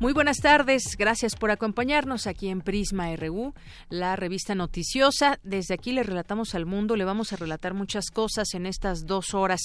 Muy buenas tardes, gracias por acompañarnos aquí en Prisma RU, la revista noticiosa. Desde aquí le relatamos al mundo, le vamos a relatar muchas cosas en estas dos horas.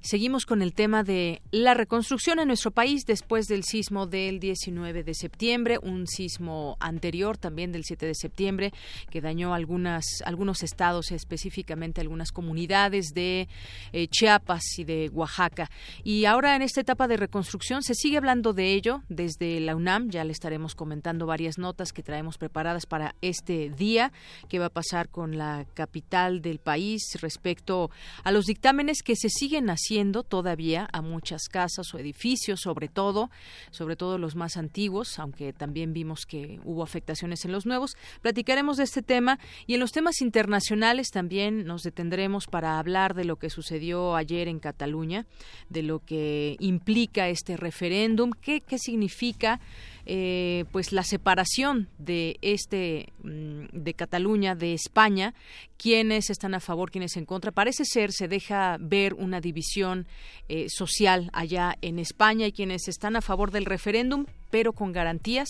Seguimos con el tema de la reconstrucción en nuestro país después del sismo del 19 de septiembre, un sismo anterior también del 7 de septiembre que dañó algunas, algunos estados, específicamente algunas comunidades de eh, Chiapas y de Oaxaca. Y ahora en esta etapa de reconstrucción se sigue hablando de ello desde la UNAM. Ya le estaremos comentando varias notas que traemos preparadas para este día, que va a pasar con la capital del país respecto a los dictámenes que se siguen haciendo todavía a muchas casas o edificios, sobre todo, sobre todo los más antiguos, aunque también vimos que hubo afectaciones en los nuevos. Platicaremos de este tema y en los temas internacionales también nos detendremos para hablar de lo que sucedió ayer en Cataluña, de lo que implica este referéndum, qué, qué significa eh, pues la separación de este mm, de Cataluña de España quiénes están a favor quiénes en contra parece ser se deja ver una división eh, social allá en España y quienes están a favor del referéndum pero con garantías.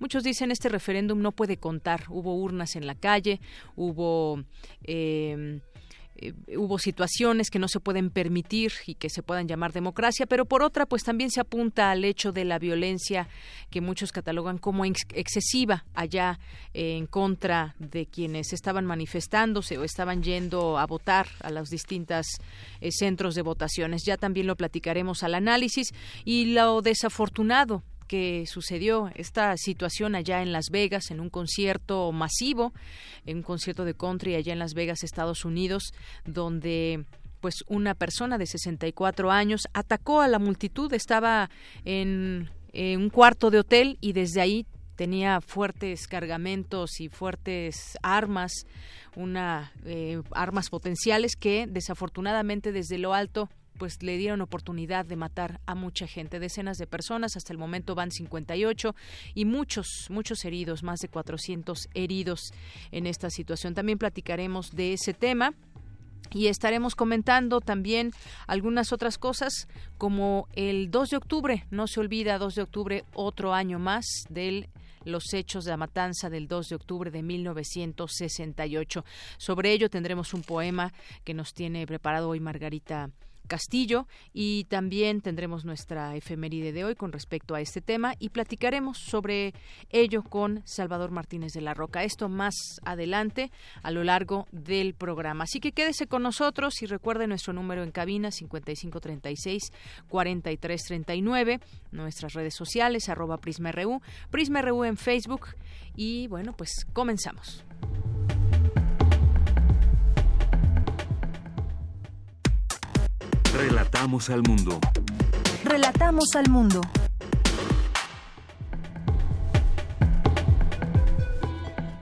Muchos dicen este referéndum no puede contar. Hubo urnas en la calle, hubo eh, eh, hubo situaciones que no se pueden permitir y que se puedan llamar democracia, pero por otra, pues también se apunta al hecho de la violencia que muchos catalogan como excesiva allá en contra de quienes estaban manifestándose o estaban yendo a votar a los distintos eh, centros de votaciones. Ya también lo platicaremos al análisis y lo desafortunado que sucedió esta situación allá en Las Vegas en un concierto masivo, en un concierto de country allá en Las Vegas, Estados Unidos, donde pues una persona de 64 años atacó a la multitud, estaba en, un cuarto de hotel y desde ahí tenía fuertes cargamentos y fuertes armas, una eh, armas potenciales que desafortunadamente desde lo alto pues le dieron oportunidad de matar a mucha gente, decenas de personas, hasta el momento van 58 y muchos, muchos heridos, más de 400 heridos en esta situación. También platicaremos de ese tema. Y estaremos comentando también algunas otras cosas como el 2 de octubre, no se olvida 2 de octubre, otro año más del los hechos de la matanza del 2 de octubre de 1968. Sobre ello tendremos un poema que nos tiene preparado hoy Margarita Castillo y también tendremos nuestra efeméride de hoy con respecto a este tema y platicaremos sobre ello con Salvador Martínez de la Roca. Esto más adelante a lo largo del programa. Así que quédese con nosotros y recuerde nuestro número en cabina 5536 4339, nuestras redes sociales arroba PrismaRU, PrismaRU en Facebook y bueno, pues comenzamos. Relatamos al mundo. Relatamos al mundo.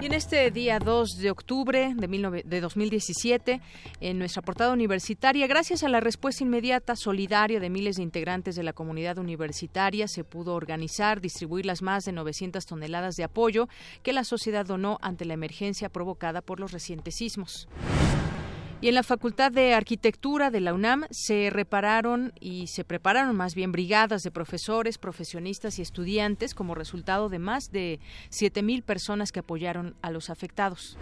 Y en este día 2 de octubre de, de 2017, en nuestra portada universitaria, gracias a la respuesta inmediata, solidaria de miles de integrantes de la comunidad universitaria, se pudo organizar, distribuir las más de 900 toneladas de apoyo que la sociedad donó ante la emergencia provocada por los recientes sismos. Y en la Facultad de Arquitectura de la UNAM se repararon y se prepararon más bien brigadas de profesores, profesionistas y estudiantes como resultado de más de 7.000 personas que apoyaron a los afectados.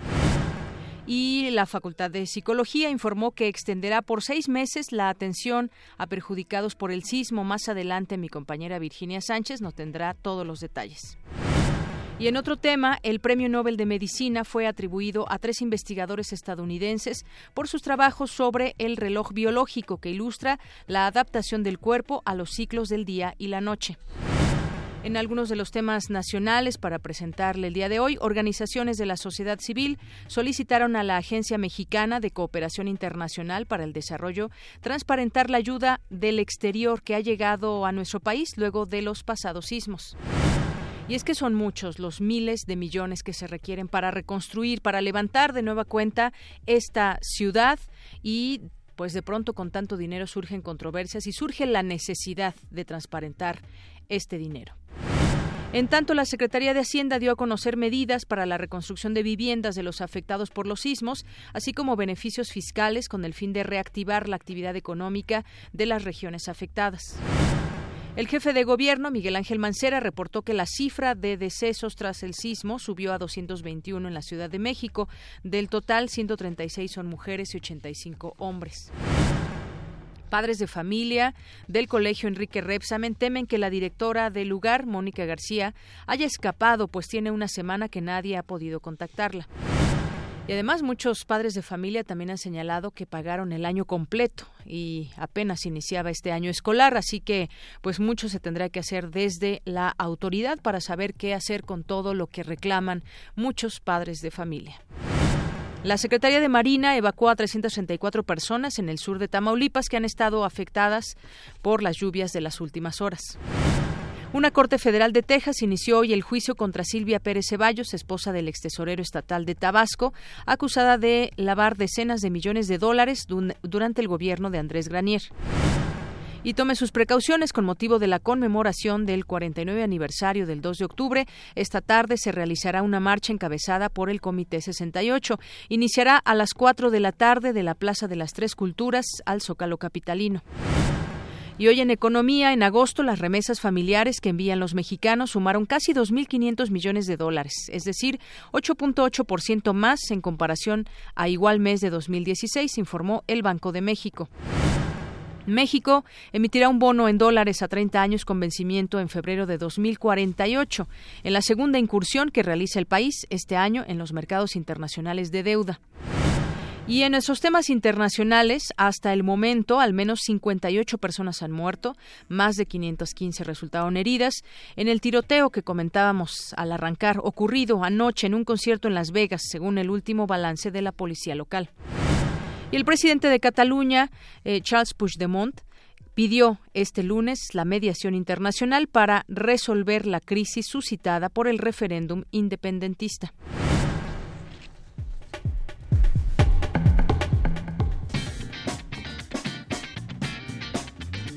Y la Facultad de Psicología informó que extenderá por seis meses la atención a perjudicados por el sismo. Más adelante mi compañera Virginia Sánchez nos tendrá todos los detalles. Y en otro tema, el Premio Nobel de Medicina fue atribuido a tres investigadores estadounidenses por sus trabajos sobre el reloj biológico que ilustra la adaptación del cuerpo a los ciclos del día y la noche. En algunos de los temas nacionales para presentarle el día de hoy, organizaciones de la sociedad civil solicitaron a la Agencia Mexicana de Cooperación Internacional para el Desarrollo transparentar la ayuda del exterior que ha llegado a nuestro país luego de los pasados sismos. Y es que son muchos los miles de millones que se requieren para reconstruir, para levantar de nueva cuenta esta ciudad y pues de pronto con tanto dinero surgen controversias y surge la necesidad de transparentar este dinero. En tanto, la Secretaría de Hacienda dio a conocer medidas para la reconstrucción de viviendas de los afectados por los sismos, así como beneficios fiscales con el fin de reactivar la actividad económica de las regiones afectadas. El jefe de gobierno, Miguel Ángel Mancera, reportó que la cifra de decesos tras el sismo subió a 221 en la Ciudad de México. Del total, 136 son mujeres y 85 hombres. Padres de familia del colegio Enrique Repsamen temen que la directora del lugar, Mónica García, haya escapado, pues tiene una semana que nadie ha podido contactarla. Y además muchos padres de familia también han señalado que pagaron el año completo y apenas iniciaba este año escolar, así que pues mucho se tendrá que hacer desde la autoridad para saber qué hacer con todo lo que reclaman muchos padres de familia. La Secretaría de Marina evacuó a 334 personas en el sur de Tamaulipas que han estado afectadas por las lluvias de las últimas horas. Una corte federal de Texas inició hoy el juicio contra Silvia Pérez Ceballos, esposa del ex tesorero estatal de Tabasco, acusada de lavar decenas de millones de dólares durante el gobierno de Andrés Granier y tome sus precauciones con motivo de la conmemoración del 49 aniversario del 2 de octubre. Esta tarde se realizará una marcha encabezada por el Comité 68. Iniciará a las 4 de la tarde de la Plaza de las Tres Culturas al Zócalo Capitalino. Y hoy en economía, en agosto, las remesas familiares que envían los mexicanos sumaron casi 2.500 millones de dólares, es decir, 8.8% más en comparación a igual mes de 2016, informó el Banco de México. México emitirá un bono en dólares a 30 años con vencimiento en febrero de 2048, en la segunda incursión que realiza el país este año en los mercados internacionales de deuda. Y en esos temas internacionales, hasta el momento, al menos 58 personas han muerto, más de 515 resultaron heridas en el tiroteo que comentábamos al arrancar, ocurrido anoche en un concierto en Las Vegas, según el último balance de la policía local. Y el presidente de Cataluña, eh, Charles Puigdemont, pidió este lunes la mediación internacional para resolver la crisis suscitada por el referéndum independentista.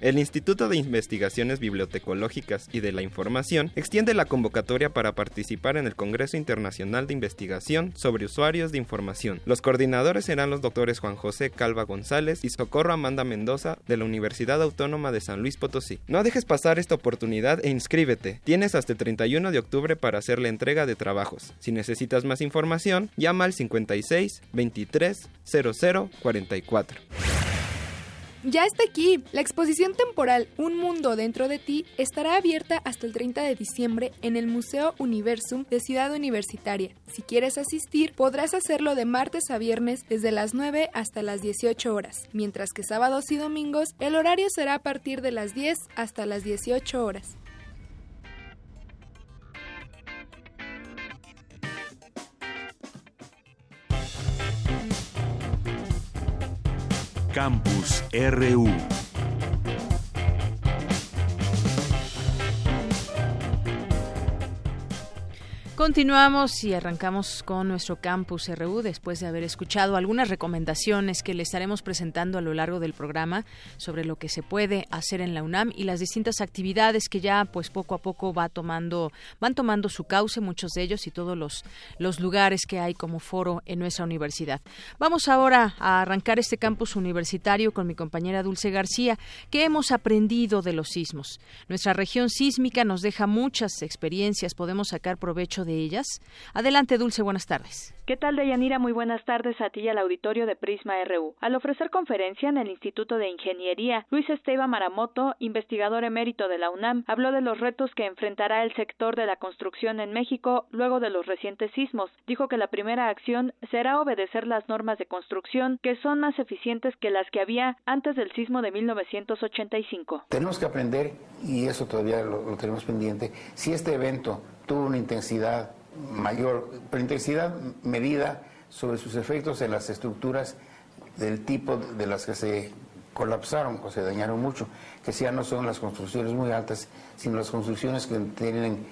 El Instituto de Investigaciones Bibliotecológicas y de la Información extiende la convocatoria para participar en el Congreso Internacional de Investigación sobre Usuarios de Información. Los coordinadores serán los doctores Juan José Calva González y Socorro Amanda Mendoza de la Universidad Autónoma de San Luis Potosí. No dejes pasar esta oportunidad e inscríbete. Tienes hasta el 31 de octubre para hacer la entrega de trabajos. Si necesitas más información, llama al 56 23 00 44. Ya está aquí. La exposición temporal Un Mundo Dentro de Ti estará abierta hasta el 30 de diciembre en el Museo Universum de Ciudad Universitaria. Si quieres asistir, podrás hacerlo de martes a viernes desde las 9 hasta las 18 horas, mientras que sábados y domingos el horario será a partir de las 10 hasta las 18 horas. Campus RU. Continuamos y arrancamos con nuestro campus RU después de haber escuchado algunas recomendaciones que le estaremos presentando a lo largo del programa sobre lo que se puede hacer en la UNAM y las distintas actividades que ya pues poco a poco va tomando van tomando su cauce muchos de ellos y todos los los lugares que hay como foro en nuestra universidad. Vamos ahora a arrancar este campus universitario con mi compañera Dulce García, que hemos aprendido de los sismos. Nuestra región sísmica nos deja muchas experiencias, podemos sacar provecho de de ellas. Adelante, Dulce, buenas tardes. ¿Qué tal, Deyanira? Muy buenas tardes a ti y al auditorio de Prisma RU. Al ofrecer conferencia en el Instituto de Ingeniería, Luis Esteban Maramoto, investigador emérito de la UNAM, habló de los retos que enfrentará el sector de la construcción en México luego de los recientes sismos. Dijo que la primera acción será obedecer las normas de construcción que son más eficientes que las que había antes del sismo de 1985. Tenemos que aprender, y eso todavía lo, lo tenemos pendiente, si este evento tuvo una intensidad mayor, intensidad medida sobre sus efectos en las estructuras del tipo de las que se colapsaron o se dañaron mucho, que ya no son las construcciones muy altas, sino las construcciones que tienen,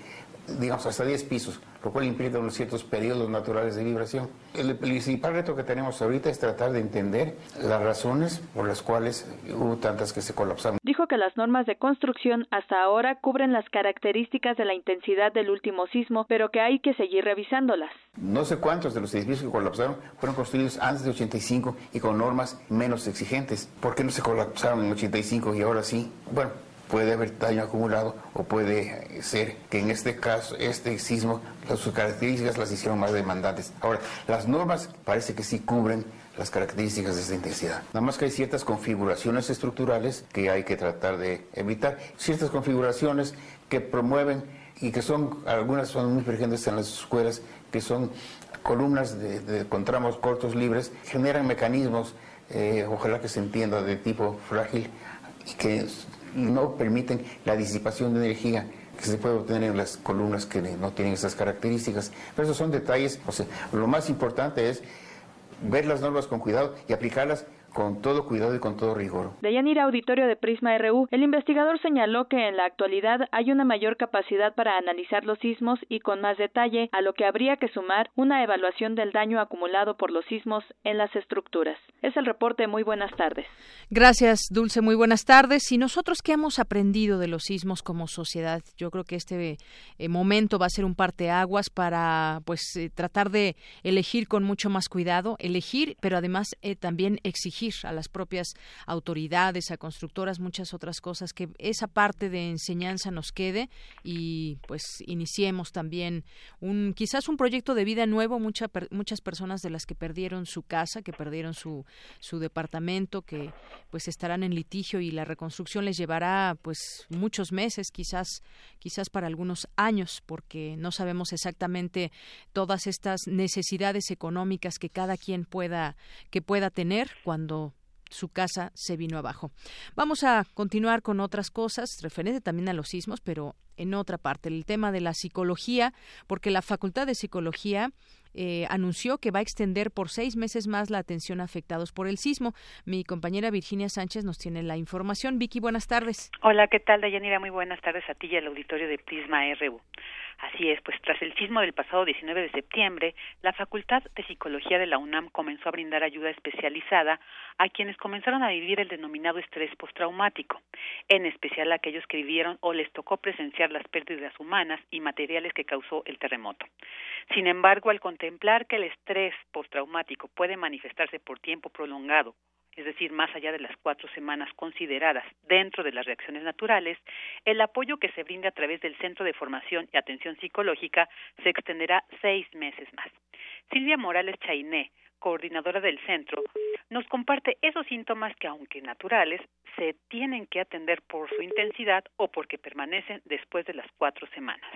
digamos, hasta 10 pisos, lo cual implica unos ciertos periodos naturales de vibración. El principal reto que tenemos ahorita es tratar de entender las razones por las cuales hubo tantas que se colapsaron. Dijo que las normas de construcción hasta ahora cubren las características de la intensidad del último sismo, pero que hay que seguir revisándolas. No sé cuántos de los edificios que colapsaron fueron construidos antes de 85 y con normas menos exigentes. ¿Por qué no se colapsaron en 85 y ahora sí? Bueno, puede haber daño acumulado o puede ser que en este caso, este sismo, sus características las hicieron más demandantes. Ahora, las normas parece que sí cubren las características de esta intensidad. Nada más que hay ciertas configuraciones estructurales que hay que tratar de evitar, ciertas configuraciones que promueven y que son, algunas son muy frecuentes en las escuelas, que son columnas de, de con tramos cortos libres, generan mecanismos, eh, ojalá que se entienda, de tipo frágil y que no permiten la disipación de energía que se puede obtener en las columnas que no tienen esas características. Pero esos son detalles, o sea, lo más importante es ver las normas con cuidado y aplicarlas con todo cuidado y con todo rigor. De Yanira Auditorio de Prisma RU, el investigador señaló que en la actualidad hay una mayor capacidad para analizar los sismos y con más detalle, a lo que habría que sumar una evaluación del daño acumulado por los sismos en las estructuras. Es el reporte. Muy buenas tardes. Gracias, Dulce. Muy buenas tardes. ¿Y nosotros qué hemos aprendido de los sismos como sociedad? Yo creo que este eh, momento va a ser un parteaguas para, pues, eh, tratar de elegir con mucho más cuidado, elegir, pero además eh, también exigir a las propias autoridades, a constructoras, muchas otras cosas, que esa parte de enseñanza nos quede y pues iniciemos también un quizás un proyecto de vida nuevo, mucha, muchas personas de las que perdieron su casa, que perdieron su, su departamento, que pues estarán en litigio y la reconstrucción les llevará pues muchos meses, quizás quizás para algunos años, porque no sabemos exactamente todas estas necesidades económicas que cada quien pueda que pueda tener cuando su casa se vino abajo. Vamos a continuar con otras cosas, referente también a los sismos, pero en otra parte, el tema de la psicología, porque la Facultad de Psicología eh, anunció que va a extender por seis meses más la atención a afectados por el sismo. Mi compañera Virginia Sánchez nos tiene la información. Vicky, buenas tardes. Hola, ¿qué tal, Dayanira? Muy buenas tardes a ti y al auditorio de Prisma RU. Así es, pues tras el sismo del pasado 19 de septiembre, la Facultad de Psicología de la UNAM comenzó a brindar ayuda especializada a quienes comenzaron a vivir el denominado estrés postraumático, en especial a aquellos que vivieron o les tocó presenciar las pérdidas humanas y materiales que causó el terremoto. Sin embargo, al contemplar que el estrés postraumático puede manifestarse por tiempo prolongado es decir, más allá de las cuatro semanas consideradas dentro de las reacciones naturales, el apoyo que se brinda a través del Centro de Formación y Atención Psicológica se extenderá seis meses más. Silvia Morales Chainé, coordinadora del centro, nos comparte esos síntomas que, aunque naturales, se tienen que atender por su intensidad o porque permanecen después de las cuatro semanas.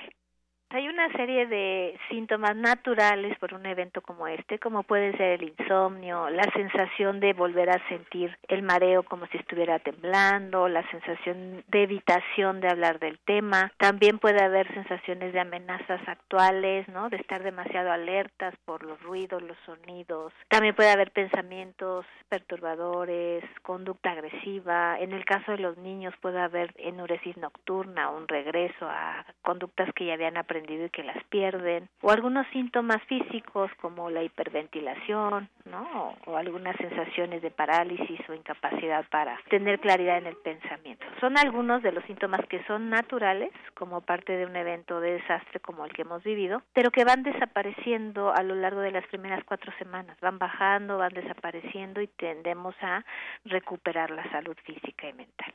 Hay una serie de síntomas naturales por un evento como este, como puede ser el insomnio, la sensación de volver a sentir el mareo como si estuviera temblando, la sensación de evitación de hablar del tema. También puede haber sensaciones de amenazas actuales, ¿no? De estar demasiado alertas por los ruidos, los sonidos. También puede haber pensamientos perturbadores, conducta agresiva. En el caso de los niños puede haber enuresis nocturna, un regreso a conductas que ya habían aprendido y que las pierden, o algunos síntomas físicos como la hiperventilación, ¿no? O, algunas sensaciones de parálisis o incapacidad para tener claridad en el pensamiento. Son algunos de los síntomas que son naturales como parte de un evento de desastre como el que hemos vivido, pero que van desapareciendo a lo largo de las primeras cuatro semanas, van bajando, van desapareciendo y tendemos a recuperar la salud física y mental.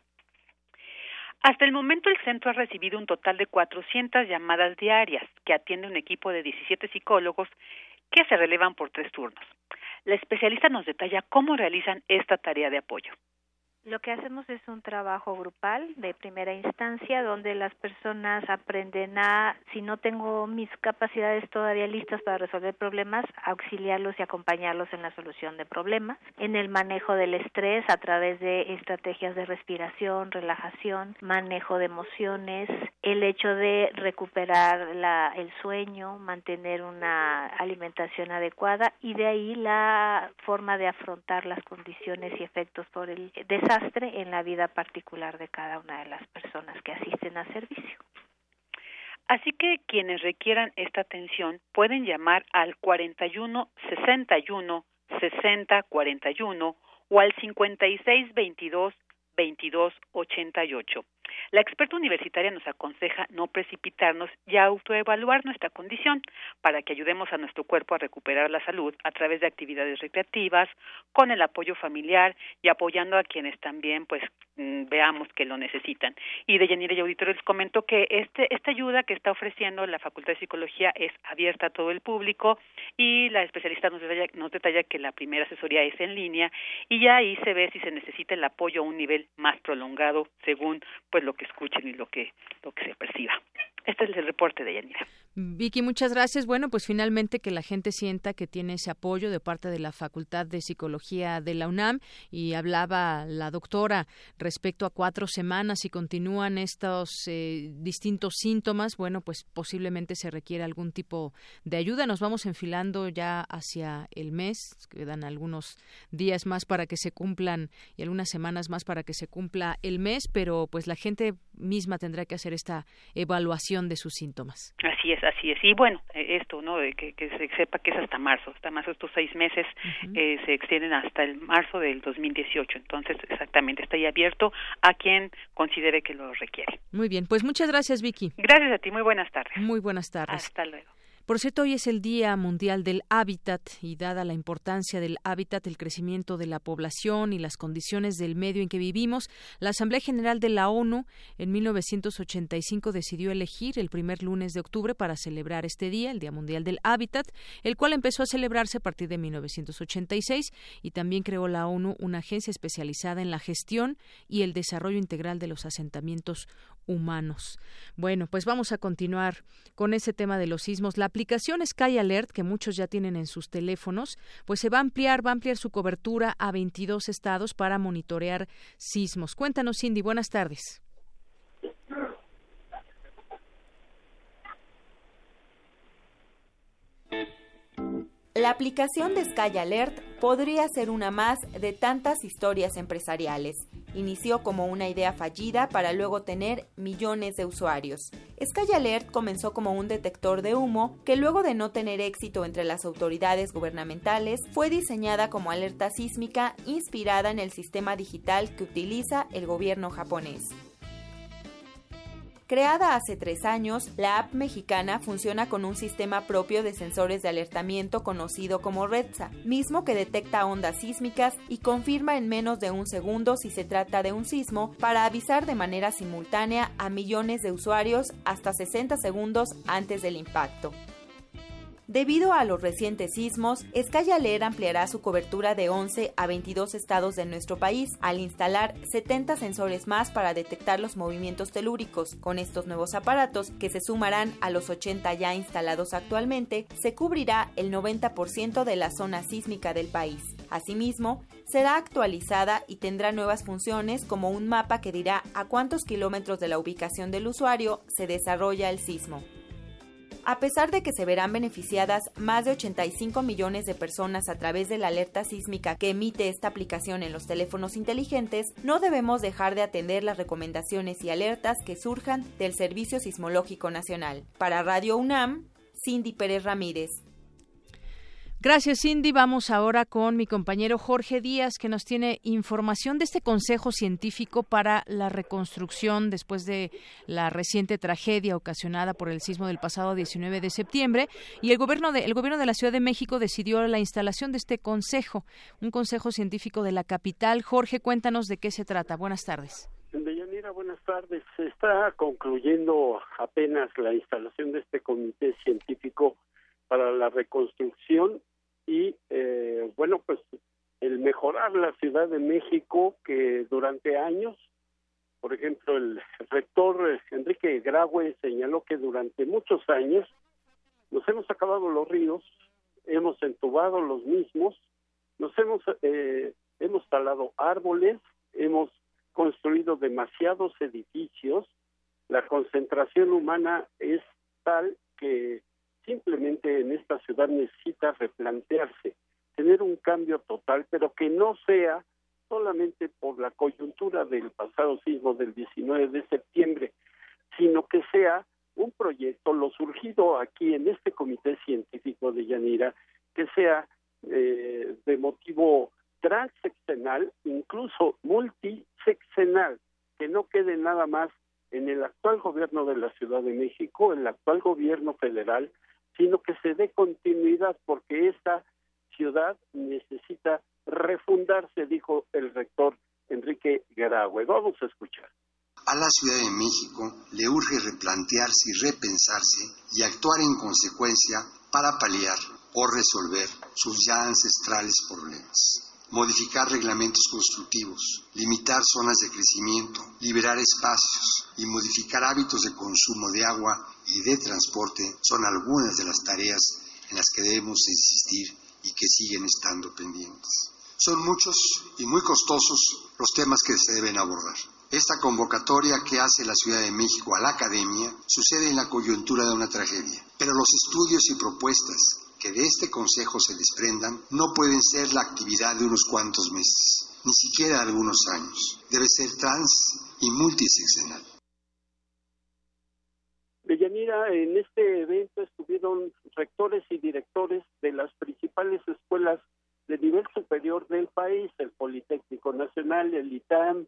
Hasta el momento el centro ha recibido un total de 400 llamadas diarias que atiende un equipo de 17 psicólogos que se relevan por tres turnos. La especialista nos detalla cómo realizan esta tarea de apoyo. Lo que hacemos es un trabajo grupal de primera instancia donde las personas aprenden a, si no tengo mis capacidades todavía listas para resolver problemas, auxiliarlos y acompañarlos en la solución de problemas, en el manejo del estrés a través de estrategias de respiración, relajación, manejo de emociones, el hecho de recuperar la, el sueño, mantener una alimentación adecuada y de ahí la forma de afrontar las condiciones y efectos por el en la vida particular de cada una de las personas que asisten al servicio. Así que quienes requieran esta atención pueden llamar al 41 61 60 41 o al 56 22 22 88. La experta universitaria nos aconseja no precipitarnos y autoevaluar nuestra condición para que ayudemos a nuestro cuerpo a recuperar la salud a través de actividades recreativas, con el apoyo familiar y apoyando a quienes también pues mm, veamos que lo necesitan. Y de Yanira y Auditorio les comento que este, esta ayuda que está ofreciendo la Facultad de Psicología es abierta a todo el público y la especialista nos detalla, nos detalla que la primera asesoría es en línea y ya ahí se ve si se necesita el apoyo a un nivel más prolongado según pues lo que escuchen y lo que lo que se perciba. Este es el reporte de Yanira. Vicky, muchas gracias. Bueno, pues finalmente que la gente sienta que tiene ese apoyo de parte de la Facultad de Psicología de la UNAM y hablaba la doctora respecto a cuatro semanas y continúan estos eh, distintos síntomas. Bueno, pues posiblemente se requiere algún tipo de ayuda. Nos vamos enfilando ya hacia el mes. Quedan algunos días más para que se cumplan y algunas semanas más para que se cumpla el mes, pero pues la gente misma tendrá que hacer esta evaluación de sus síntomas. Así es así es. Y bueno, eh, esto, ¿no? De que, que, se sepa que es hasta marzo, hasta marzo estos seis meses eh, se extienden hasta el marzo del 2018. Entonces, exactamente, está ahí abierto a quien considere que lo requiere. Muy bien, pues muchas gracias, Vicky. Gracias a ti, muy buenas tardes. Muy buenas tardes. Hasta luego. Por cierto, hoy es el Día Mundial del Hábitat y dada la importancia del hábitat, el crecimiento de la población y las condiciones del medio en que vivimos, la Asamblea General de la ONU en 1985 decidió elegir el primer lunes de octubre para celebrar este día, el Día Mundial del Hábitat, el cual empezó a celebrarse a partir de 1986 y también creó la ONU una agencia especializada en la gestión y el desarrollo integral de los asentamientos humanos. Bueno, pues vamos a continuar con ese tema de los sismos. Aplicación Sky Alert, que muchos ya tienen en sus teléfonos, pues se va a ampliar, va a ampliar su cobertura a 22 estados para monitorear sismos. Cuéntanos, Cindy, buenas tardes. La aplicación de Sky Alert podría ser una más de tantas historias empresariales. Inició como una idea fallida para luego tener millones de usuarios. Sky Alert comenzó como un detector de humo que luego de no tener éxito entre las autoridades gubernamentales fue diseñada como alerta sísmica inspirada en el sistema digital que utiliza el gobierno japonés. Creada hace tres años, la app mexicana funciona con un sistema propio de sensores de alertamiento conocido como REDSA, mismo que detecta ondas sísmicas y confirma en menos de un segundo si se trata de un sismo para avisar de manera simultánea a millones de usuarios hasta 60 segundos antes del impacto. Debido a los recientes sismos, Sky ampliará su cobertura de 11 a 22 estados de nuestro país al instalar 70 sensores más para detectar los movimientos telúricos. Con estos nuevos aparatos, que se sumarán a los 80 ya instalados actualmente, se cubrirá el 90% de la zona sísmica del país. Asimismo, será actualizada y tendrá nuevas funciones como un mapa que dirá a cuántos kilómetros de la ubicación del usuario se desarrolla el sismo. A pesar de que se verán beneficiadas más de 85 millones de personas a través de la alerta sísmica que emite esta aplicación en los teléfonos inteligentes, no debemos dejar de atender las recomendaciones y alertas que surjan del Servicio Sismológico Nacional. Para Radio UNAM, Cindy Pérez Ramírez. Gracias, Cindy. Vamos ahora con mi compañero Jorge Díaz, que nos tiene información de este Consejo Científico para la Reconstrucción después de la reciente tragedia ocasionada por el sismo del pasado 19 de septiembre. Y el gobierno de, el gobierno de la Ciudad de México decidió la instalación de este consejo, un consejo científico de la capital. Jorge, cuéntanos de qué se trata. Buenas tardes. Deyanira, buenas tardes. Se está concluyendo apenas la instalación de este comité científico para la reconstrucción y, eh, bueno, pues el mejorar la Ciudad de México que durante años, por ejemplo, el rector Enrique Graue señaló que durante muchos años nos hemos acabado los ríos, hemos entubado los mismos, nos hemos eh, hemos talado árboles, hemos construido demasiados edificios, la concentración humana es tal que simplemente en esta ciudad necesita replantearse, tener un cambio total, pero que no sea solamente por la coyuntura del pasado sismo del 19 de septiembre, sino que sea un proyecto, lo surgido aquí en este comité científico de Yanira, que sea eh, de motivo transeccional, incluso multiseccional, que no quede nada más en el actual gobierno de la Ciudad de México, el actual gobierno federal, sino que se dé continuidad porque esta ciudad necesita refundarse, dijo el rector Enrique Garagüe. Vamos a escuchar. A la Ciudad de México le urge replantearse y repensarse y actuar en consecuencia para paliar o resolver sus ya ancestrales problemas modificar reglamentos constructivos, limitar zonas de crecimiento, liberar espacios y modificar hábitos de consumo de agua de transporte son algunas de las tareas en las que debemos insistir y que siguen estando pendientes. Son muchos y muy costosos los temas que se deben abordar. Esta convocatoria que hace la Ciudad de México a la academia sucede en la coyuntura de una tragedia, pero los estudios y propuestas que de este Consejo se desprendan no pueden ser la actividad de unos cuantos meses, ni siquiera de algunos años. Debe ser trans y multiseccional. Deyanira, en este evento estuvieron rectores y directores de las principales escuelas de nivel superior del país, el Politécnico Nacional, el ITAM,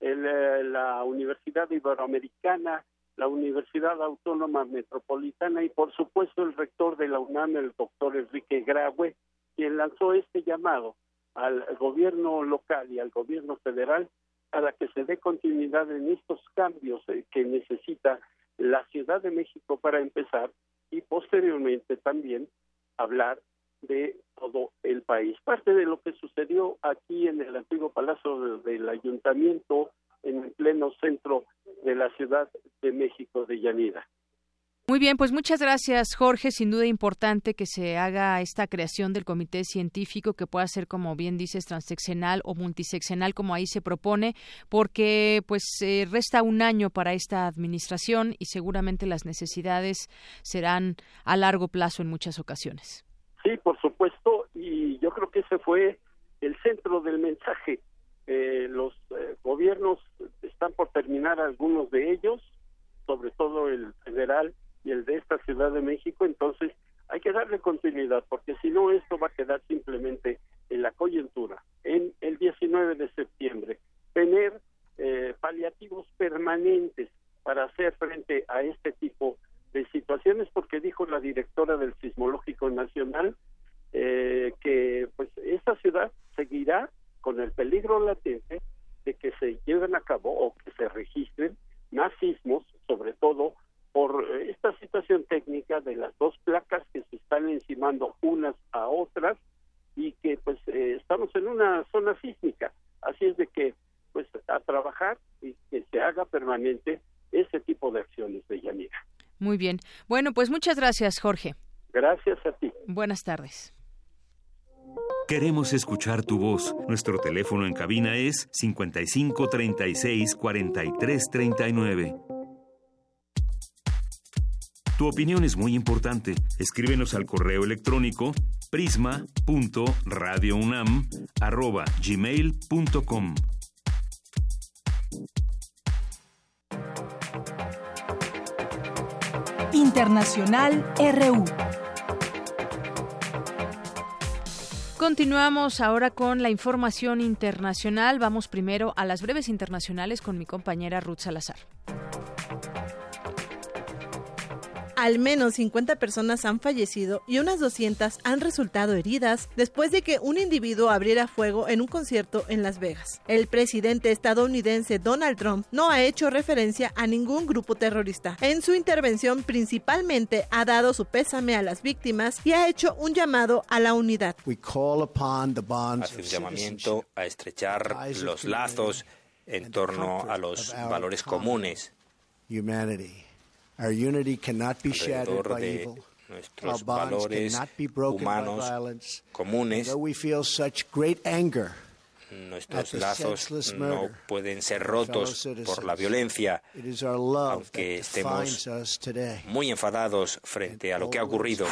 eh, la Universidad Iberoamericana, la Universidad Autónoma Metropolitana y por supuesto el rector de la UNAM, el doctor Enrique Graue, quien lanzó este llamado al gobierno local y al gobierno federal para que se dé continuidad en estos cambios eh, que necesita la Ciudad de México para empezar y posteriormente también hablar de todo el país. Parte de lo que sucedió aquí en el antiguo Palacio del Ayuntamiento, en el pleno centro de la Ciudad de México de Yanira. Muy bien, pues muchas gracias, Jorge. Sin duda importante que se haga esta creación del comité científico que pueda ser, como bien dices, transeccional o multiseccional, como ahí se propone, porque pues eh, resta un año para esta administración y seguramente las necesidades serán a largo plazo en muchas ocasiones. Sí, por supuesto, y yo creo que ese fue el centro del mensaje. Eh, los eh, gobiernos están por terminar algunos de ellos, sobre todo el federal y el de esta Ciudad de México, entonces hay que darle continuidad, porque si no esto va a quedar simplemente en la coyuntura. En el 19 de septiembre, tener eh, paliativos permanentes para hacer frente a este tipo de situaciones, porque dijo la directora del Sismológico Nacional eh, que pues esta ciudad seguirá con el peligro latente de que se lleven a cabo o que se registren más sismos, sobre todo por eh, esta situación técnica de las dos placas que se están encimando unas a otras y que pues eh, estamos en una zona sísmica. Así es de que pues a trabajar y que se haga permanente ese tipo de acciones de Yanira. Muy bien. Bueno, pues muchas gracias, Jorge. Gracias a ti. Buenas tardes. Queremos escuchar tu voz. Nuestro teléfono en cabina es 55 36 43 39. Tu opinión es muy importante. Escríbenos al correo electrónico prisma.radiounam@gmail.com. Internacional RU. Continuamos ahora con la información internacional. Vamos primero a las breves internacionales con mi compañera Ruth Salazar. Al menos 50 personas han fallecido y unas 200 han resultado heridas después de que un individuo abriera fuego en un concierto en Las Vegas. El presidente estadounidense Donald Trump no ha hecho referencia a ningún grupo terrorista. En su intervención principalmente ha dado su pésame a las víctimas y ha hecho un llamado a la unidad. Hace un llamamiento a estrechar los lazos en torno a los valores comunes Our unity cannot be shattered by evil. Our bonds cannot be broken by violence. Comunes. Though we feel such great anger Nuestros lazos no pueden ser rotos por la violencia, aunque estemos muy enfadados frente a lo que ha ocurrido.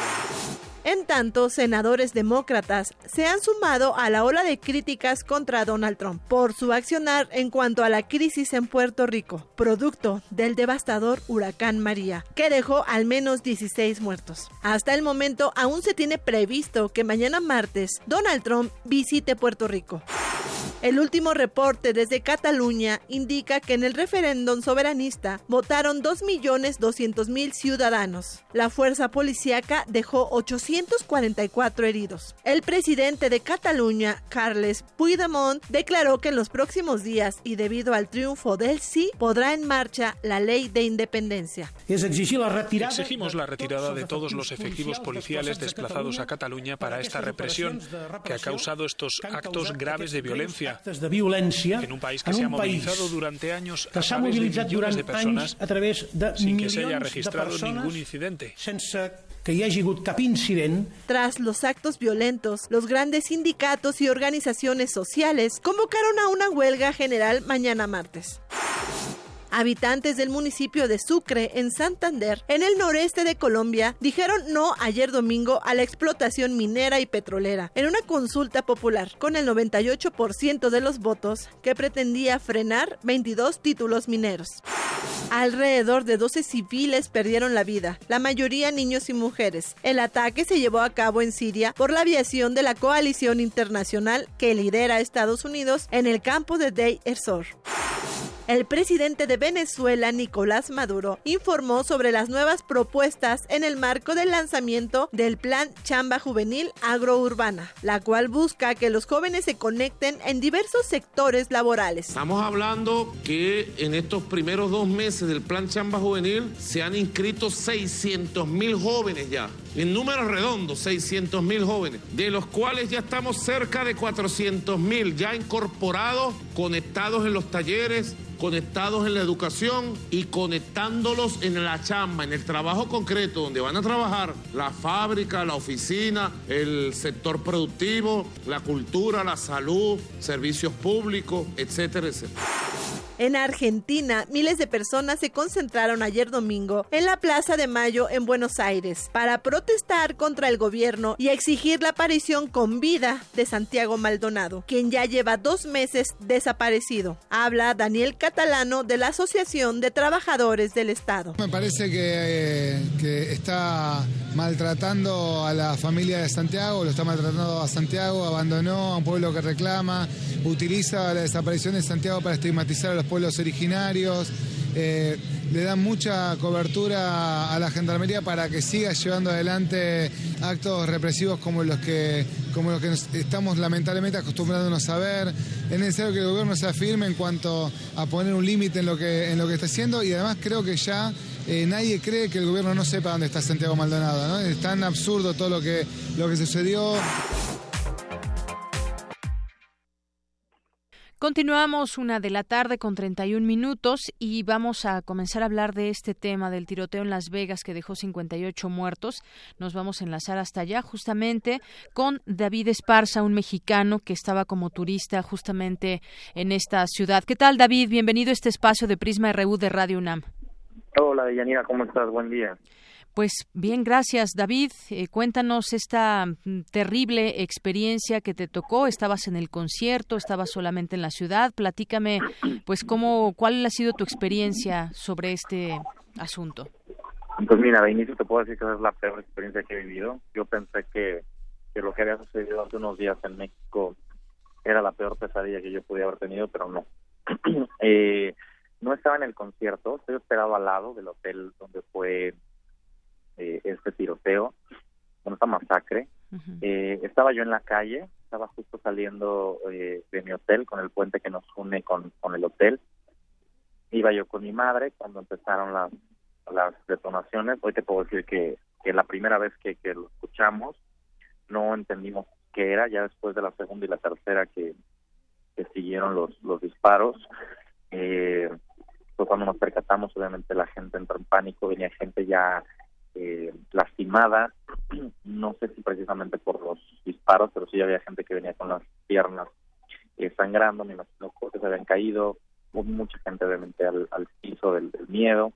En tanto, senadores demócratas se han sumado a la ola de críticas contra Donald Trump por su accionar en cuanto a la crisis en Puerto Rico, producto del devastador huracán María, que dejó al menos 16 muertos. Hasta el momento aún se tiene previsto que mañana martes Donald Trump visite Puerto Rico. El último reporte desde Cataluña indica que en el referéndum soberanista votaron 2.200.000 ciudadanos. La fuerza policíaca dejó 844 heridos. El presidente de Cataluña, Carles Puigdemont, declaró que en los próximos días y debido al triunfo del sí, podrá en marcha la ley de independencia. Exigimos la retirada de todos los efectivos policiales desplazados a Cataluña para esta represión que ha causado estos actos graves de violencia en un país que se ha movilizado durante años a través de millones de personas sin que se haya registrado ningún incidente. Tras los actos violentos, los grandes sindicatos y organizaciones sociales convocaron a una huelga general mañana martes. Habitantes del municipio de Sucre, en Santander, en el noreste de Colombia, dijeron no ayer domingo a la explotación minera y petrolera en una consulta popular, con el 98% de los votos que pretendía frenar 22 títulos mineros. Alrededor de 12 civiles perdieron la vida, la mayoría niños y mujeres. El ataque se llevó a cabo en Siria por la aviación de la coalición internacional que lidera Estados Unidos en el campo de Deir ez-Zor. El presidente de Venezuela, Nicolás Maduro, informó sobre las nuevas propuestas en el marco del lanzamiento del Plan Chamba Juvenil Agrourbana, la cual busca que los jóvenes se conecten en diversos sectores laborales. Estamos hablando que en estos primeros dos meses del Plan Chamba Juvenil se han inscrito 600 mil jóvenes ya. En números redondos, 600 mil jóvenes, de los cuales ya estamos cerca de 400 mil ya incorporados, conectados en los talleres, conectados en la educación y conectándolos en la chamba, en el trabajo concreto, donde van a trabajar la fábrica, la oficina, el sector productivo, la cultura, la salud, servicios públicos, etcétera, etcétera. En Argentina, miles de personas se concentraron ayer domingo en la Plaza de Mayo en Buenos Aires para protestar contra el gobierno y exigir la aparición con vida de Santiago Maldonado, quien ya lleva dos meses desaparecido. Habla Daniel Catalano de la Asociación de Trabajadores del Estado. Me parece que, que está maltratando a la familia de Santiago, lo está maltratando a Santiago, abandonó a un pueblo que reclama, utiliza la desaparición de Santiago para estigmatizar a los pueblos originarios. Eh, le dan mucha cobertura a la gendarmería para que siga llevando adelante actos represivos como los que como los que estamos lamentablemente acostumbrándonos a ver. Es necesario que el gobierno se afirme en cuanto a poner un límite en lo que en lo que está haciendo y además creo que ya eh, nadie cree que el gobierno no sepa dónde está Santiago Maldonado, ¿no? Es tan absurdo todo lo que lo que sucedió. Continuamos una de la tarde con 31 minutos y vamos a comenzar a hablar de este tema del tiroteo en Las Vegas que dejó 58 muertos. Nos vamos a enlazar hasta allá justamente con David Esparza, un mexicano que estaba como turista justamente en esta ciudad. ¿Qué tal David? Bienvenido a este espacio de Prisma RU de Radio UNAM. Hola, Deyanira, ¿cómo estás? Buen día. Pues bien, gracias David. Eh, cuéntanos esta mm, terrible experiencia que te tocó. Estabas en el concierto, estabas solamente en la ciudad. Platícame, pues cómo, cuál ha sido tu experiencia sobre este asunto. Pues mira, de inicio te puedo decir que es la peor experiencia que he vivido. Yo pensé que, que lo que había sucedido hace unos días en México era la peor pesadilla que yo podía haber tenido, pero no. eh, no estaba en el concierto, estoy esperado al lado del hotel donde fue eh, este tiroteo, con esta masacre. Eh, estaba yo en la calle, estaba justo saliendo eh, de mi hotel con el puente que nos une con, con el hotel. Iba yo con mi madre cuando empezaron las, las detonaciones. Hoy te puedo decir que, que la primera vez que, que lo escuchamos no entendimos qué era, ya después de la segunda y la tercera que, que siguieron los, los disparos. Eh, fue cuando nos percatamos, obviamente la gente entró en pánico, venía gente ya eh, lastimada, no sé si precisamente por los disparos, pero sí había gente que venía con las piernas eh, sangrando, me imagino que se habían caído, mucha gente obviamente al, piso del, miedo.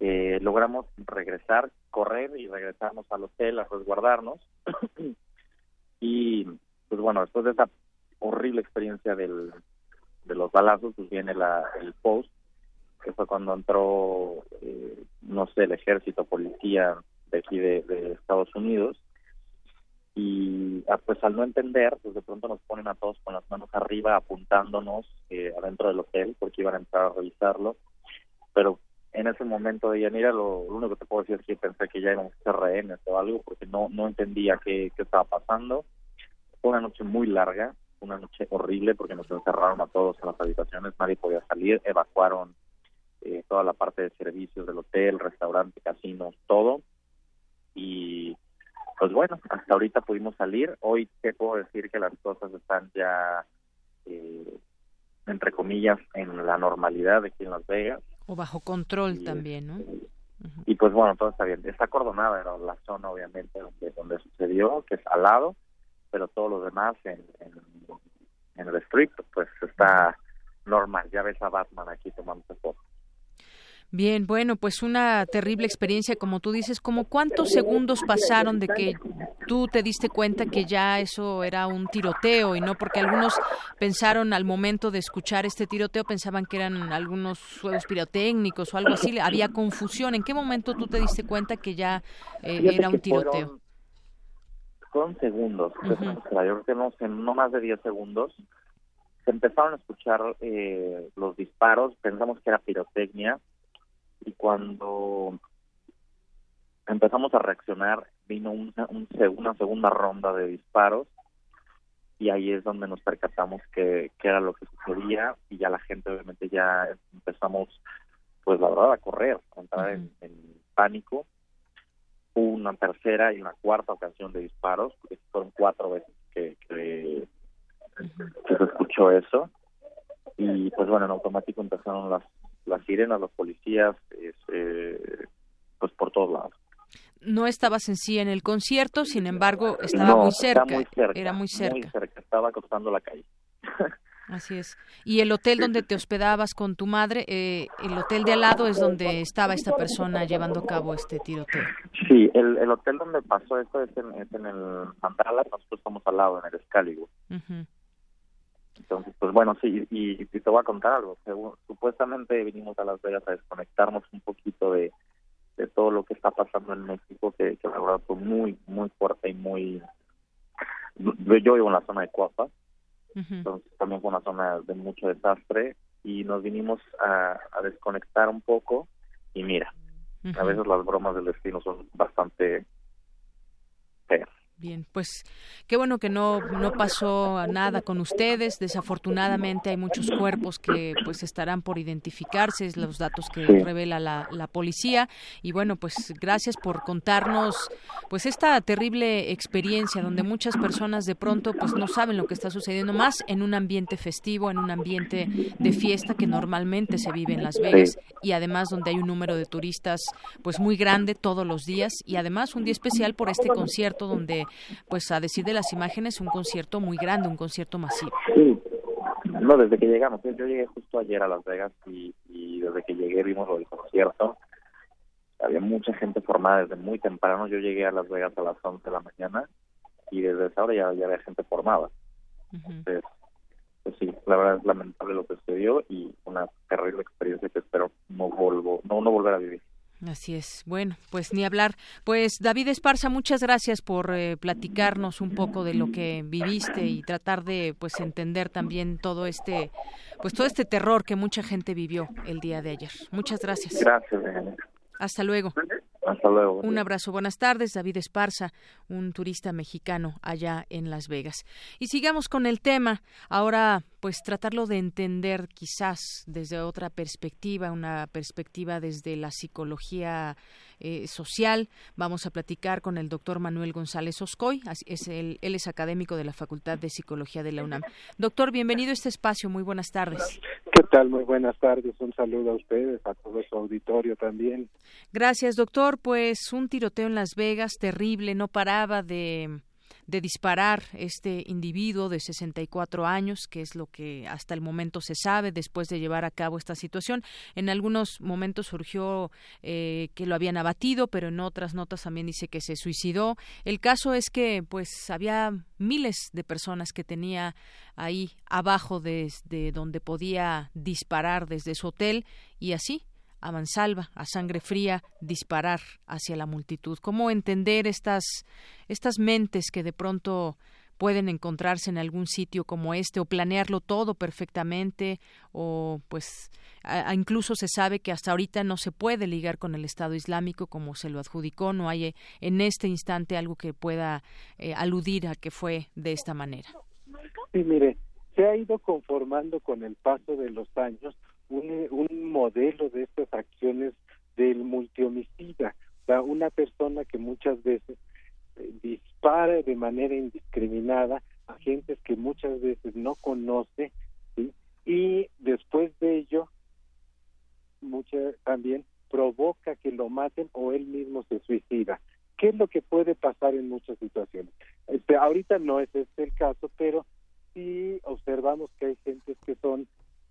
Eh, logramos regresar, correr y regresarnos al hotel a resguardarnos. y pues bueno, después de esa horrible experiencia del, de los balazos, pues viene la, el post que fue cuando entró, eh, no sé, el ejército, policía de aquí de, Estados Unidos. Y ah, pues al no entender, pues de pronto nos ponen a todos con las manos arriba apuntándonos eh, adentro del hotel porque iban a entrar a revisarlo. Pero en ese momento de Yanira lo, lo, único que te puedo decir es que pensé que ya íbamos a ser rehenes o algo porque no, no entendía qué, qué estaba pasando. Fue una noche muy larga, una noche horrible porque nos encerraron a todos en las habitaciones, nadie podía salir, evacuaron eh, toda la parte de servicios del hotel, restaurante, casinos, todo. Y pues bueno, hasta ahorita pudimos salir. Hoy te puedo decir que las cosas están ya, eh, entre comillas, en la normalidad de aquí en Las Vegas. O bajo control también, ¿no? Y pues bueno, todo está bien. Está acordonada la zona, obviamente, donde, donde sucedió, que es al lado, pero todo lo demás en, en, en el strip, pues está normal. Ya ves a Batman aquí tomando fotos. Bien, bueno, pues una terrible experiencia, como tú dices, como cuántos segundos pasaron de que tú te diste cuenta que ya eso era un tiroteo y no porque algunos pensaron al momento de escuchar este tiroteo pensaban que eran algunos juegos pirotécnicos o algo así, había confusión. ¿En qué momento tú te diste cuenta que ya eh, era un tiroteo? Fueron, segundos, yo creo que no, no más de 10 segundos se empezaron a escuchar eh, los disparos, pensamos que era pirotecnia, y cuando empezamos a reaccionar vino una, una segunda ronda de disparos y ahí es donde nos percatamos que, era lo que sucedía y ya la gente obviamente ya empezamos pues la verdad a correr, a entrar en, pánico. Hubo una tercera y una cuarta ocasión de disparos, porque fueron cuatro veces que, que se escuchó eso. Y pues bueno, en automático empezaron las las sirenas, los policías, eh, pues por todos lados. No estabas en sí en el concierto, sin embargo, estaba muy, cerca, Era muy cerca. Muy cerca, estaba cruzando la calle. Así es. Y el hotel donde te hospedabas con tu madre, eh, el hotel de al lado es donde estaba esta persona llevando a cabo este tiroteo. Sí, el, el hotel donde pasó esto es en, es en el Mandala, nosotros estamos al lado, en el Excalibur. Entonces, pues bueno, sí, y, te voy a contar algo. supuestamente vinimos a Las Vegas a desconectarnos un poquito de, de todo lo que está pasando en México, que, que la verdad fue muy, muy fuerte y muy... Yo vivo en la zona de Cuapa, entonces también fue una zona de mucho desastre y nos vinimos a, a desconectar un poco y mira, a veces las bromas del destino son bastante feas. Bien, pues qué bueno que no, no pasó nada con ustedes. Desafortunadamente hay muchos cuerpos que pues estarán por identificarse, es los datos que revela la, la, policía. Y bueno, pues gracias por contarnos pues esta terrible experiencia donde muchas personas de pronto pues no saben lo que está sucediendo más en un ambiente festivo, en un ambiente de fiesta que normalmente se vive en Las Vegas y además donde hay un número de turistas pues muy grande todos los días y además un día especial por este concierto donde pues a decir de las imágenes, un concierto muy grande, un concierto masivo. Sí, no, desde que llegamos, yo llegué justo ayer a Las Vegas y, desde que llegué vimos lo del concierto. Había mucha gente formada desde muy temprano. Yo llegué a Las Vegas a las 11 de la mañana y desde esa hora ya, había gente formada. Entonces, pues sí, la verdad es lamentable lo que sucedió y una terrible experiencia que espero no vuelvo, no, no volver a vivir. Así es. Bueno, pues ni hablar. Pues David Esparza, muchas gracias por eh, platicarnos un poco de lo que viviste y tratar de pues entender también todo este pues todo este terror que mucha gente vivió el día de ayer. Muchas gracias. Gracias. Hasta luego. Hasta luego. Un abrazo. Buenas tardes, David Esparza, un turista mexicano allá en Las Vegas. Y sigamos con el tema. Ahora, pues tratarlo de entender quizás desde otra perspectiva, una perspectiva desde la psicología eh, social. Vamos a platicar con el doctor Manuel González Oscoy. Es él es académico de la Facultad de Psicología de la UNAM. Doctor, bienvenido a este espacio. Muy buenas tardes. ¿Qué tal? Muy buenas tardes. Un saludo a ustedes, a todo su auditorio también. Gracias, doctor. Pues un tiroteo en Las Vegas terrible. No paraba de de disparar este individuo de 64 años, que es lo que hasta el momento se sabe después de llevar a cabo esta situación. En algunos momentos surgió eh, que lo habían abatido, pero en otras notas también dice que se suicidó. El caso es que pues había miles de personas que tenía ahí abajo desde donde podía disparar desde su hotel y así a mansalva, a sangre fría, disparar hacia la multitud. ¿Cómo entender estas, estas mentes que de pronto pueden encontrarse en algún sitio como este o planearlo todo perfectamente o pues incluso se sabe que hasta ahorita no se puede ligar con el Estado Islámico como se lo adjudicó, no hay en este instante algo que pueda eh, aludir a que fue de esta manera. Sí, mire, se ha ido conformando con el paso de los años un, un modelo de estas acciones del multihomicida, o sea, una persona que muchas veces eh, dispara de manera indiscriminada a gentes que muchas veces no conoce y después de ello mucha, también provoca que lo maten o él mismo se suicida. ¿Qué es lo que puede pasar en muchas situaciones? Este, ahorita no es este el caso, pero sí observamos que hay gentes que son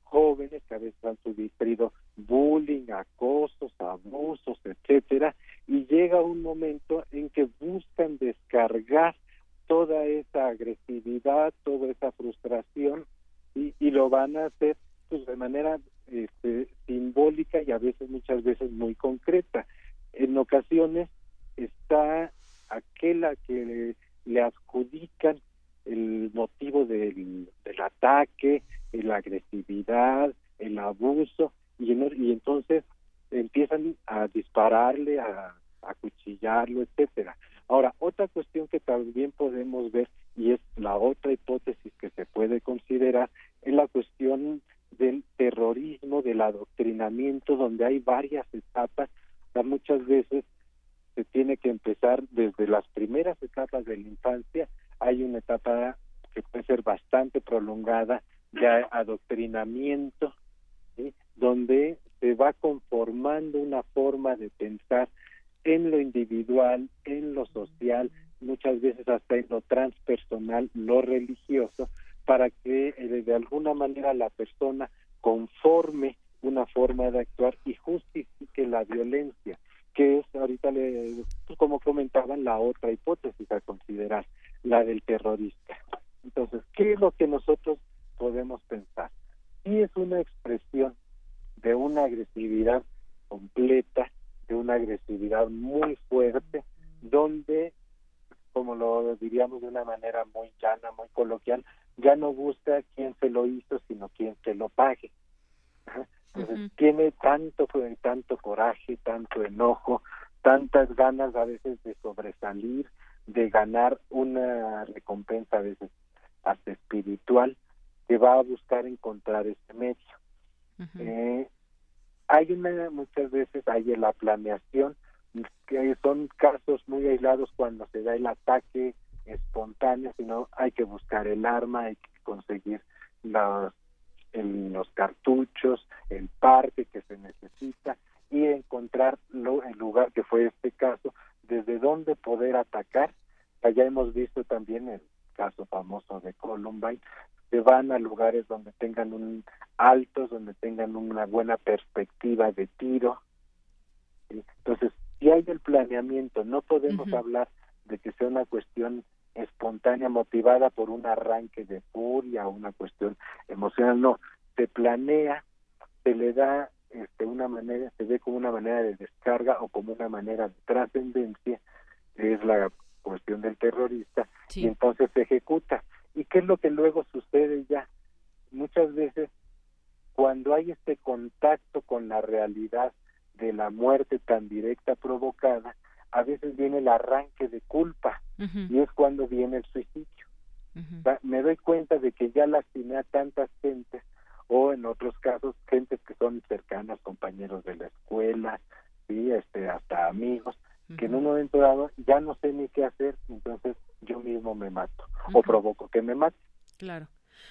jóvenes que a veces han sufrido bullying, acosos, abusos, etcétera, y llega un momento en que buscan descargar toda esa agresividad, toda esa frustración y, lo van a hacer pues de manera este, simbólica y a veces muchas veces muy concreta. En ocasiones está aquel a que le, le adjudican el motivo del, del ataque, la agresividad, el abuso, y, y entonces empiezan a dispararle, a acuchillarlo, etcétera. Ahora, otra cuestión que también podemos ver, y es la otra hipótesis que se puede considerar, es la cuestión del terrorismo, del adoctrinamiento, donde hay varias etapas. muchas veces se tiene que empezar desde las primeras etapas de la infancia. Hay una etapa que puede ser bastante prolongada de adoctrinamiento, donde se va conformando una forma de pensar en lo individual, en lo social, muchas veces hasta en lo transpersonal, lo religioso, para que eh, de alguna manera la persona conforme una forma de actuar y justifique la violencia, que es ahorita, le, como comentaban, la otra hipótesis a considerar, la del terrorista. Entonces, ¿qué es lo que nosotros podemos pensar? Si es una expresión de una agresividad completa, de una agresividad muy fuerte, donde, como lo diríamos de una manera muy llana, muy coloquial, ya no busca quién se lo hizo, sino quién se lo pague. tiene tanto, tanto coraje, tanto enojo, tantas ganas a veces de sobresalir, de ganar una recompensa a veces hasta espiritual, que va a buscar encontrar este medio. eh, hay una, muchas veces hay la planeación, que son casos muy aislados cuando se da el ataque espontáneo, sino hay que buscar el arma, hay que conseguir los, los cartuchos, el parque que se necesita y encontrar el lugar que fue este caso, desde dónde poder atacar. Allá hemos visto también el caso famoso de Columbine, se van a lugares donde tengan un altos, donde tengan una buena perspectiva de tiro. Entonces, si hay el planeamiento, no podemos hablar de que sea una cuestión espontánea motivada por un arranque de furia una cuestión emocional, no, se planea, se le da este una manera, se ve como una manera de descarga o como una manera de trascendencia, es la cuestión del terrorista, y entonces se ejecuta. ¿Y qué es lo que luego sucede ya? Muchas veces cuando hay este contacto con la realidad de la muerte tan directa provocada, a veces viene el arranque de culpa y es cuando viene el suicidio. me doy cuenta de que ya lastimé a tantas gentes o en otros casos gentes que son cercanas, compañeros de la escuela, sí, este, hasta amigos, que en un momento dado ya no sé ni qué hacer, entonces yo mismo me mato o provoco que me mate. Claro.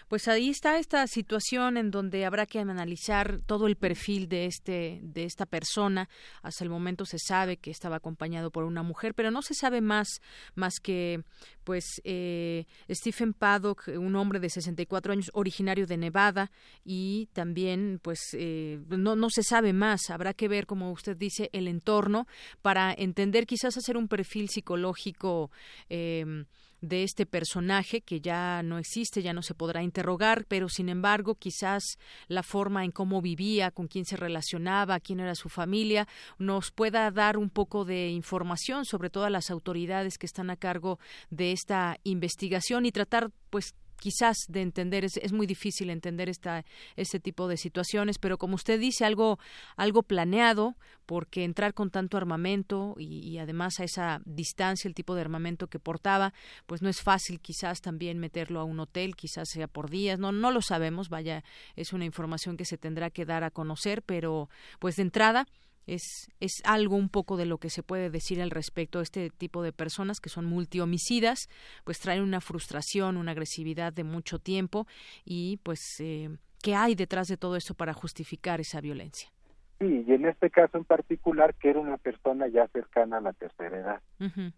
Pues ahí está esta situación en donde habrá que analizar todo el perfil de este de esta persona. Hasta el momento se sabe que estaba acompañado por una mujer, pero no se sabe más más que pues eh, Stephen Paddock, un hombre de 64 años, originario de Nevada, y también pues eh, no no se sabe más. Habrá que ver, como usted dice, el entorno para entender, quizás hacer un perfil psicológico. Eh, de este personaje que ya no existe, ya no se podrá interrogar, pero sin embargo quizás la forma en cómo vivía, con quién se relacionaba, quién era su familia, nos pueda dar un poco de información sobre todas las autoridades que están a cargo de esta investigación y tratar pues quizás de entender es, es, muy difícil entender esta este tipo de situaciones pero como usted dice algo algo planeado porque entrar con tanto armamento y, además a esa distancia el tipo de armamento que portaba pues no es fácil quizás también meterlo a un hotel quizás sea por días no no lo sabemos vaya es una información que se tendrá que dar a conocer pero pues de entrada es, es algo un poco de lo que se puede decir al respecto. Este tipo de personas que son multihomicidas, pues traen una frustración, una agresividad de mucho tiempo y pues eh, ¿qué hay detrás de todo eso para justificar esa violencia? Sí, y en este caso en particular que era una persona ya cercana a la tercera edad.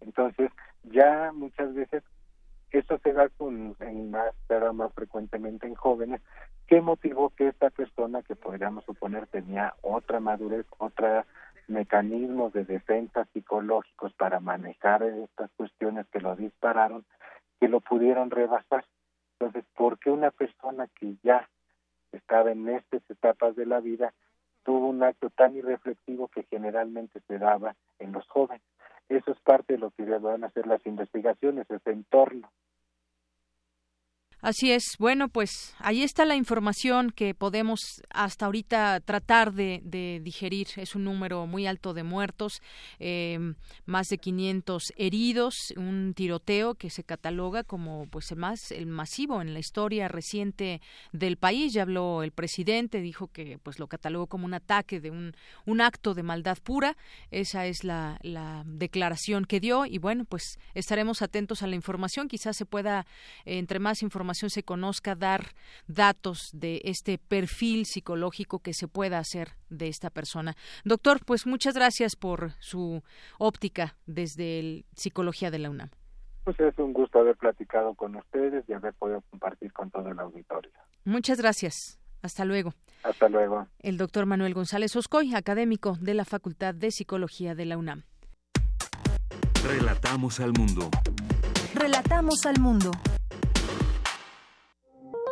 Entonces, ya muchas veces eso se da con, en más, más frecuentemente en jóvenes, ¿Qué motivó que esta persona, que podríamos suponer tenía otra madurez, otros mecanismos de defensa psicológicos para manejar estas cuestiones que lo dispararon, que lo pudieron rebasar? Entonces, ¿por qué una persona que ya estaba en estas etapas de la vida tuvo un acto tan irreflexivo que generalmente se daba en los jóvenes? Eso es parte de lo que van a hacer las investigaciones, ese entorno. Así es. Bueno, pues ahí está la información que podemos hasta ahorita tratar de, digerir. Es un número muy alto de muertos, em, más de 500 heridos, un tiroteo que se cataloga como pues el más el masivo en la historia reciente del país. Ya habló el presidente, dijo que pues lo catalogó como un ataque de un, un acto de maldad pura. Esa es la, la declaración que dio y bueno, pues estaremos atentos a la información. Quizás se pueda entre más información se conozca, dar datos de este perfil psicológico que se pueda hacer de esta persona. Doctor, pues muchas gracias por su óptica desde el Psicología de la UNAM. Pues es un gusto haber platicado con ustedes y haber podido compartir con todo el auditorio. Muchas gracias. Hasta luego. Hasta luego. El doctor Manuel González Oscoy, académico de la Facultad de Psicología de la UNAM. Relatamos al mundo. Relatamos al mundo.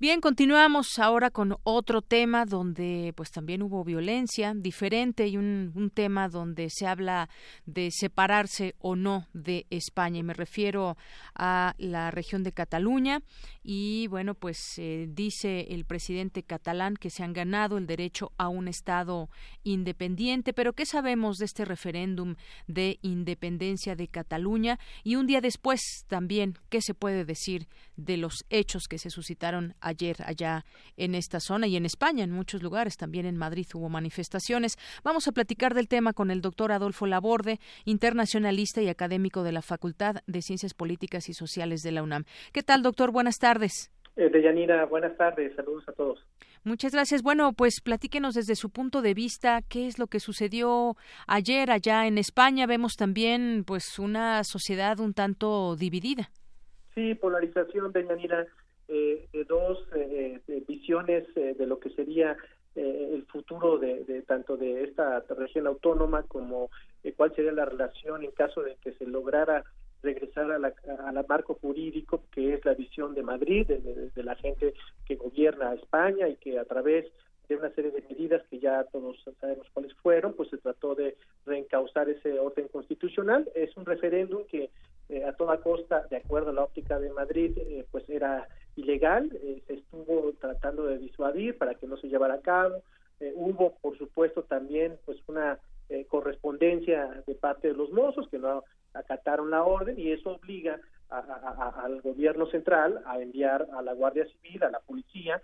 Bien, continuamos ahora con otro tema donde pues también hubo violencia diferente y un, un, tema donde se habla de separarse o no de España. Y me refiero a la región de Cataluña. Y bueno pues eh, dice el presidente catalán que se han ganado el derecho a un estado independiente. Pero qué sabemos de este referéndum de independencia de Cataluña y un día después también qué se puede decir de los hechos que se suscitaron ayer allá en esta zona y en España, en muchos lugares, también en Madrid hubo manifestaciones. Vamos a platicar del tema con el doctor Adolfo Laborde, internacionalista y académico de la Facultad de Ciencias Políticas y Sociales de la UNAM. ¿Qué tal, doctor? Buenas tardes. Eh, Deyanira, buenas tardes. Saludos a todos. Muchas gracias. Bueno, pues platíquenos desde su punto de vista qué es lo que sucedió ayer allá en España. Vemos también pues una sociedad un tanto dividida. Sí, polarización, Deyanira eh, dos eh, visiones eh, de lo que sería eh, el futuro de, tanto de esta región autónoma como cuál sería la relación en caso de que se lograra regresar a la, al marco jurídico que es la visión de Madrid, de, la gente que gobierna España y que a través de una serie de medidas que ya todos sabemos cuáles fueron, pues se trató de reencauzar ese orden constitucional. Es un referéndum que a toda costa, de acuerdo a la óptica de Madrid, pues era ilegal, se estuvo tratando de disuadir para que no se llevara a cabo, hubo por supuesto también pues una correspondencia de parte de los mozos que no acataron la orden y eso obliga al gobierno central a enviar a la Guardia Civil, a la policía,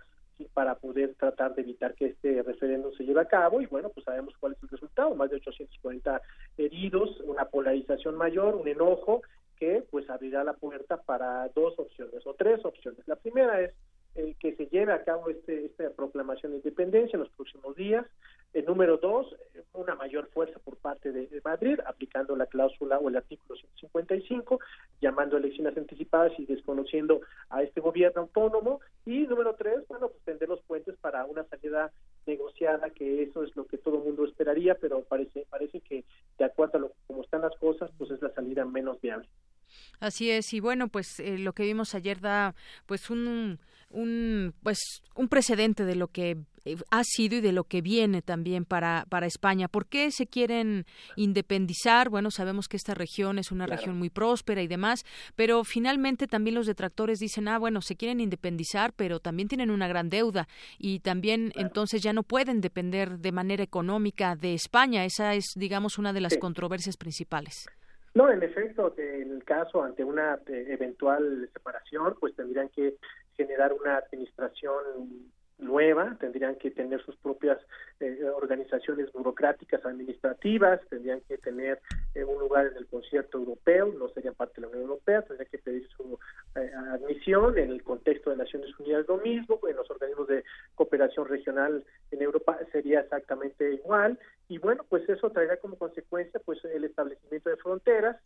para poder tratar de evitar que este referéndum se lleve a cabo. Y bueno, pues sabemos cuál es el resultado, más de 840 heridos, una polarización mayor, un enojo que pues abrirá la puerta para dos opciones o tres opciones. La primera es eh, que se lleve a cabo este, esta proclamación de independencia en los próximos días. El número dos, una mayor fuerza por parte de, Madrid, aplicando la cláusula o el artículo 155, llamando elecciones anticipadas y desconociendo a este gobierno autónomo. Y número tres, bueno, pues tender los puentes para una salida negociada, que eso es lo que todo el mundo esperaría, pero parece, parece que de acuerdo a lo, como están las cosas, pues es la salida menos viable. Así es, y bueno, pues eh, lo que vimos ayer da pues un, un pues un precedente de lo que eh, ha sido y de lo que viene también para, para España. ¿Por qué se quieren independizar? Bueno, sabemos que esta región es una región muy próspera y demás, pero finalmente también los detractores dicen, ah, bueno, se quieren independizar, pero también tienen una gran deuda y también entonces ya no pueden depender de manera económica de España. Esa es, digamos, una de las controversias principales. No, en efecto, en el caso ante una eh, eventual separación, pues tendrían que generar una administración nueva, tendrían que tener sus propias eh, organizaciones burocráticas administrativas, tendrían que tener eh, un lugar en el concierto europeo, no serían parte de la Unión Europea, tendrían que pedir su eh, admisión en el contexto de Naciones Unidas lo mismo, en los organismos de cooperación regional en Europa sería exactamente igual y bueno, pues eso traerá como consecuencia pues el establecimiento de fronteras,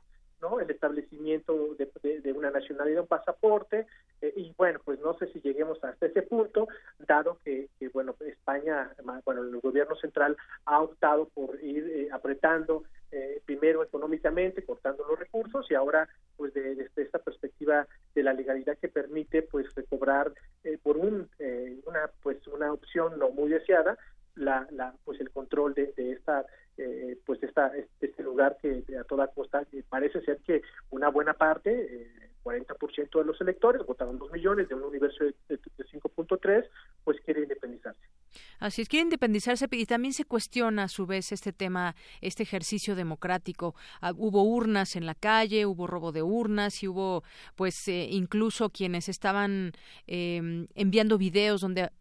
¿no? El establecimiento de, una nacionalidad, un pasaporte, eh, y bueno, pues no sé si lleguemos hasta ese punto, dado que, bueno, España, bueno, el gobierno central ha optado por ir eh, apretando eh, primero económicamente, cortando los recursos, y ahora, pues desde esta perspectiva de la legalidad que permite, pues recobrar por un, una, pues una opción no muy deseada, la, la pues el control de, de esta eh, pues esta, este lugar que a toda costa parece ser que una buena parte, eh, 40% de los electores, votaron 2 millones de un universo de, 5.3, pues quiere independizarse. Así es, quiere independizarse y también se cuestiona a su vez este tema, este ejercicio democrático. Ah, hubo urnas en la calle, hubo robo de urnas y hubo pues eh, incluso quienes estaban eh, enviando videos donde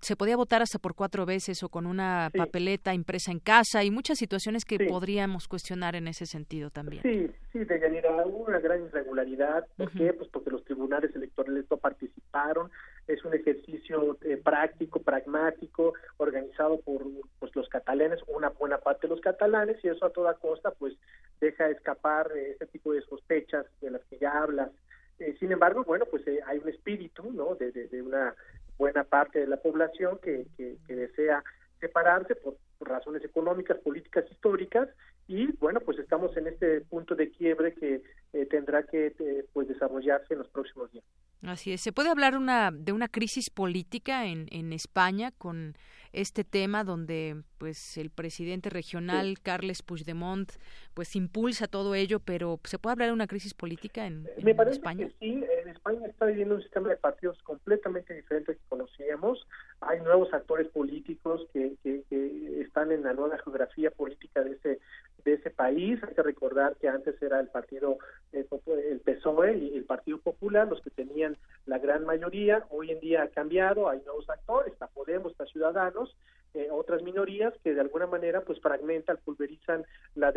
se podía votar hasta por cuatro veces o con una papeleta impresa en casa y muchas situaciones que podríamos cuestionar en ese sentido también. Sí, sí, Deyanira, hubo una gran irregularidad. ¿Por qué? Pues porque los tribunales electorales no participaron. Es un ejercicio eh, práctico, pragmático, organizado por pues, los catalanes, una buena parte de los catalanes, y eso a toda costa pues deja escapar eh, ese tipo de sospechas de las que ya hablas. Eh, sin embargo, bueno, pues hay un espíritu, ¿no? de, de una buena parte de la población que, que, desea separarse por, razones económicas, políticas, históricas y bueno, pues estamos en este punto de quiebre que eh, tendrá que eh, pues desarrollarse en los próximos días. Así es. ¿Se puede hablar una, de una crisis política en, en España con este tema donde pues el presidente regional Carles Puigdemont pues impulsa todo ello, pero se puede hablar de una crisis política en, Me parece España. Que sí, en España está viviendo un sistema de partidos completamente diferente que conocíamos. Hay nuevos actores políticos que, que, que están en la nueva geografía política de ese de ese país. Hay que recordar que antes era el partido, eh, el PSOE y el Partido Popular los que tenían la gran mayoría. Hoy en día ha cambiado, hay nuevos actores, está Podemos, está Ciudadanos, eh, otras minorías que de alguna manera pues fragmentan, pulverizan la,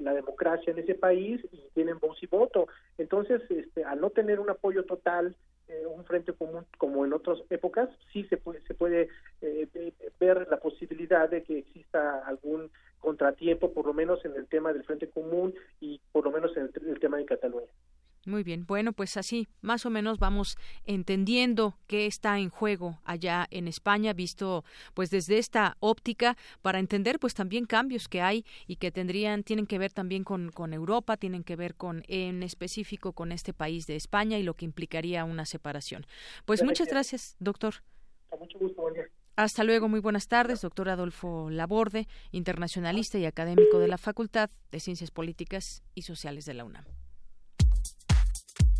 la democracia en ese país y tienen voz y voto. Entonces, este, al no tener un apoyo total eh, un frente común como en otras épocas, sí se puede, se puede ver la posibilidad de que exista algún contratiempo, por lo menos en el tema del Frente Común y por lo menos en el, tema de Cataluña. Muy bien, bueno, pues así más o menos vamos entendiendo qué está en juego allá en España, visto pues desde esta óptica, para entender pues también cambios que hay y que tendrían, tienen que ver también con, con Europa, tienen que ver con, en específico con este país de España y lo que implicaría una separación. Pues muchas gracias, doctor. mucho gusto, hasta luego, muy buenas tardes, doctor Adolfo Laborde, internacionalista y académico de la Facultad de Ciencias Políticas y Sociales de la UNAM.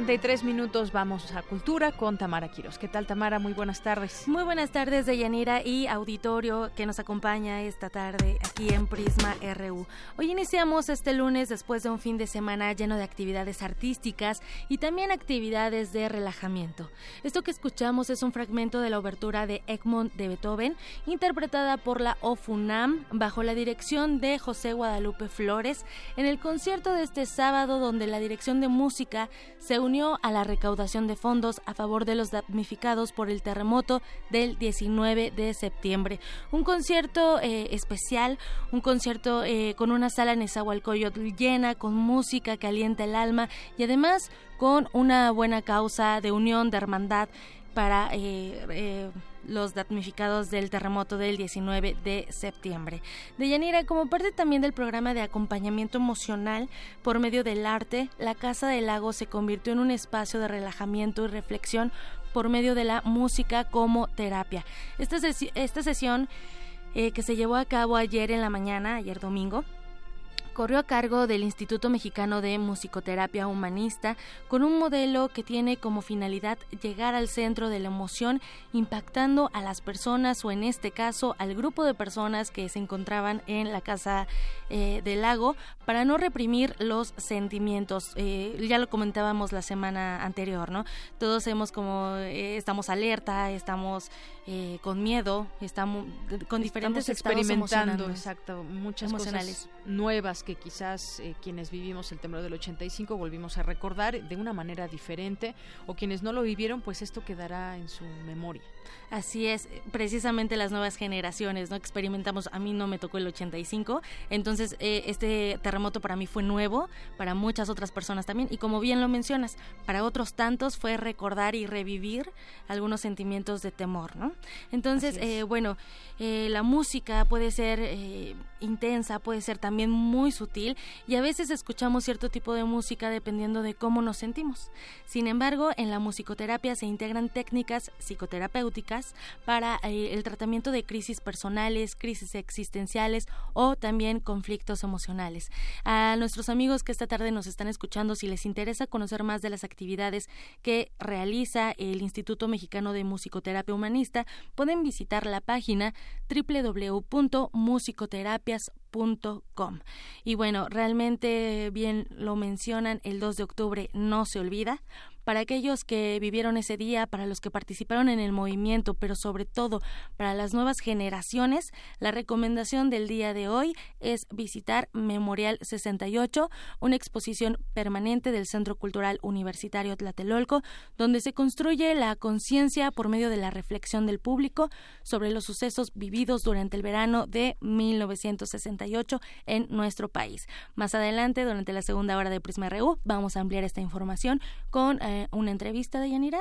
53 minutos vamos a Cultura con Tamara Quiros. ¿Qué tal, Tamara? Muy buenas tardes. Muy buenas tardes, Deyanira y auditorio que nos acompaña esta tarde aquí en Prisma RU. Hoy iniciamos este lunes después de un fin de semana lleno de actividades artísticas y también actividades de relajamiento. Esto que escuchamos es un fragmento de la obertura de Egmont de Beethoven, interpretada por la OFUNAM bajo la dirección de José Guadalupe Flores en el concierto de este sábado donde la dirección de música se unió a la recaudación de fondos a favor de los damnificados por el terremoto del 19 de septiembre. Un concierto eh, especial, un concierto eh, con una sala en Esahualcoyotl llena, con música que alienta el alma y además con una buena causa de unión, de hermandad para eh, los damnificados del terremoto del 19 de septiembre. Deyanira, como parte también del programa de acompañamiento emocional por medio del arte, la Casa del Lago se convirtió en un espacio de relajamiento y reflexión por medio de la música como terapia. Esta, esta sesión eh, que se llevó a cabo ayer en la mañana, ayer domingo, corrió a cargo del Instituto Mexicano de Musicoterapia Humanista con un modelo que tiene como finalidad llegar al centro de la emoción impactando a las personas o en este caso al grupo de personas que se encontraban en la casa eh, del lago para no reprimir los sentimientos. Eh, ya lo comentábamos la semana anterior, ¿no? Todos hemos como eh, estamos alerta, estamos con miedo, estamos con diferentes estamos experimentando, exacto, muchas cosas nuevas que quizás eh, quienes vivimos el temblor del 85 volvimos a recordar de una manera diferente o quienes no lo vivieron, pues esto quedará en su memoria. Así es, precisamente las nuevas generaciones, ¿no? Experimentamos, a mí no me tocó el 85, entonces eh, este terremoto para mí fue nuevo, para muchas otras personas también, y como bien lo mencionas, para otros tantos fue recordar y revivir algunos sentimientos de temor, ¿no? Entonces, eh, bueno, eh, la música puede ser intensa, puede ser también muy sutil, y a veces escuchamos cierto tipo de música dependiendo de cómo nos sentimos. Sin embargo, en la musicoterapia se integran técnicas psicoterapéuticas, para eh, el tratamiento de crisis personales, crisis existenciales o también conflictos emocionales. A nuestros amigos que esta tarde nos están escuchando, si les interesa conocer más de las actividades que realiza el Instituto Mexicano de Musicoterapia Humanista, pueden visitar la página Y bueno, realmente bien lo mencionan, el 2 de octubre no se olvida para aquellos que vivieron ese día, para los que participaron en el movimiento, pero sobre todo para las nuevas generaciones, la recomendación del día de hoy es visitar Memorial 68, una exposición permanente del Centro Cultural Universitario Tlatelolco, donde se construye la conciencia por medio de la reflexión del público sobre los sucesos vividos durante el verano de 1968 en nuestro país. Más adelante, durante la segunda hora de Prisma RU, vamos a ampliar esta información con eh, una entrevista de Yanira.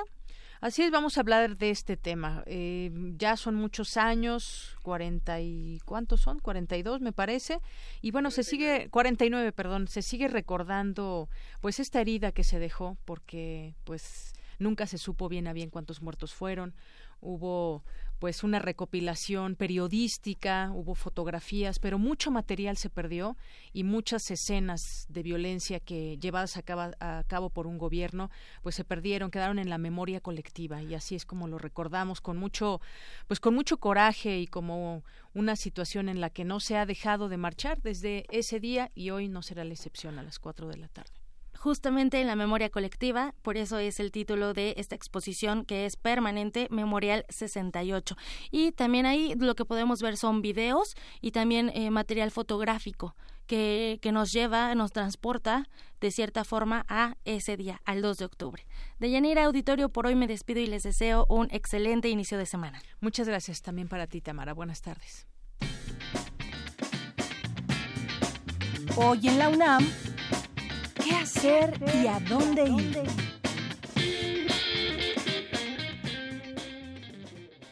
Así es, vamos a hablar de este tema. Eh, ya son muchos años, cuarenta y cuántos son, cuarenta y dos me parece, y bueno se sigue cuarenta y nueve, perdón, se sigue recordando pues esta herida que se dejó porque pues nunca se supo bien a bien cuántos muertos fueron. Hubo pues una recopilación periodística, hubo fotografías, pero mucho material se perdió y muchas escenas de violencia que llevadas a cabo, a cabo, por un gobierno, pues se perdieron, quedaron en la memoria colectiva. Y así es como lo recordamos con mucho, pues con mucho coraje y como una situación en la que no se ha dejado de marchar desde ese día y hoy no será la excepción a las cuatro de la tarde justamente en la memoria colectiva, por eso es el título de esta exposición que es permanente Memorial 68. Y también ahí lo que podemos ver son videos y también eh, material fotográfico que, que nos lleva, nos transporta de cierta forma a ese día, al 2 de octubre. De Yanira Auditorio, por hoy me despido y les deseo un excelente inicio de semana. Muchas gracias también para ti, Tamara. Buenas tardes. Hoy en la UNAM, ¿qué hacer y a dónde ir?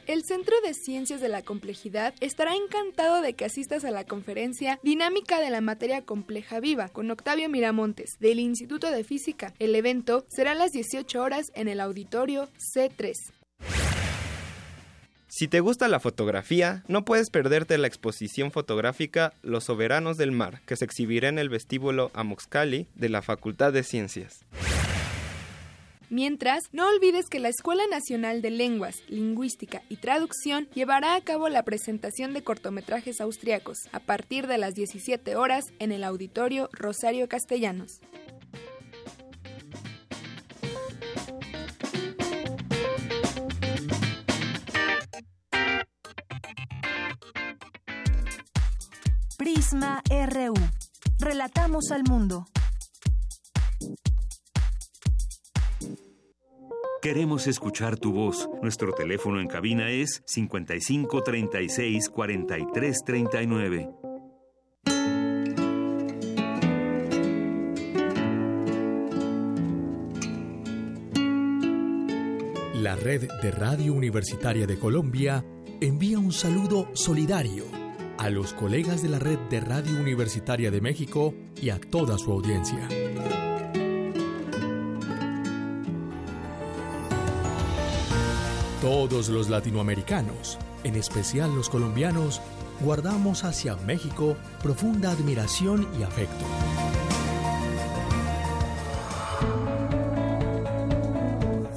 El Centro de Ciencias de la Complejidad estará encantado de que asistas a la conferencia Dinámica de la Materia Compleja Viva con Octavio Miramontes del Instituto de Física. El evento será a las 18 horas en el auditorio C3. Si te gusta la fotografía, no puedes perderte la exposición fotográfica Los Soberanos del Mar, que se exhibirá en el vestíbulo Amoxcali de la Facultad de Ciencias. Mientras, no olvides que la Escuela Nacional de Lenguas, Lingüística y Traducción llevará a cabo la presentación de cortometrajes austriacos a partir de las 17 horas en el auditorio Rosario Castellanos. Prisma RU. Relatamos al mundo. Queremos escuchar tu voz. Nuestro teléfono en cabina es 55 36 43 39. La red de Radio Universitaria de Colombia envía un saludo solidario a los colegas de la red de Radio Universitaria de México y a toda su audiencia. Todos los latinoamericanos, en especial los colombianos, guardamos hacia México profunda admiración y afecto.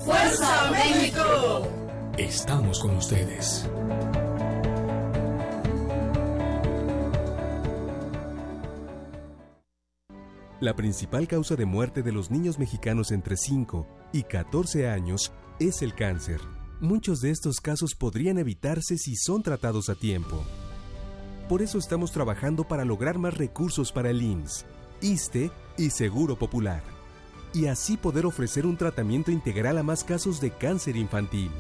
¡Fuerza México! Estamos con ustedes. La principal causa de muerte de los niños mexicanos entre 5 y 14 años es el cáncer. Muchos de estos casos podrían evitarse si son tratados a tiempo. Por eso estamos trabajando para lograr más recursos para el INS, ISTE y Seguro Popular, y así poder ofrecer un tratamiento integral a más casos de cáncer infantil.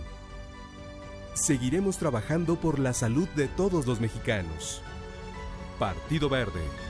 Seguiremos trabajando por la salud de todos los mexicanos. Partido Verde.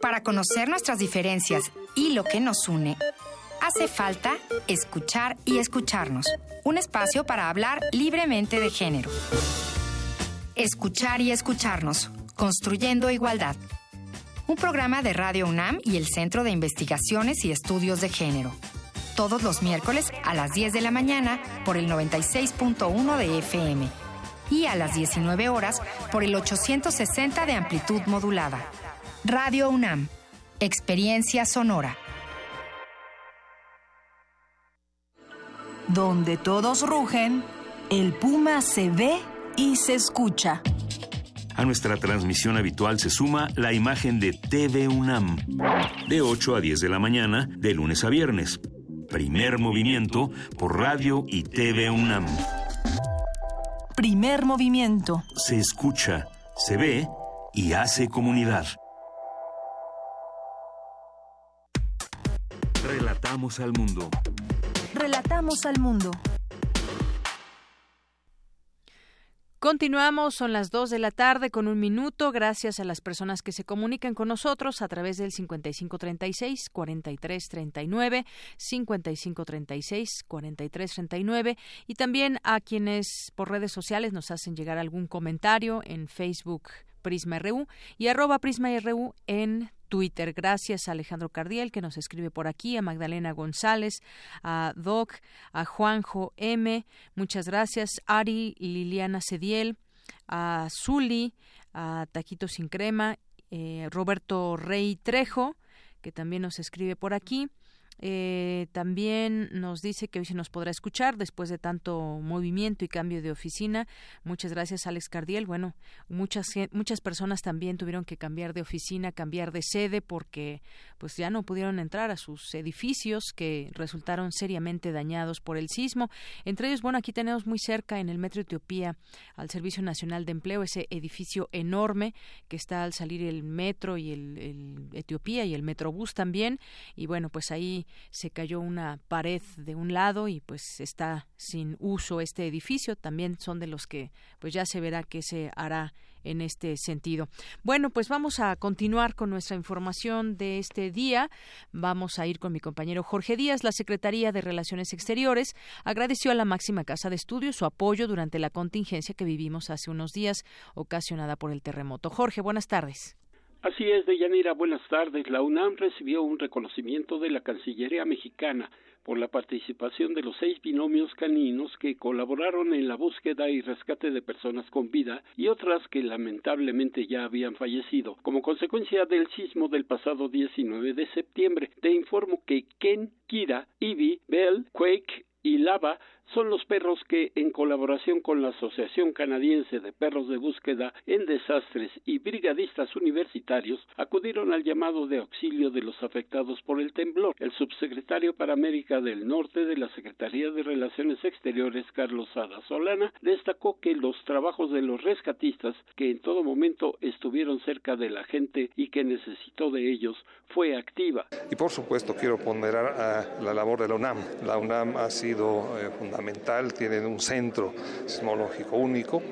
Para conocer nuestras diferencias y lo que nos une, hace falta escuchar y escucharnos. Un espacio para hablar libremente de género. Escuchar y escucharnos, construyendo igualdad. Un programa de Radio UNAM y el Centro de Investigaciones y Estudios de Género. Todos los miércoles a las 10 de la mañana por el 96.1 de FM y a las 19 horas por el 860 de amplitud modulada. Radio UNAM, Experiencia Sonora. Donde todos rugen, el puma se ve y se escucha. A nuestra transmisión habitual se suma la imagen de TV UNAM, de 8 a 10 de la mañana, de lunes a viernes. Primer movimiento por radio y TV UNAM. Primer movimiento. Se escucha, se ve y hace comunidad. Relatamos al mundo. Relatamos al mundo. Continuamos, son las 2 de la tarde con un minuto. Gracias a las personas que se comunican con nosotros a través del 5536-4339, 5536-4339 y también a quienes por redes sociales nos hacen llegar algún comentario en Facebook Prisma RU y arroba Prisma RU en Twitter. Gracias a Alejandro Cardiel que nos escribe por aquí, a Magdalena González, a Doc, a Juanjo M. Muchas gracias. Ari Liliana Cediel. a Zuli, a Taquito Sin Crema, eh, Roberto Rey Trejo, que también nos escribe por aquí. Eh, también nos dice que hoy se nos podrá escuchar después de tanto movimiento y cambio de oficina. Muchas gracias, Alex Cardiel. Bueno, muchas, muchas personas también tuvieron que cambiar de oficina, cambiar de sede porque pues ya no pudieron entrar a sus edificios que resultaron seriamente dañados por el sismo. Entre ellos, bueno, aquí tenemos muy cerca en el Metro Etiopía al Servicio Nacional de Empleo, ese edificio enorme que está al salir el metro y el, el Etiopía y el Metrobús también. Y bueno, pues ahí se cayó una pared de un lado y pues está sin uso este edificio. También son de los que pues ya se verá qué se hará en este sentido. Bueno, pues vamos a continuar con nuestra información de este día. Vamos a ir con mi compañero Jorge Díaz. La Secretaría de Relaciones Exteriores agradeció a la máxima casa de estudios su apoyo durante la contingencia que vivimos hace unos días ocasionada por el terremoto. Jorge, buenas tardes. Así es, Deyanira, buenas tardes. La UNAM recibió un reconocimiento de la Cancillería mexicana por la participación de los seis binomios caninos que colaboraron en la búsqueda y rescate de personas con vida y otras que lamentablemente ya habían fallecido. Como consecuencia del sismo del pasado 19 de septiembre, te informo que Ken, Kira, Ivy, Bell, Quake y Lava son los perros que, en colaboración con la Asociación Canadiense de Perros de Búsqueda en Desastres y brigadistas universitarios, acudieron al llamado de auxilio de los afectados por el temblor. El subsecretario para América del Norte de la Secretaría de Relaciones Exteriores, Carlos Sada Solana, destacó que los trabajos de los rescatistas, que en todo momento estuvieron cerca de la gente y que necesitó de ellos, fue activa. Y por supuesto quiero ponderar a la labor de la UNAM. La UNAM ha sido eh, fundamental fundamental, tienen un centro sismológico único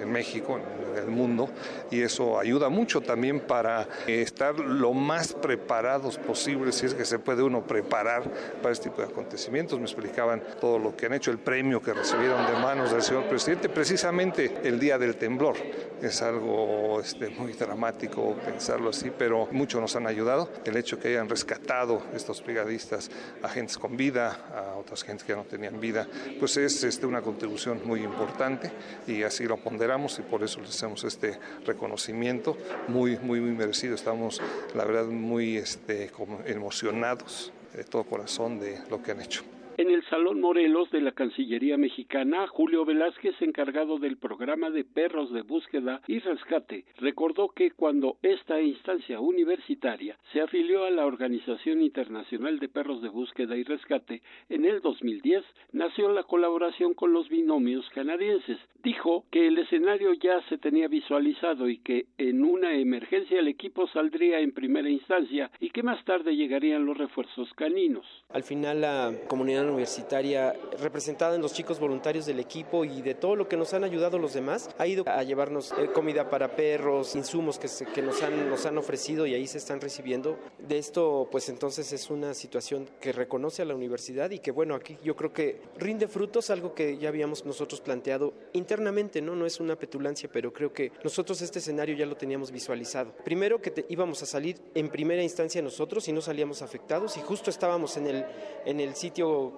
en, México, en el mundo, y eso ayuda mucho también para estar lo más preparados posible, si es que se puede uno preparar para este tipo de acontecimientos. Me explicaban todo lo que han hecho, el premio que recibieron de manos del señor presidente, precisamente el día del temblor. Es algo este, muy dramático pensarlo así, pero mucho nos han ayudado. El hecho que hayan rescatado estos brigadistas a gentes con vida, a otras gentes que no tenían vida, pues es este, una contribución muy importante y así lo ponderamos y por eso les hacemos este reconocimiento muy, muy, muy merecido. Estamos, la verdad, muy este, emocionados de todo corazón de lo que han hecho. En el Salón Morelos de la Cancillería Mexicana, Julio Velázquez, encargado del programa de perros de búsqueda y rescate, recordó que cuando esta instancia universitaria se afilió a la Organización Internacional de Perros de Búsqueda y Rescate en el 2010, nació la colaboración con los binomios canadienses. Dijo que el escenario ya se tenía visualizado y que en una emergencia el equipo saldría en primera instancia y que más tarde llegarían los refuerzos caninos. Al final la comunidad universitaria representada en los chicos voluntarios del equipo y de todo lo que nos han ayudado los demás, ha ido a llevarnos eh, comida para perros, insumos que, que nos, han, nos han ofrecido y ahí se están recibiendo. De esto, pues entonces es una situación que reconoce a la universidad y que bueno, aquí yo creo que rinde frutos, algo que ya habíamos nosotros planteado internamente, ¿no? No es una petulancia, pero creo que nosotros este escenario ya lo teníamos visualizado. Primero que íbamos a salir en primera instancia nosotros y no salíamos afectados y justo estábamos en el, en el sitio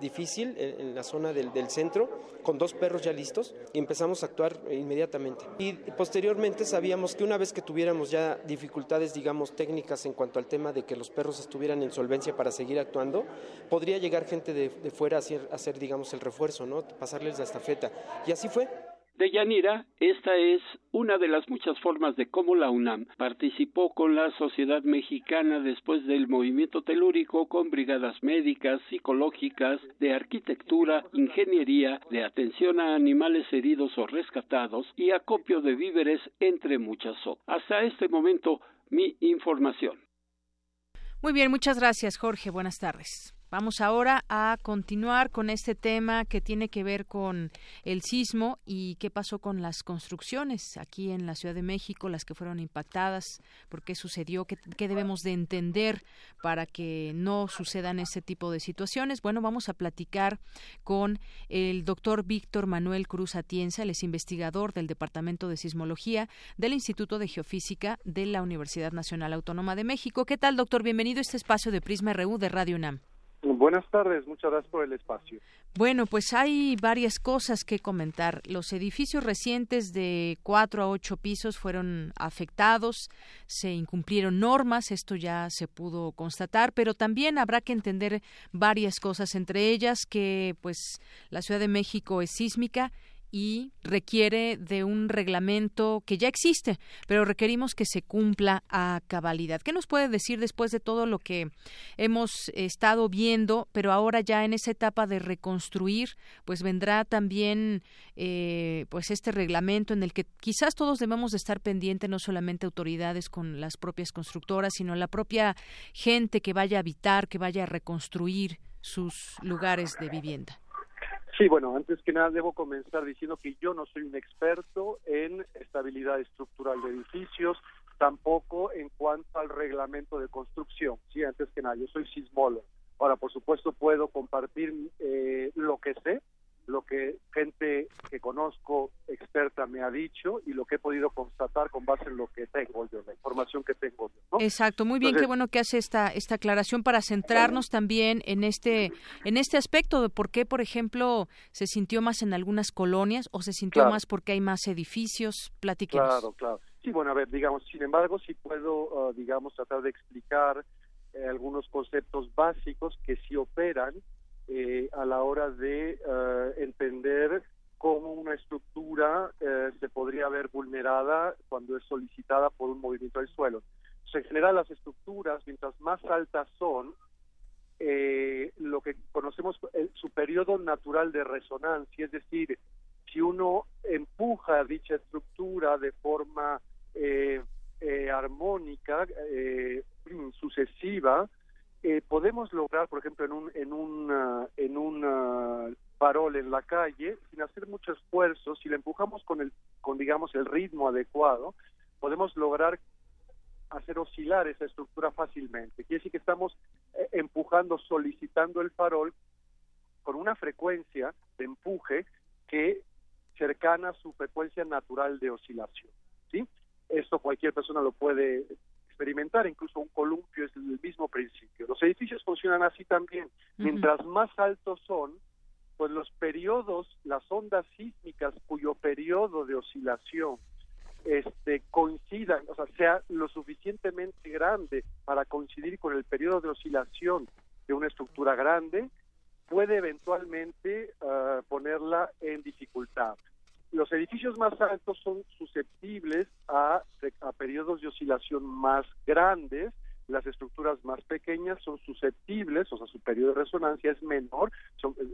difícil en, la zona del, centro, con dos perros ya listos, y empezamos a actuar inmediatamente. Y posteriormente sabíamos que una vez que tuviéramos ya dificultades, digamos, técnicas en cuanto al tema de que los perros estuvieran en solvencia para seguir actuando, podría llegar gente de, fuera hacer, a hacer, digamos, el refuerzo, ¿no? Pasarles la estafeta. Y así fue. De Yanira, esta es una de las muchas formas de cómo la UNAM participó con la sociedad mexicana después del movimiento telúrico con brigadas médicas, psicológicas, de arquitectura, ingeniería, de atención a animales heridos o rescatados y acopio de víveres, entre muchas otras. Hasta este momento, mi información. Muy bien, muchas gracias, Jorge. Buenas tardes. Vamos ahora a continuar con este tema que tiene que ver con el sismo y qué pasó con las construcciones aquí en la Ciudad de México, las que fueron impactadas, por qué sucedió, qué, debemos de entender para que no sucedan este tipo de situaciones. Bueno, vamos a platicar con el doctor Víctor Manuel Cruz Atienza, él es investigador del Departamento de Sismología del Instituto de Geofísica de la Universidad Nacional Autónoma de México. ¿Qué tal, doctor? Bienvenido a este espacio de Prisma RU de Radio UNAM. Buenas tardes, muchas gracias por el espacio. Bueno, pues hay varias cosas que comentar. Los edificios recientes de cuatro a ocho pisos fueron afectados, se incumplieron normas, esto ya se pudo constatar, pero también habrá que entender varias cosas, entre ellas que pues la Ciudad de México es sísmica y requiere de un reglamento que ya existe, pero requerimos que se cumpla a cabalidad. ¿Qué nos puede decir después de todo lo que hemos estado viendo, pero ahora ya en esa etapa de reconstruir, pues vendrá también eh, pues este reglamento en el que quizás todos debemos de estar pendientes, no solamente autoridades con las propias constructoras, sino la propia gente que vaya a habitar, que vaya a reconstruir sus lugares de vivienda. Sí, bueno, antes que nada debo comenzar diciendo que yo no soy un experto en estabilidad estructural de edificios, tampoco en cuanto al reglamento de construcción. Sí, antes que nada, yo soy sismólogo. Ahora, por supuesto, puedo compartir eh, lo que sé, lo que gente que conozco experta me ha dicho y lo que he podido constatar con base en lo que tengo yo, la información que tengo yo. Exacto, muy bien, qué bueno que hace esta esta aclaración para centrarnos también en este en este aspecto de por qué, por ejemplo, se sintió más en algunas colonias o se sintió más porque hay más edificios. Platiquemos. Claro, claro. Sí, bueno, a ver, digamos, sin embargo, sí puedo, uh, digamos, tratar de explicar eh, algunos conceptos básicos que sí operan eh, a la hora de eh, entender cómo una estructura eh, se podría ver vulnerada cuando es solicitada por un movimiento del suelo. en general, las estructuras, mientras más altas son, lo que conocemos su periodo natural de resonancia, es decir, si uno empuja dicha estructura de forma armónica, sucesiva, eh, podemos lograr, por ejemplo, en un en un en un farol en la calle, sin hacer mucho esfuerzo, si le empujamos con el con digamos el ritmo adecuado, podemos lograr hacer oscilar esa estructura fácilmente. Quiere decir que estamos eh, empujando, solicitando el farol con una frecuencia de empuje que cercana a su frecuencia natural de oscilación. ¿sí? Esto cualquier persona lo puede experimentar, incluso un columpio es el mismo principio. Los edificios funcionan así también. Mientras más altos son, pues los periodos, las ondas sísmicas cuyo periodo de oscilación este, coincidan, o sea, sea lo suficientemente grande para coincidir con el periodo de oscilación de una estructura grande, puede eventualmente ah, ponerla en dificultad. Los edificios más altos son susceptibles a, a periodos de oscilación más grandes, las estructuras más pequeñas son susceptibles, o sea, su periodo de resonancia es menor,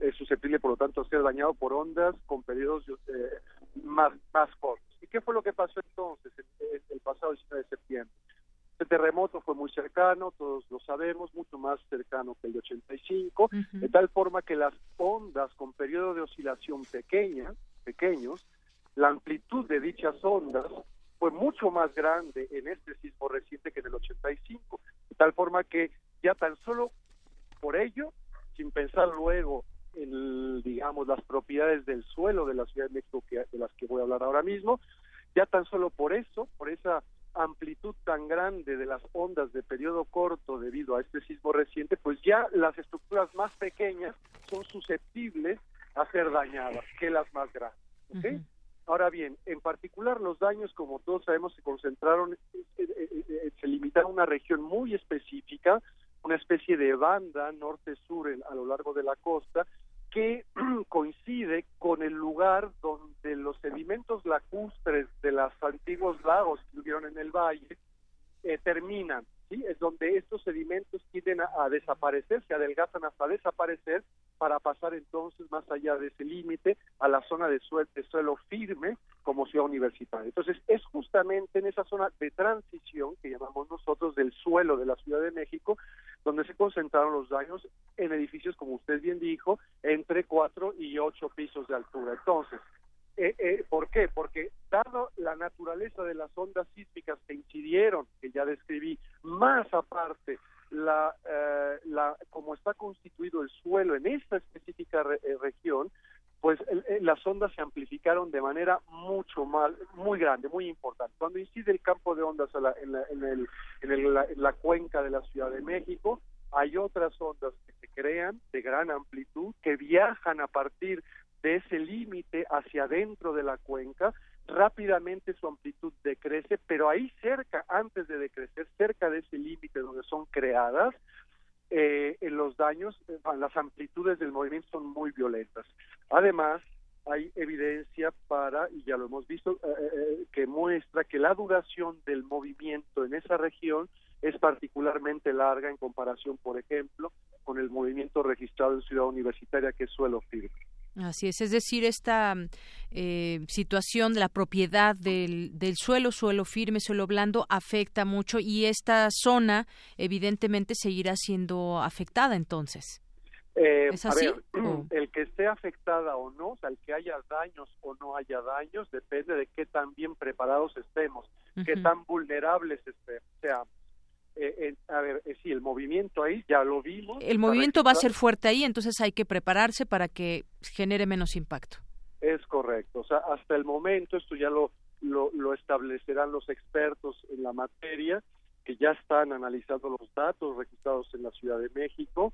es susceptible, por lo tanto, a ser dañado por ondas con periodos eh, más, más cortos. ¿Y qué fue lo que pasó entonces, el, pasado 19 de septiembre? El terremoto fue muy cercano, todos lo sabemos, mucho más cercano que el de 85, de tal forma que las ondas con periodo de oscilación pequeña, pequeños, la amplitud de dichas ondas fue mucho más grande en este sismo reciente que en el 85, de tal forma que ya tan solo por ello, sin pensar luego en, digamos, las propiedades del suelo de la Ciudad de México que, de las que voy a hablar ahora mismo, ya tan solo por eso, por esa amplitud tan grande de las ondas de periodo corto debido a este sismo reciente, pues ya las estructuras más pequeñas son susceptibles a ser dañadas que las más grandes. Ahora bien, en particular los daños, como todos sabemos, se concentraron, eh, eh, eh, se limitaron a una región muy específica, una especie de banda norte-sur a lo largo de la costa, que coincide con el lugar donde los sedimentos lacustres de los antiguos lagos que hubieron en el valle terminan. ¿Sí? Es donde estos sedimentos tienden a, desaparecer, se adelgazan hasta desaparecer para pasar entonces más allá de ese límite a la zona de suelo, de suelo firme como ciudad universitaria. Entonces es justamente en esa zona de transición que llamamos nosotros del suelo de la Ciudad de México donde se concentraron los daños en edificios, como usted bien dijo, entre cuatro y ocho pisos de altura. Entonces, eh, eh, ¿Por qué? Porque dado la naturaleza de las ondas sísmicas que incidieron, que ya describí, más aparte la, eh, la como está constituido el suelo en esta específica región, pues las ondas se amplificaron de manera mucho más, muy grande, muy importante. Cuando incide el campo de ondas en, la, en, el, en, la, cuenca de la Ciudad de México, hay otras ondas que se crean de gran amplitud, que viajan a partir de ese límite hacia adentro de la cuenca, rápidamente su amplitud decrece, pero ahí cerca, antes de decrecer, cerca de ese límite donde son creadas, eh, en los daños, eh, las amplitudes del movimiento son muy violentas. Además, hay evidencia para, y ya lo hemos visto, eh, que muestra que la duración del movimiento en esa región es particularmente larga en comparación, por ejemplo, con el movimiento registrado en Ciudad Universitaria, que es suelo firme. Así es, es decir, esta eh, situación de la propiedad del, del, suelo, suelo firme, suelo blando, afecta mucho y esta zona evidentemente seguirá siendo afectada entonces. Eh, ¿Es así? el que esté afectada o no, o sea, el que haya daños o no haya daños, depende de qué tan bien preparados estemos, qué tan vulnerables estemos. O sea, eh, a ver, eh, sí, el movimiento ahí ya lo vimos. El movimiento va a ser fuerte ahí, entonces hay que prepararse para que genere menos impacto. Es correcto, o sea, hasta el momento esto ya lo, lo, establecerán los expertos en la materia, que ya están analizando los datos registrados en la Ciudad de México,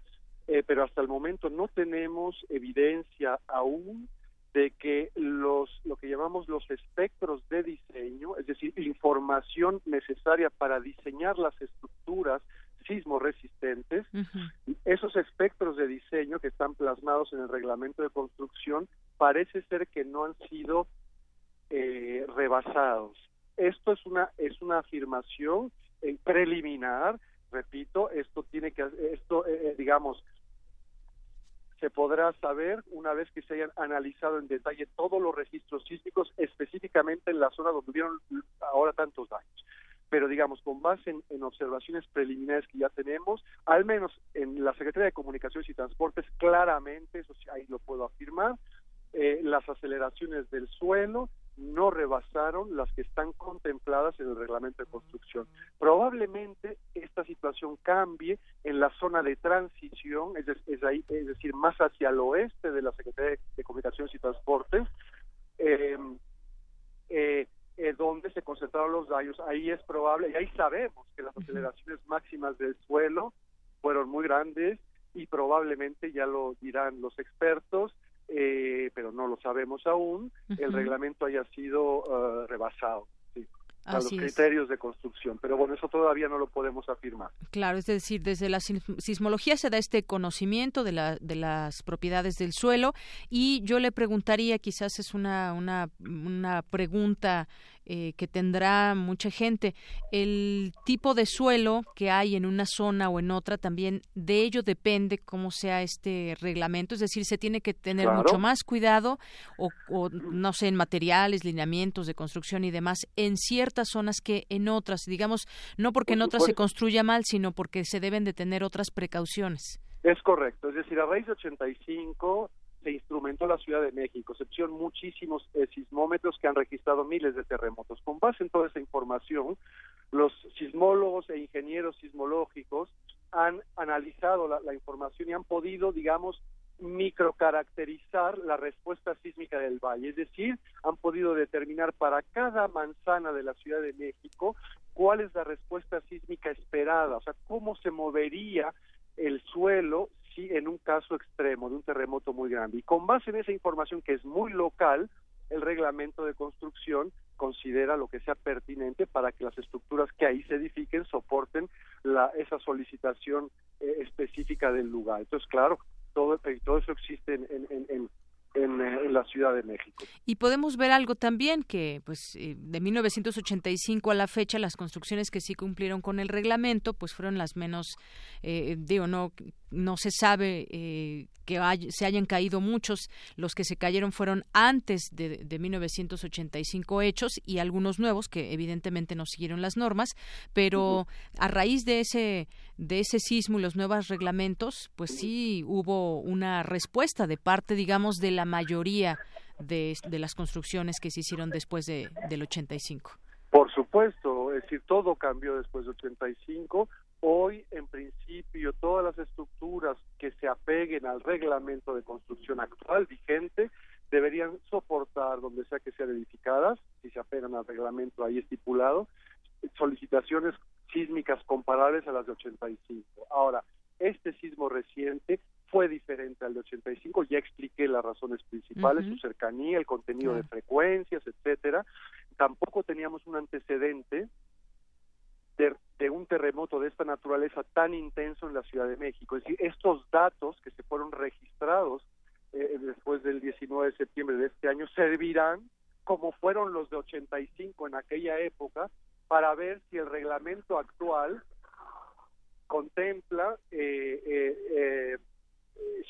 eh, pero hasta el momento no tenemos evidencia aún de que los lo que llamamos los espectros de diseño, es decir, información necesaria para diseñar las estructuras sismo resistentes, esos espectros de diseño que están plasmados en el reglamento de construcción parece ser que no han sido eh, rebasados. Esto es una es una afirmación eh, preliminar, repito, esto tiene que esto eh, digamos se podrá saber una vez que se hayan analizado en detalle todos los registros sísmicos, específicamente en la zona donde hubieron ahora tantos daños. Pero digamos, con base en, observaciones preliminares que ya tenemos, al menos en la Secretaría de Comunicaciones y Transportes, claramente, eso sí, ahí lo puedo afirmar, eh, las aceleraciones del suelo, no rebasaron las que están contempladas en el reglamento de construcción. Probablemente esta situación cambie en la zona de transición, es, ahí, es decir, más hacia el oeste de la Secretaría de Comunicaciones y Transportes, em, eh, eh, donde se concentraron los daños. Ahí es probable, y ahí sabemos que las aceleraciones máximas del suelo fueron muy grandes y probablemente, ya lo dirán los expertos, eh, pero no lo sabemos aún, el reglamento haya sido uh, rebasado. Sí a los criterios de construcción. Pero bueno, eso todavía no lo podemos afirmar. Claro, es decir, desde la sismología se da este conocimiento de, la, de las propiedades del suelo y yo le preguntaría, quizás es una, una, una pregunta eh, que tendrá mucha gente. El tipo de suelo que hay en una zona o en otra también de ello depende cómo sea este reglamento, es decir, se tiene que tener mucho más cuidado o, no sé, en materiales, lineamientos de construcción y demás en ciertas zonas que en otras, digamos, no porque en otras se construya mal, sino porque se deben de tener otras precauciones. Es correcto, es decir, a raíz de 85 se instrumentó la Ciudad de México, excepción muchísimos eh, sismómetros que han registrado miles de terremotos. Con base en toda esa información, los sismólogos e ingenieros sismológicos han analizado la, información y han podido, digamos, microcaracterizar la respuesta sísmica del valle, es decir, han podido determinar para cada manzana de la Ciudad de México cuál es la respuesta sísmica esperada, o sea, cómo se movería el suelo en un caso extremo de un terremoto muy grande. Y con base en esa información que es muy local, el reglamento de construcción considera lo que sea pertinente para que las estructuras que ahí se edifiquen soporten la, esa solicitación eh, específica del lugar. Entonces, claro, todo, todo eso existe en, en, en, la Ciudad de México. Y podemos ver algo también que, pues, eh, de 1985 a la fecha, las construcciones que sí cumplieron con el reglamento, pues fueron las menos, eh, digo, no no se sabe eh, que se hayan caído muchos. Los que se cayeron fueron antes de, de, 1985 hechos y algunos nuevos que evidentemente no siguieron las normas, pero a raíz de ese de ese sismo y los nuevos reglamentos, pues sí hubo una respuesta de parte, digamos, de la mayoría de, las construcciones que se hicieron después de, del 85. Por supuesto, es decir, todo cambió después de 85 Hoy, en principio, todas las estructuras que se apeguen al reglamento de construcción actual vigente deberían soportar, donde sea que sean edificadas, si se apegan al reglamento ahí estipulado, solicitaciones sísmicas comparables a las de 85. Ahora, este sismo reciente fue diferente al de 85, ya expliqué las razones principales, su cercanía, el contenido de frecuencias, etcétera. Tampoco teníamos un antecedente de, un terremoto de esta naturaleza tan intenso en la Ciudad de México. Es decir, estos datos que se fueron registrados eh, después del 19 de septiembre de este año servirán como fueron los de 85 en aquella época para ver si el reglamento actual contempla eh, eh,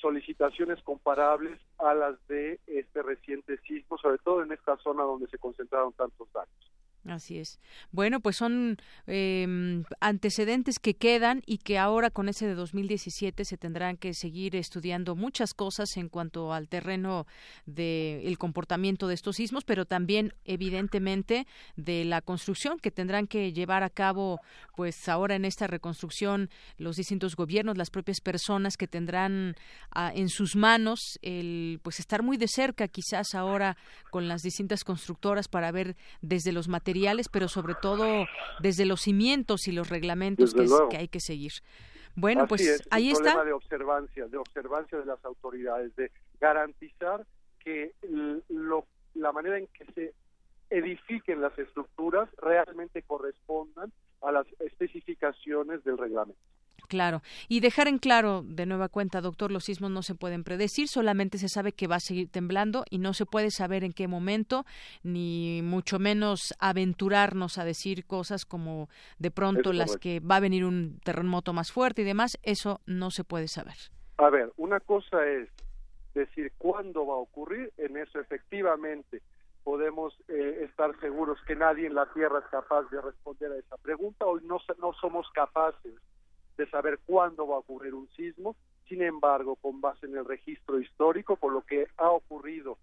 solicitaciones comparables a las de este reciente sismo, sobre todo en esta zona donde se concentraron tantos daños. Así es. Bueno, pues son em, antecedentes que quedan y que ahora con ese de 2017 se tendrán que seguir estudiando muchas cosas en cuanto al terreno del comportamiento de estos sismos, pero también evidentemente de la construcción que tendrán que llevar a cabo, pues ahora en esta reconstrucción los distintos gobiernos, las propias personas que tendrán ah, en sus manos el, pues estar muy de cerca, quizás ahora con las distintas constructoras para ver desde los materiales pero sobre todo desde los cimientos y los reglamentos que, hay que seguir. Bueno, pues ahí está. Problema de observancia, de observancia de las autoridades, de garantizar que lo, la manera en que se edifiquen las estructuras realmente correspondan a las especificaciones del reglamento. Claro. Y dejar en claro, de nueva cuenta, doctor, los sismos no se pueden predecir, solamente se sabe que va a seguir temblando y no se puede saber en qué momento, ni mucho menos aventurarnos a decir cosas como de pronto las que va a venir un terremoto más fuerte y demás, eso no se puede saber. A ver, una cosa es decir cuándo va a ocurrir, en eso efectivamente podemos eh, estar seguros que nadie en la Tierra es capaz de responder a esa pregunta. Hoy no, no somos capaces de saber cuándo va a ocurrir un sismo. Sin embargo, con base en el registro histórico, por lo que ha ocurrido,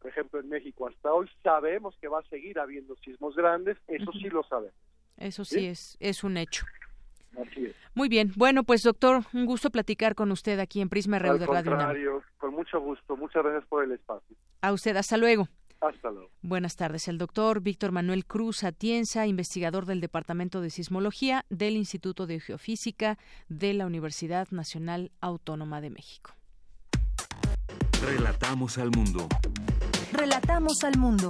por ejemplo, en México hasta hoy, sabemos que va a seguir habiendo sismos grandes, eso sí lo sabemos. Eso sí, es, es un hecho. Así es. Muy bien. Bueno, pues doctor, un gusto platicar con usted aquí en Prisma Radio de Radio Con mucho gusto. Muchas gracias por el espacio. A usted, hasta luego. Hasta luego. Buenas tardes. El doctor Víctor Manuel Cruz Atienza, investigador del Departamento de Sismología del Instituto de Geofísica de la Universidad Nacional Autónoma de México. Relatamos al mundo. Relatamos al mundo.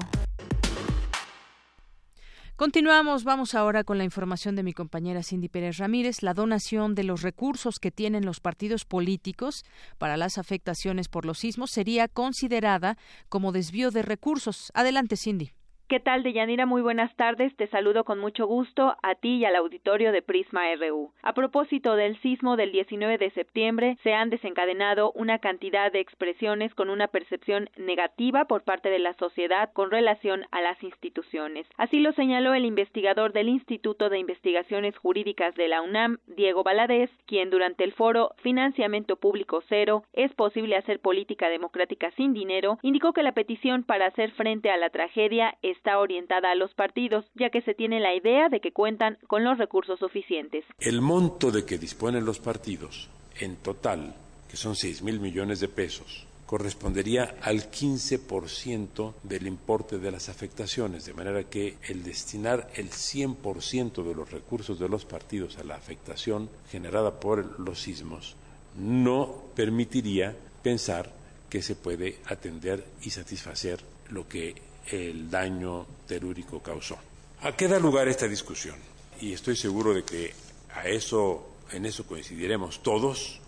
Continuamos, vamos ahora con la información de mi compañera Cindy Pérez Ramírez. La donación de los recursos que tienen los partidos políticos para las afectaciones por los sismos sería considerada como desvío de recursos. Adelante, Cindy. ¿Qué tal, Deyanira? Muy buenas tardes. Te saludo con mucho gusto a ti y al auditorio de Prisma RU. A propósito del sismo del 19 de septiembre, se han desencadenado una cantidad de expresiones con una percepción negativa por parte de la sociedad con relación a las instituciones. Así lo señaló el investigador del Instituto de Investigaciones Jurídicas de la UNAM, Diego Valadez, quien durante el foro Financiamiento Público Cero, ¿es posible hacer política democrática sin dinero?, indicó que la petición para hacer frente a la tragedia es está orientada a los partidos, ya que se tiene la idea de que cuentan con los recursos suficientes. El monto de que disponen los partidos en total, que son 6 mil millones de pesos, correspondería al 15% del importe de las afectaciones, de manera que el destinar el 100% de los recursos de los partidos a la afectación generada por los sismos no permitiría pensar que se puede atender y satisfacer lo que el daño telúrico causó. ¿A qué da lugar esta discusión? Y estoy seguro de que a eso, en eso coincidiremos todos,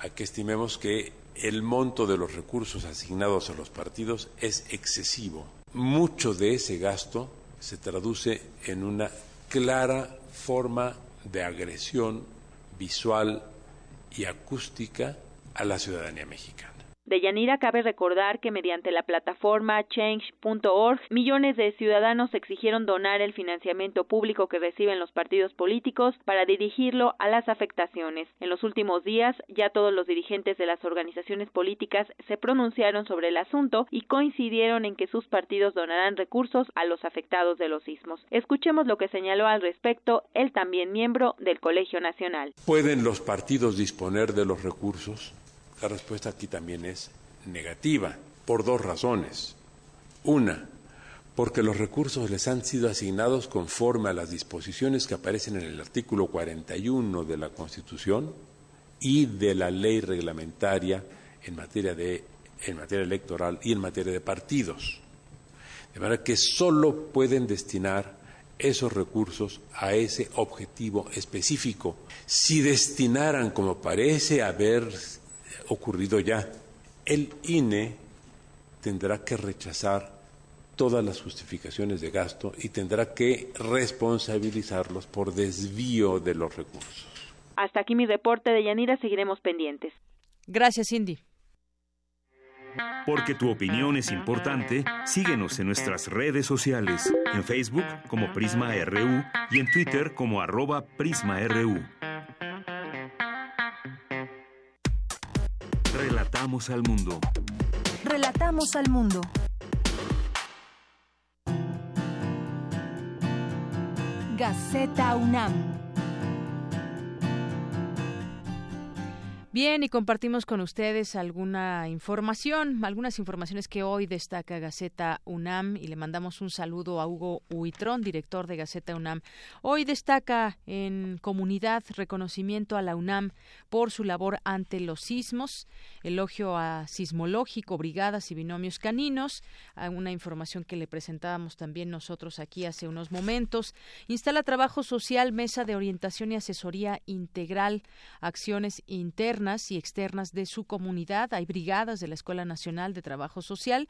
a que estimemos que el monto de los recursos asignados a los partidos es excesivo. Mucho de ese gasto se traduce en una clara forma de agresión visual y acústica a la ciudadanía mexicana. De Yanira cabe recordar que mediante la plataforma change.org millones de ciudadanos exigieron donar el financiamiento público que reciben los partidos políticos para dirigirlo a las afectaciones. En los últimos días ya todos los dirigentes de las organizaciones políticas se pronunciaron sobre el asunto y coincidieron en que sus partidos donarán recursos a los afectados de los sismos. Escuchemos lo que señaló al respecto el también miembro del Colegio Nacional. ¿Pueden los partidos disponer de los recursos? La respuesta aquí también es negativa, por dos razones. Una, porque los recursos les han sido asignados conforme a las disposiciones que aparecen en el artículo 41 de la Constitución y de la ley reglamentaria en materia, de, en materia electoral y en materia de partidos. De manera que solo pueden destinar esos recursos a ese objetivo específico. Si destinaran, como parece haber ocurrido ya, el INE tendrá que rechazar todas las justificaciones de gasto y tendrá que responsabilizarlos por desvío de los recursos. Hasta aquí mi reporte de Yanira, seguiremos pendientes. Gracias, Cindy. Porque tu opinión es importante, síguenos en nuestras redes sociales, en Facebook como Prisma RU y en Twitter como arroba PrismaRU. Relatamos al mundo. Relatamos al mundo. Gaceta UNAM. Bien, y compartimos con ustedes alguna información, algunas informaciones que hoy destaca Gaceta UNAM y le mandamos un saludo a Hugo Huitrón, director de Gaceta UNAM. Hoy destaca en comunidad reconocimiento a la UNAM por su labor ante los sismos, elogio a sismológico, brigadas y binomios caninos, una información que le presentábamos también nosotros aquí hace unos momentos. Instala trabajo social, mesa de orientación y asesoría integral, acciones internas y externas de su comunidad. Hay brigadas de la Escuela Nacional de Trabajo Social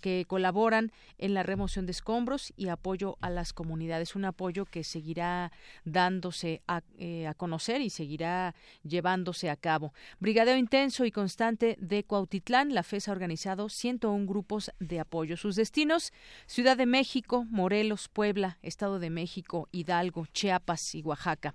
que colaboran en la remoción de escombros y apoyo a las comunidades. Un apoyo que seguirá dándose a, eh, conocer y seguirá llevándose a cabo. Brigadeo intenso y constante de Cuautitlán. La FES ha organizado 101 grupos de apoyo. Sus destinos, Ciudad de México, Morelos, Puebla, Estado de México, Hidalgo, Chiapas y Oaxaca.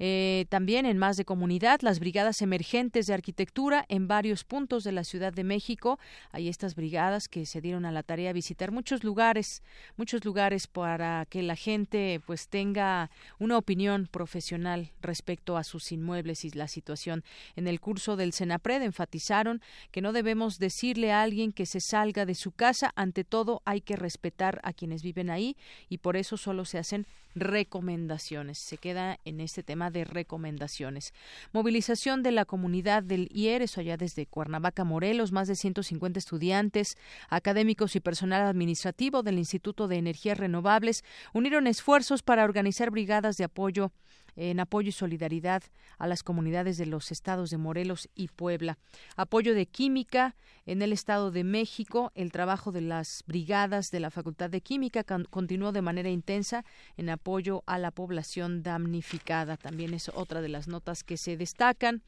Eh, también en más de comunidad, las brigadas emergentes de arquitectura en varios puntos de la Ciudad de México. Hay estas brigadas que se dieron a la tarea de visitar muchos lugares, muchos lugares para que la gente pues tenga una opinión profesional respecto a sus inmuebles y la situación. En el curso del Senapred enfatizaron que no debemos decirle a alguien que se salga de su casa, ante todo hay que respetar a quienes viven ahí y por eso solo se hacen recomendaciones. Se queda en este tema de recomendaciones. Movilización de la comunidad del IER, eso allá desde Cuernavaca, Morelos, más de 150 estudiantes, académicos y personal administrativo del Instituto de Energías Renovables unieron esfuerzos para organizar brigadas de apoyo en apoyo y solidaridad a las comunidades de los estados de Morelos y Puebla. Apoyo de química en el Estado de México. El trabajo de las brigadas de la Facultad de Química continuó de manera intensa en apoyo a la población damnificada. También es otra de las notas que se destacan.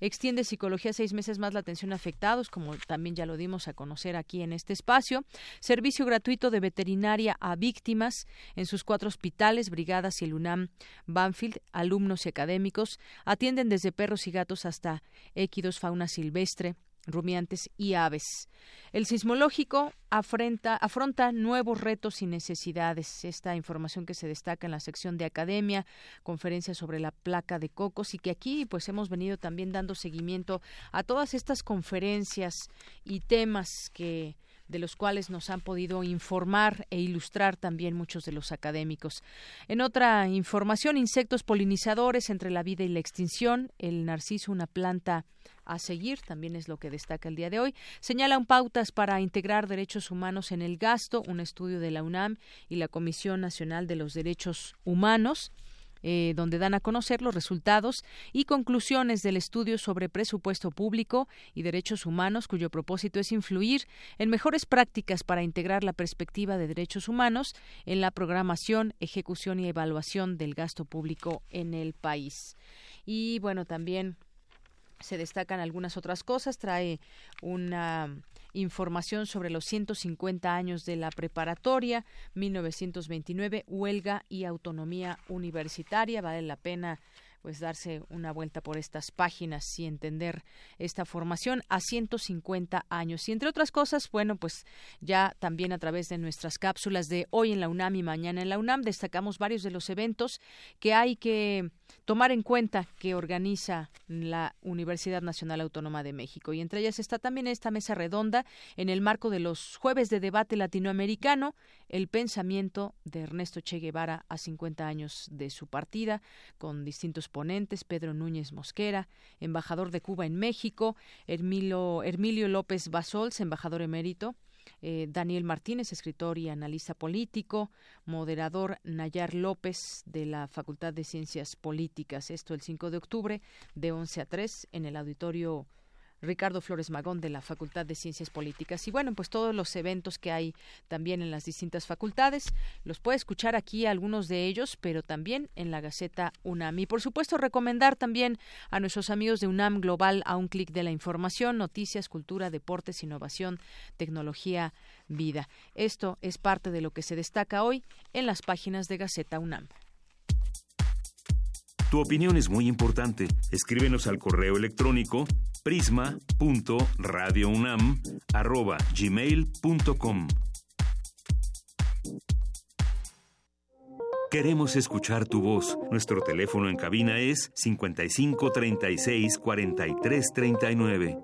Extiende psicología seis meses más la atención a afectados, como también ya lo dimos a conocer aquí en este espacio. Servicio gratuito de veterinaria a víctimas en sus cuatro hospitales, brigadas y el UNAM Banfield alumnos y académicos atienden desde perros y gatos hasta équidos, fauna silvestre, rumiantes y aves. El sismológico afronta, nuevos retos y necesidades. Esta información que se destaca en la sección de academia, conferencia sobre la placa de cocos y que aquí pues hemos venido también dando seguimiento a todas estas conferencias y temas que de los cuales nos han podido informar e ilustrar también muchos de los académicos. En otra información, insectos polinizadores entre la vida y la extinción, el narciso, una planta a seguir, también es lo que destaca el día de hoy. Señalan pautas para integrar derechos humanos en el gasto, un estudio de la UNAM y la Comisión Nacional de los Derechos Humanos. Eh, donde dan a conocer los resultados y conclusiones del estudio sobre presupuesto público y derechos humanos, cuyo propósito es influir en mejores prácticas para integrar la perspectiva de derechos humanos en la programación, ejecución y evaluación del gasto público en el país. Y bueno, también se destacan algunas otras cosas. Trae una información sobre los 150 años de la preparatoria, 1929, huelga y autonomía universitaria. Vale la pena pues darse una vuelta por estas páginas y entender esta formación a 150 años. Y entre otras cosas, bueno, pues ya también a través de nuestras cápsulas de hoy en la UNAM y mañana en la UNAM destacamos varios de los eventos que hay que tomar en cuenta que organiza la Universidad Nacional Autónoma de México. Y entre ellas está también esta mesa redonda en el marco de los jueves de debate latinoamericano, el pensamiento de Ernesto Che Guevara a 50 años de su partida, con distintos ponentes, Pedro Núñez Mosquera, embajador de Cuba en México, Hermilo, Hermilio López Basols, embajador emérito, eh, Daniel Martínez, escritor y analista político, moderador Nayar López de la Facultad de Ciencias Políticas. Esto el 5 de octubre de 11 a 3 en el auditorio Ricardo Flores Magón de la Facultad de Ciencias Políticas. Y bueno, pues todos los eventos que hay también en las distintas facultades, los puede escuchar aquí algunos de ellos, pero también en la Gaceta UNAM. Y por supuesto recomendar también a nuestros amigos de UNAM Global a un clic de la información, noticias, cultura, deportes, innovación, tecnología, vida. Esto es parte de lo que se destaca hoy en las páginas de Gaceta UNAM. Tu opinión es muy importante. Escríbenos al correo electrónico prisma.radiounam@gmail.com. Queremos escuchar tu voz. Nuestro teléfono en cabina es 55 36 43 39.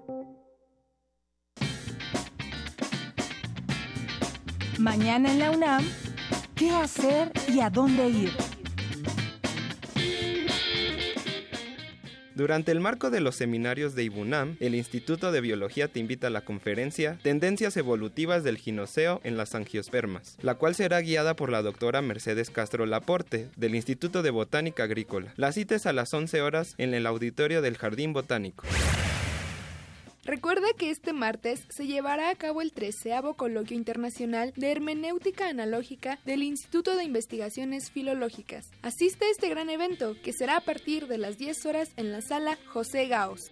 Mañana en la UNAM, ¿qué hacer y a dónde ir? Durante el marco de los seminarios de IBUNAM, el Instituto de Biología te invita a la conferencia Tendencias evolutivas del ginoceo en las angiospermas, la cual será guiada por la doctora Mercedes Castro Laporte, del Instituto de Botánica Agrícola. La cita es a las 11 horas en el auditorio del Jardín Botánico. Recuerda que este martes se llevará a cabo el treceavo Coloquio Internacional de Hermenéutica Analógica del Instituto de Investigaciones Filológicas. Asiste a este gran evento, que será a partir de las 10 horas en la sala José Gaos.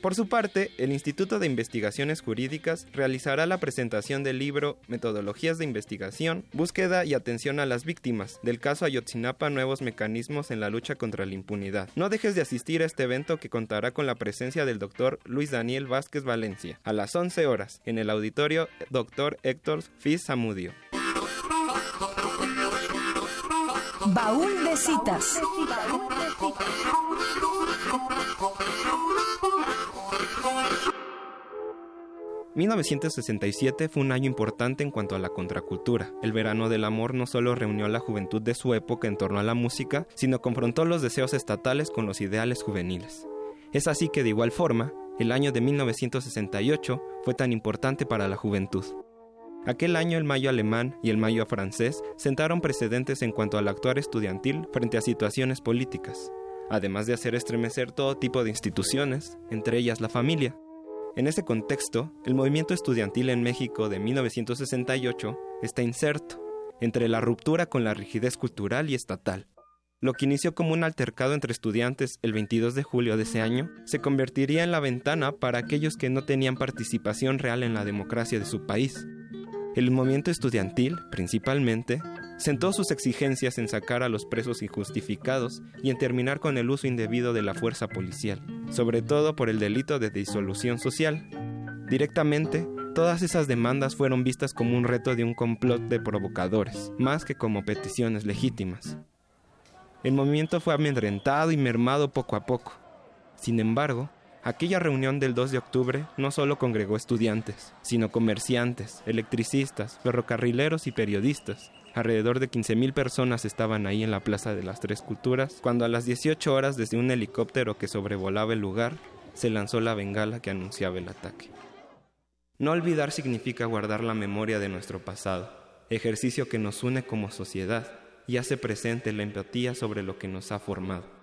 Por su parte, el Instituto de Investigaciones Jurídicas realizará la presentación del libro Metodologías de Investigación, Búsqueda y Atención a las Víctimas del caso Ayotzinapa Nuevos Mecanismos en la Lucha contra la Impunidad. No dejes de asistir a este evento que contará con la presencia del doctor Luis Daniel Vázquez Valencia a las 11 horas en el auditorio Dr. Héctor Fiz Zamudio. Baúl de citas. 1967 fue un año importante en cuanto a la contracultura. El verano del amor no solo reunió a la juventud de su época en torno a la música, sino confrontó los deseos estatales con los ideales juveniles. Es así que de igual forma, el año de 1968 fue tan importante para la juventud. Aquel año el mayo alemán y el mayo francés sentaron precedentes en cuanto al actuar estudiantil frente a situaciones políticas, además de hacer estremecer todo tipo de instituciones, entre ellas la familia. En ese contexto, el movimiento estudiantil en México de 1968 está inserto entre la ruptura con la rigidez cultural y estatal. Lo que inició como un altercado entre estudiantes el 22 de julio de ese año se convertiría en la ventana para aquellos que no tenían participación real en la democracia de su país. El movimiento estudiantil, principalmente, Sentó sus exigencias en sacar a los presos injustificados y en terminar con el uso indebido de la fuerza policial, sobre todo por el delito de disolución social. Directamente, todas esas demandas fueron vistas como un reto de un complot de provocadores, más que como peticiones legítimas. El movimiento fue amedrentado y mermado poco a poco. Sin embargo, aquella reunión del 2 de octubre no solo congregó estudiantes, sino comerciantes, electricistas, ferrocarrileros y periodistas, Alrededor de 15.000 personas estaban ahí en la Plaza de las Tres Culturas, cuando a las 18 horas desde un helicóptero que sobrevolaba el lugar, se lanzó la bengala que anunciaba el ataque. No olvidar significa guardar la memoria de nuestro pasado, ejercicio que nos une como sociedad y hace presente la empatía sobre lo que nos ha formado.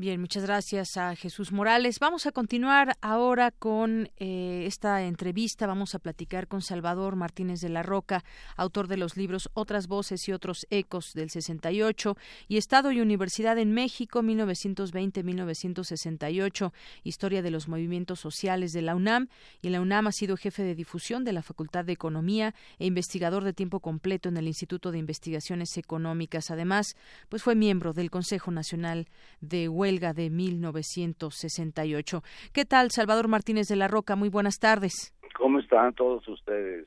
Bien, muchas gracias a Jesús Morales. Vamos a continuar ahora con eh, esta entrevista. Vamos a platicar con Salvador Martínez de la Roca, autor de los libros Otras Voces y Otros Ecos del 68 y Estado y Universidad en México 1920-1968, Historia de los Movimientos Sociales de la UNAM. Y la UNAM ha sido jefe de difusión de la Facultad de Economía e investigador de tiempo completo en el Instituto de Investigaciones Económicas. Además, pues fue miembro del Consejo Nacional de huelga de 1968. ¿Qué tal, Salvador Martínez de la Roca? Muy buenas tardes. ¿Cómo están todos ustedes?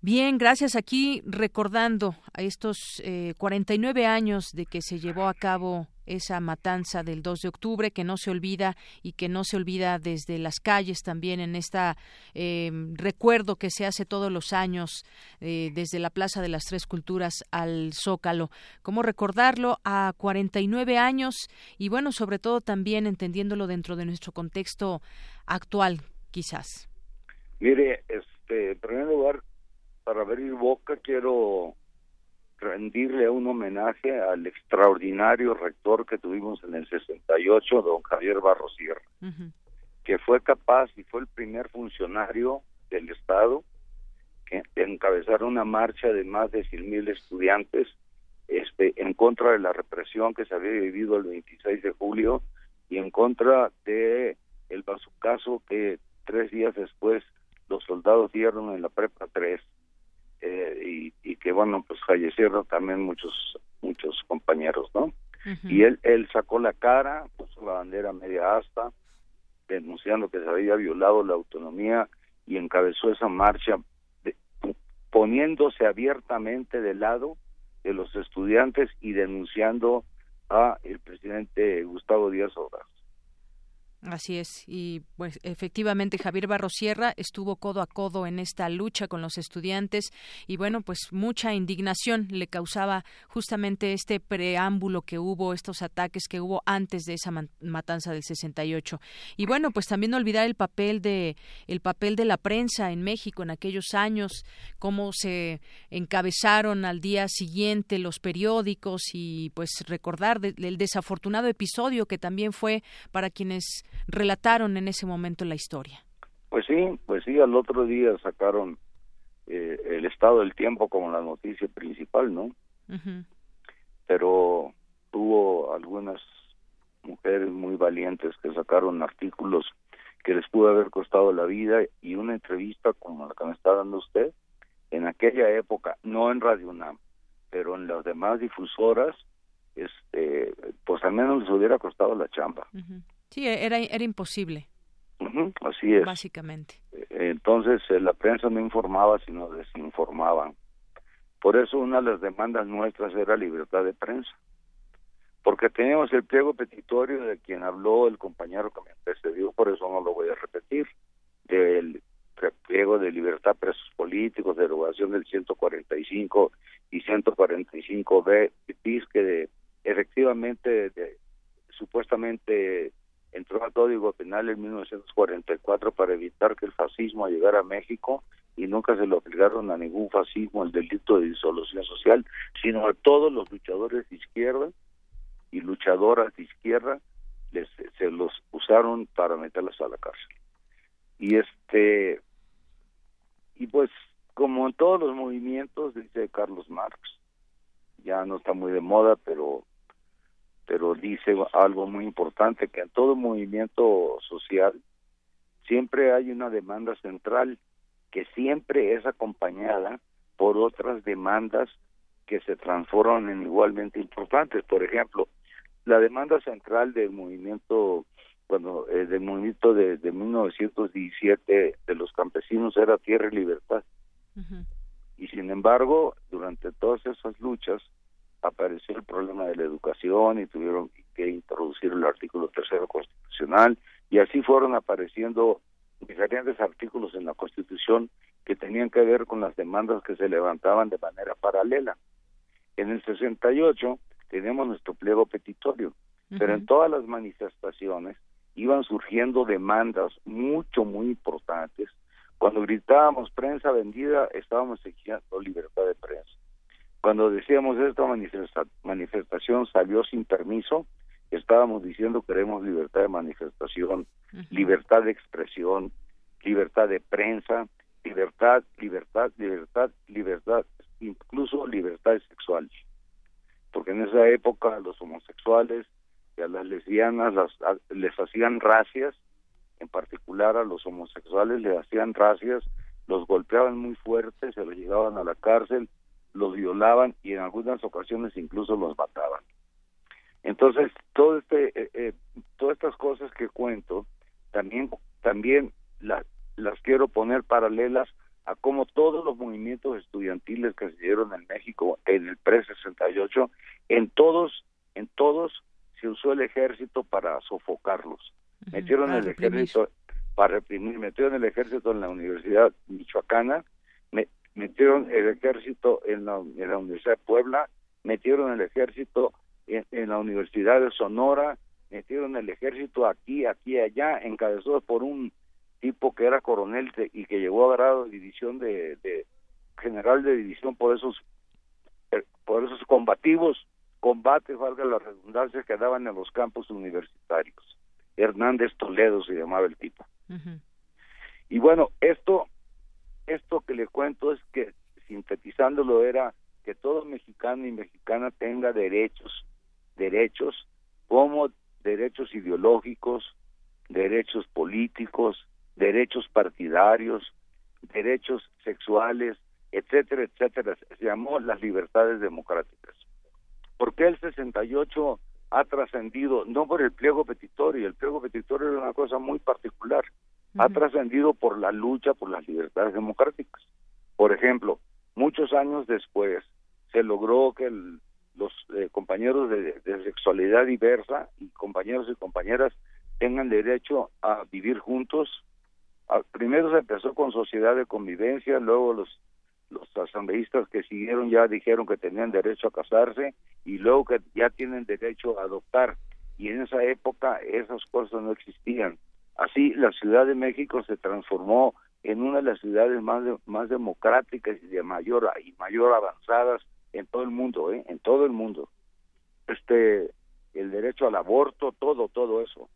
Bien, gracias. Aquí recordando a estos eh, 49 años de que se llevó a cabo esa matanza del 2 de octubre que no se olvida y que no se olvida desde las calles también en esta eh, recuerdo que se hace todos los años eh, desde la Plaza de las Tres Culturas al Zócalo. ¿Cómo recordarlo a 49 años y bueno, sobre todo también entendiéndolo dentro de nuestro contexto actual, quizás? Mire, este, en primer lugar, para abrir boca quiero rendirle un homenaje al extraordinario rector que tuvimos en el 68, don Javier Barros Sierra, que fue capaz y fue el primer funcionario del Estado que encabezar una marcha de más de 100 mil estudiantes este, en contra de la represión que se había vivido el 26 de julio y en contra de el bazucazo que tres días después los soldados dieron en la prepa 3 eh, y, que bueno pues fallecieron también muchos muchos compañeros no y él él sacó la cara puso la bandera media asta denunciando que se había violado la autonomía y encabezó esa marcha poniéndose abiertamente del lado de los estudiantes y denunciando a el presidente Gustavo Díaz Ordaz Así es, y pues efectivamente Javier Barrosierra estuvo codo a codo en esta lucha con los estudiantes y bueno, pues mucha indignación le causaba justamente este preámbulo que hubo, estos ataques que hubo antes de esa matanza del 68. Y bueno, pues también olvidar el papel de el papel de la prensa en México en aquellos años, cómo se encabezaron al día siguiente los periódicos y pues recordar el desafortunado episodio que también fue para quienes relataron en ese momento la historia. Pues sí, pues sí, al otro día sacaron eh, el estado del tiempo como la noticia principal, ¿no? Pero tuvo algunas mujeres muy valientes que sacaron artículos que les pudo haber costado la vida y una entrevista como la que me está dando usted en aquella época, no en Radio UNAM, pero en las demás difusoras, este, pues al menos les hubiera costado la chamba. Sí, era, era imposible. así es. Básicamente. Entonces, eh, la prensa no informaba, sino desinformaban. Por eso una de las demandas nuestras era libertad de prensa. Porque teníamos el pliego petitorio de quien habló el compañero que me antecedió, por eso no lo voy a repetir, del pliego de libertad presos políticos, derogación del 145 y 145b, que de, efectivamente de, supuestamente entró al Código Penal en 1944 para evitar que el fascismo llegara a México y nunca se lo aplicaron a ningún fascismo el delito de disolución social, sino a todos los luchadores de izquierda y luchadoras de izquierda les, se los usaron para meterlas a la cárcel. Y este y pues como en todos los movimientos dice Carlos Marx, ya no está muy de moda, pero pero dice algo muy importante, que en todo movimiento social siempre hay una demanda central que siempre es acompañada por otras demandas que se transforman en igualmente importantes. Por ejemplo, la demanda central del movimiento cuando eh, del movimiento de, de 1917 de los campesinos era tierra y libertad. Y sin embargo, durante todas esas luchas, apareció el problema de la educación y tuvieron que introducir el artículo tercero constitucional y así fueron apareciendo diferentes artículos en la Constitución que tenían que ver con las demandas que se levantaban de manera paralela. En el 68 tenemos nuestro pliego petitorio, pero en todas las manifestaciones iban surgiendo demandas mucho, muy importantes. Cuando gritábamos prensa vendida, estábamos exigiendo libertad de prensa. Cuando decíamos esta manifestación salió sin permiso, estábamos diciendo queremos libertad de manifestación, libertad de expresión, libertad de prensa, libertad, libertad, libertad, libertad, incluso libertad sexual. Porque en esa época a los homosexuales y a las lesbianas las, les hacían racias, en particular a los homosexuales les hacían racias, los golpeaban muy fuerte, se los llevaban a la cárcel los violaban y en algunas ocasiones incluso los mataban. Entonces, todo este, eh, eh, todas estas cosas que cuento, también, también las quiero poner paralelas a cómo todos los movimientos estudiantiles que se dieron en México en el pre-68, en todos, en todos se usó el ejército para sofocarlos. Metieron el ejército para reprimir, metieron el ejército en la Universidad Michoacana, metieron el ejército en la, Universidad de Puebla, metieron el ejército en, la Universidad de Sonora, metieron el ejército aquí, aquí, allá, encabezados por un tipo que era coronel y que llegó a grado de división de, general de división por esos eh, por esos combativos combates, valga la redundancia, que daban en los campos universitarios. Hernández Toledo se llamaba el tipo. Y bueno, esto, esto que le cuento es que, sintetizándolo, era que todo mexicano y mexicana tenga derechos, derechos como derechos ideológicos, derechos políticos, derechos partidarios, derechos sexuales, etcétera, etcétera. Se llamó las libertades democráticas. ¿Por qué el 68 ha trascendido? No por el pliego petitorio, el pliego petitorio es una cosa muy particular, ha trascendido por la lucha por las libertades democráticas. Por ejemplo, muchos años después se logró que los eh, compañeros de, sexualidad diversa y compañeros y compañeras tengan derecho a vivir juntos. primero se empezó con sociedad de convivencia, luego los los asambleístas que siguieron ya dijeron que tenían derecho a casarse y luego que ya tienen derecho a adoptar y en esa época esas cosas no existían. Así la Ciudad de México se transformó en una de las ciudades más más democráticas y de mayor y mayor avanzadas en todo el mundo, ¿eh? en todo el mundo. Este el derecho al aborto, todo todo eso.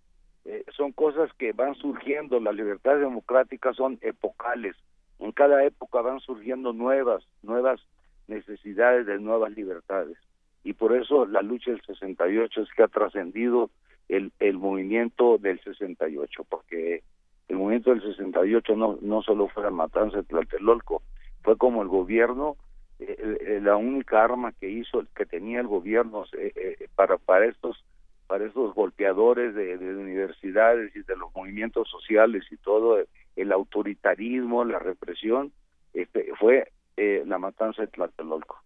Eh, son cosas que van surgiendo, las libertades democráticas son epocales, en cada época van surgiendo nuevas, nuevas necesidades de nuevas libertades. Y por eso la lucha del 68 es que ha trascendido el, el movimiento del 68, porque el movimiento del 68 no, no solo fue la matanza de Tlatelolco, fue como el gobierno, eh, la única arma que hizo, que tenía el gobierno eh, eh, para, para estos para estos golpeadores de, de, universidades y de los movimientos sociales y todo el autoritarismo, la represión, este, fue eh, la matanza de Tlatelolco.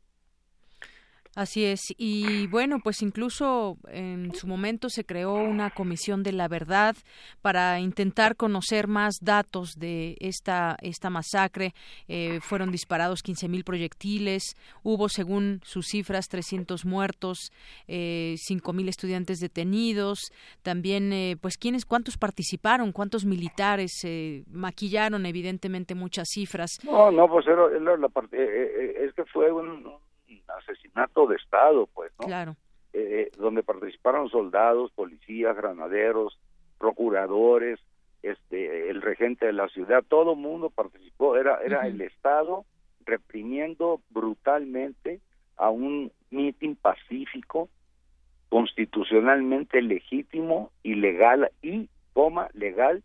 Así es. Y bueno, pues incluso en su momento se creó una comisión de la verdad para intentar conocer más datos de esta, esta masacre. Eh, fueron disparados 15.000 proyectiles. Hubo, según sus cifras, 300 muertos, eh, 5.000 estudiantes detenidos. También, eh, pues, ¿quiénes, cuántos participaron? ¿Cuántos militares? Eh, maquillaron, evidentemente, muchas cifras. No, no, pues era, la parte, eh, es que fue asesinato de Estado, pues, ¿no? Claro. Eh, donde participaron soldados, policías, granaderos, procuradores, este, el regente de la ciudad, todo el mundo participó, era, era el Estado reprimiendo brutalmente a un mitin pacífico, constitucionalmente legítimo y legal, y, coma, legal,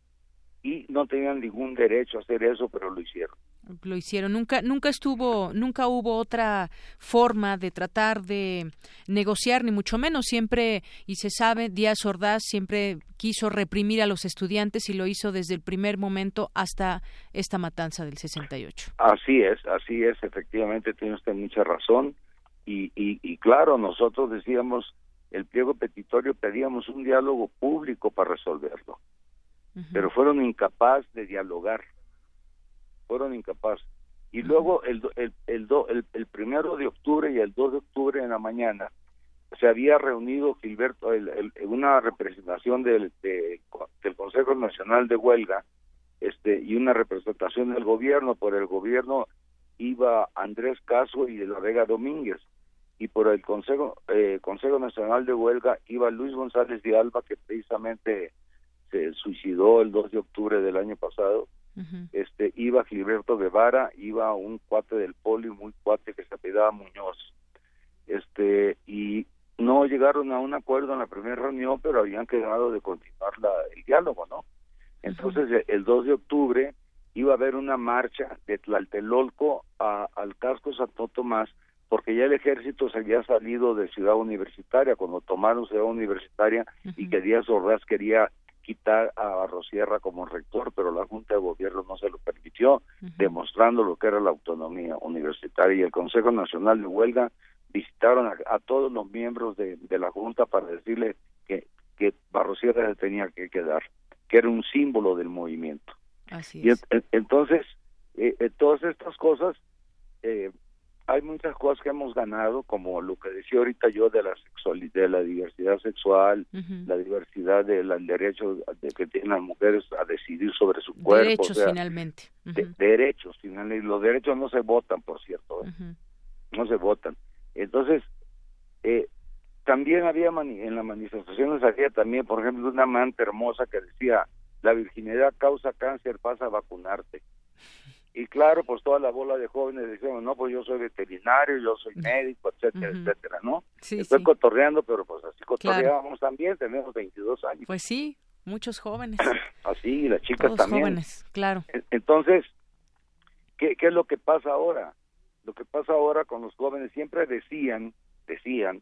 y no tenían ningún derecho a hacer eso, pero lo hicieron lo hicieron. Nunca, nunca estuvo, nunca hubo otra forma de tratar de negociar, ni mucho menos. Siempre, y se sabe, Díaz Ordaz siempre quiso reprimir a los estudiantes y lo hizo desde el primer momento hasta esta matanza del 68. Así es, así es, efectivamente tiene usted mucha razón. Y, y, claro, nosotros decíamos, el pliego petitorio pedíamos un diálogo público para resolverlo, pero fueron incapaces de dialogar fueron incapaces. Y luego el, el, el, el, primero de octubre y el 2 de octubre en la mañana se había reunido Gilberto, el, una representación del, del Consejo Nacional de Huelga este y una representación del gobierno. Por el gobierno iba Andrés Caso y de la Vega Domínguez y por el Consejo eh, Consejo Nacional de Huelga iba Luis González de Alba que precisamente se suicidó el 2 de octubre del año pasado este iba Gilberto Guevara, iba un cuate del poli, muy cuate que se apellidaba Muñoz. Este, y no llegaron a un acuerdo en la primera reunión, pero habían quedado de continuar la, el diálogo, ¿no? Entonces, el 2 de octubre iba a haber una marcha de Tlaltelolco a, al casco Santo Tomás, porque ya el ejército se había salido de Ciudad Universitaria, cuando tomaron Ciudad Universitaria y que Díaz Ordaz quería quitar a Barrosierra como rector, pero la Junta de Gobierno no se lo permitió, demostrando lo que era la autonomía universitaria. Y el Consejo Nacional de Huelga visitaron a, todos los miembros de, la Junta para decirle que, que Barrosierra se tenía que quedar, que era un símbolo del movimiento. Así es. Y entonces, eh, eh, todas estas cosas eh, hay muchas cosas que hemos ganado, como lo que decía ahorita yo de la sexualidad, de la diversidad sexual, la diversidad del derecho de que tienen las mujeres a decidir sobre su cuerpo. Derechos finalmente. derechos finalmente. Los derechos no se votan, por cierto. ¿eh? No se votan. Entonces, eh, también había en las manifestaciones había también, por ejemplo, una amante hermosa que decía, la virginidad causa cáncer, pasa a vacunarte y claro, pues toda la bola de jóvenes decían, no, pues yo soy veterinario, yo soy médico, etcétera, etcétera, ¿no? Estoy cotorreando, pero pues así cotorreábamos también, tenemos 22 años. Pues sí, muchos jóvenes. así, las chicas también. jóvenes, claro. Entonces, ¿qué, ¿qué es lo que pasa ahora? Lo que pasa ahora con los jóvenes, siempre decían, decían,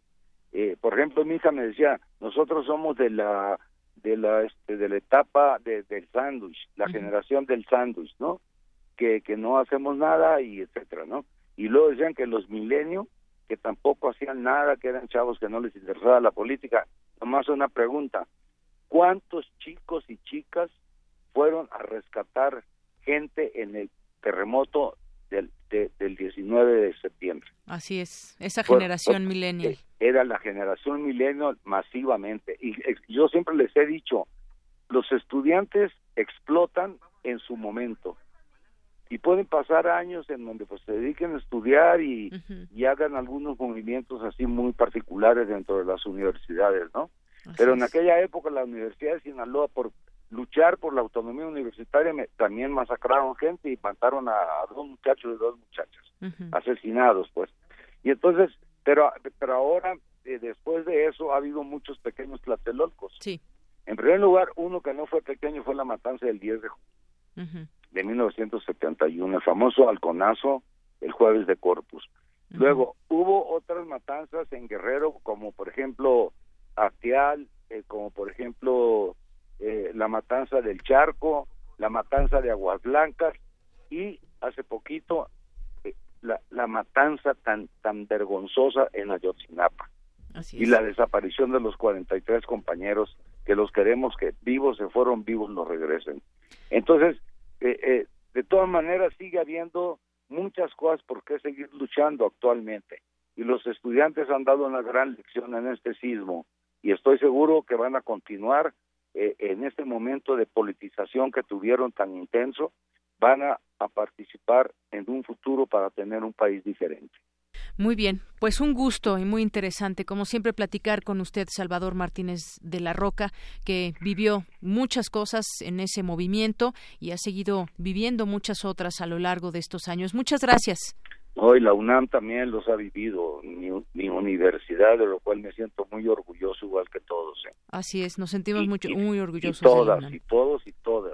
eh, por ejemplo, mi hija me decía, nosotros somos de la de la este, de la etapa de, del sándwich, la generación del sándwich, ¿no? Que, que no hacemos nada y etcétera, ¿no? Y luego decían que los milenios, que tampoco hacían nada, que eran chavos que no les interesaba la política. Nomás una pregunta, ¿cuántos chicos y chicas fueron a rescatar gente en el terremoto del, del 19 de septiembre? Así es, esa generación millennial. Eh, era la generación millennial masivamente. Y yo siempre les he dicho, los estudiantes explotan en su momento y pueden pasar años en donde pues se dediquen a estudiar y, hagan algunos movimientos así muy particulares dentro de las universidades, ¿no? Pero en aquella época la Universidad de Sinaloa por luchar por la autonomía universitaria también masacraron gente y mataron a, dos muchachos y dos muchachas asesinados pues. Y entonces pero pero ahora eh, después de eso ha habido muchos pequeños tlatelolcos. Sí. En primer lugar uno que no fue pequeño fue la matanza del 10 de junio de 1971, el famoso halconazo el jueves de Corpus. Luego hubo otras matanzas en Guerrero, como por ejemplo Atial, eh, como por ejemplo eh, la matanza del Charco, la matanza de Aguas Blancas y hace poquito eh, la, la, matanza tan tan vergonzosa en Ayotzinapa y la desaparición de los 43 compañeros que los queremos que vivos se fueron vivos nos regresen. Entonces eh, eh, de todas maneras sigue habiendo muchas cosas por qué seguir luchando actualmente. Y los estudiantes han dado una gran lección en este sismo. Y estoy seguro que van a continuar eh, en este momento de politización que tuvieron tan intenso, van a participar en un futuro para tener un país diferente. Muy bien, pues un gusto y muy interesante, como siempre, platicar con usted, Salvador Martínez de la Roca, que vivió muchas cosas en ese movimiento y ha seguido viviendo muchas otras a lo largo de estos años. Muchas gracias. Hoy la UNAM también los ha vivido, mi, universidad, de lo cual me siento muy orgulloso, igual que todos. ¿eh? Así es, nos sentimos mucho, muy orgullosos. Y todas, y todos, y todas.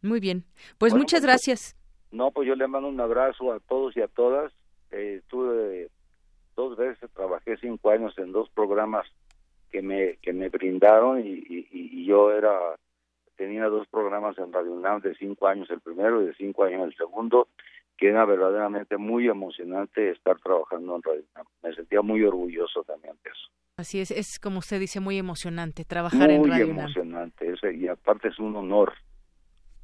Muy bien, pues muchas pues, gracias. No, pues yo le mando un abrazo a todos y a todas eh, estuve dos veces, trabajé cinco años en dos programas que me que me brindaron y, y, yo era tenía dos programas en Radio UNAM de cinco años el primero y de cinco años el segundo que era verdaderamente muy emocionante estar trabajando en Radio UNAM. Me sentía muy orgulloso también de eso. Así es, es como usted dice, muy emocionante trabajar en Radio UNAM. Muy emocionante, y aparte es un honor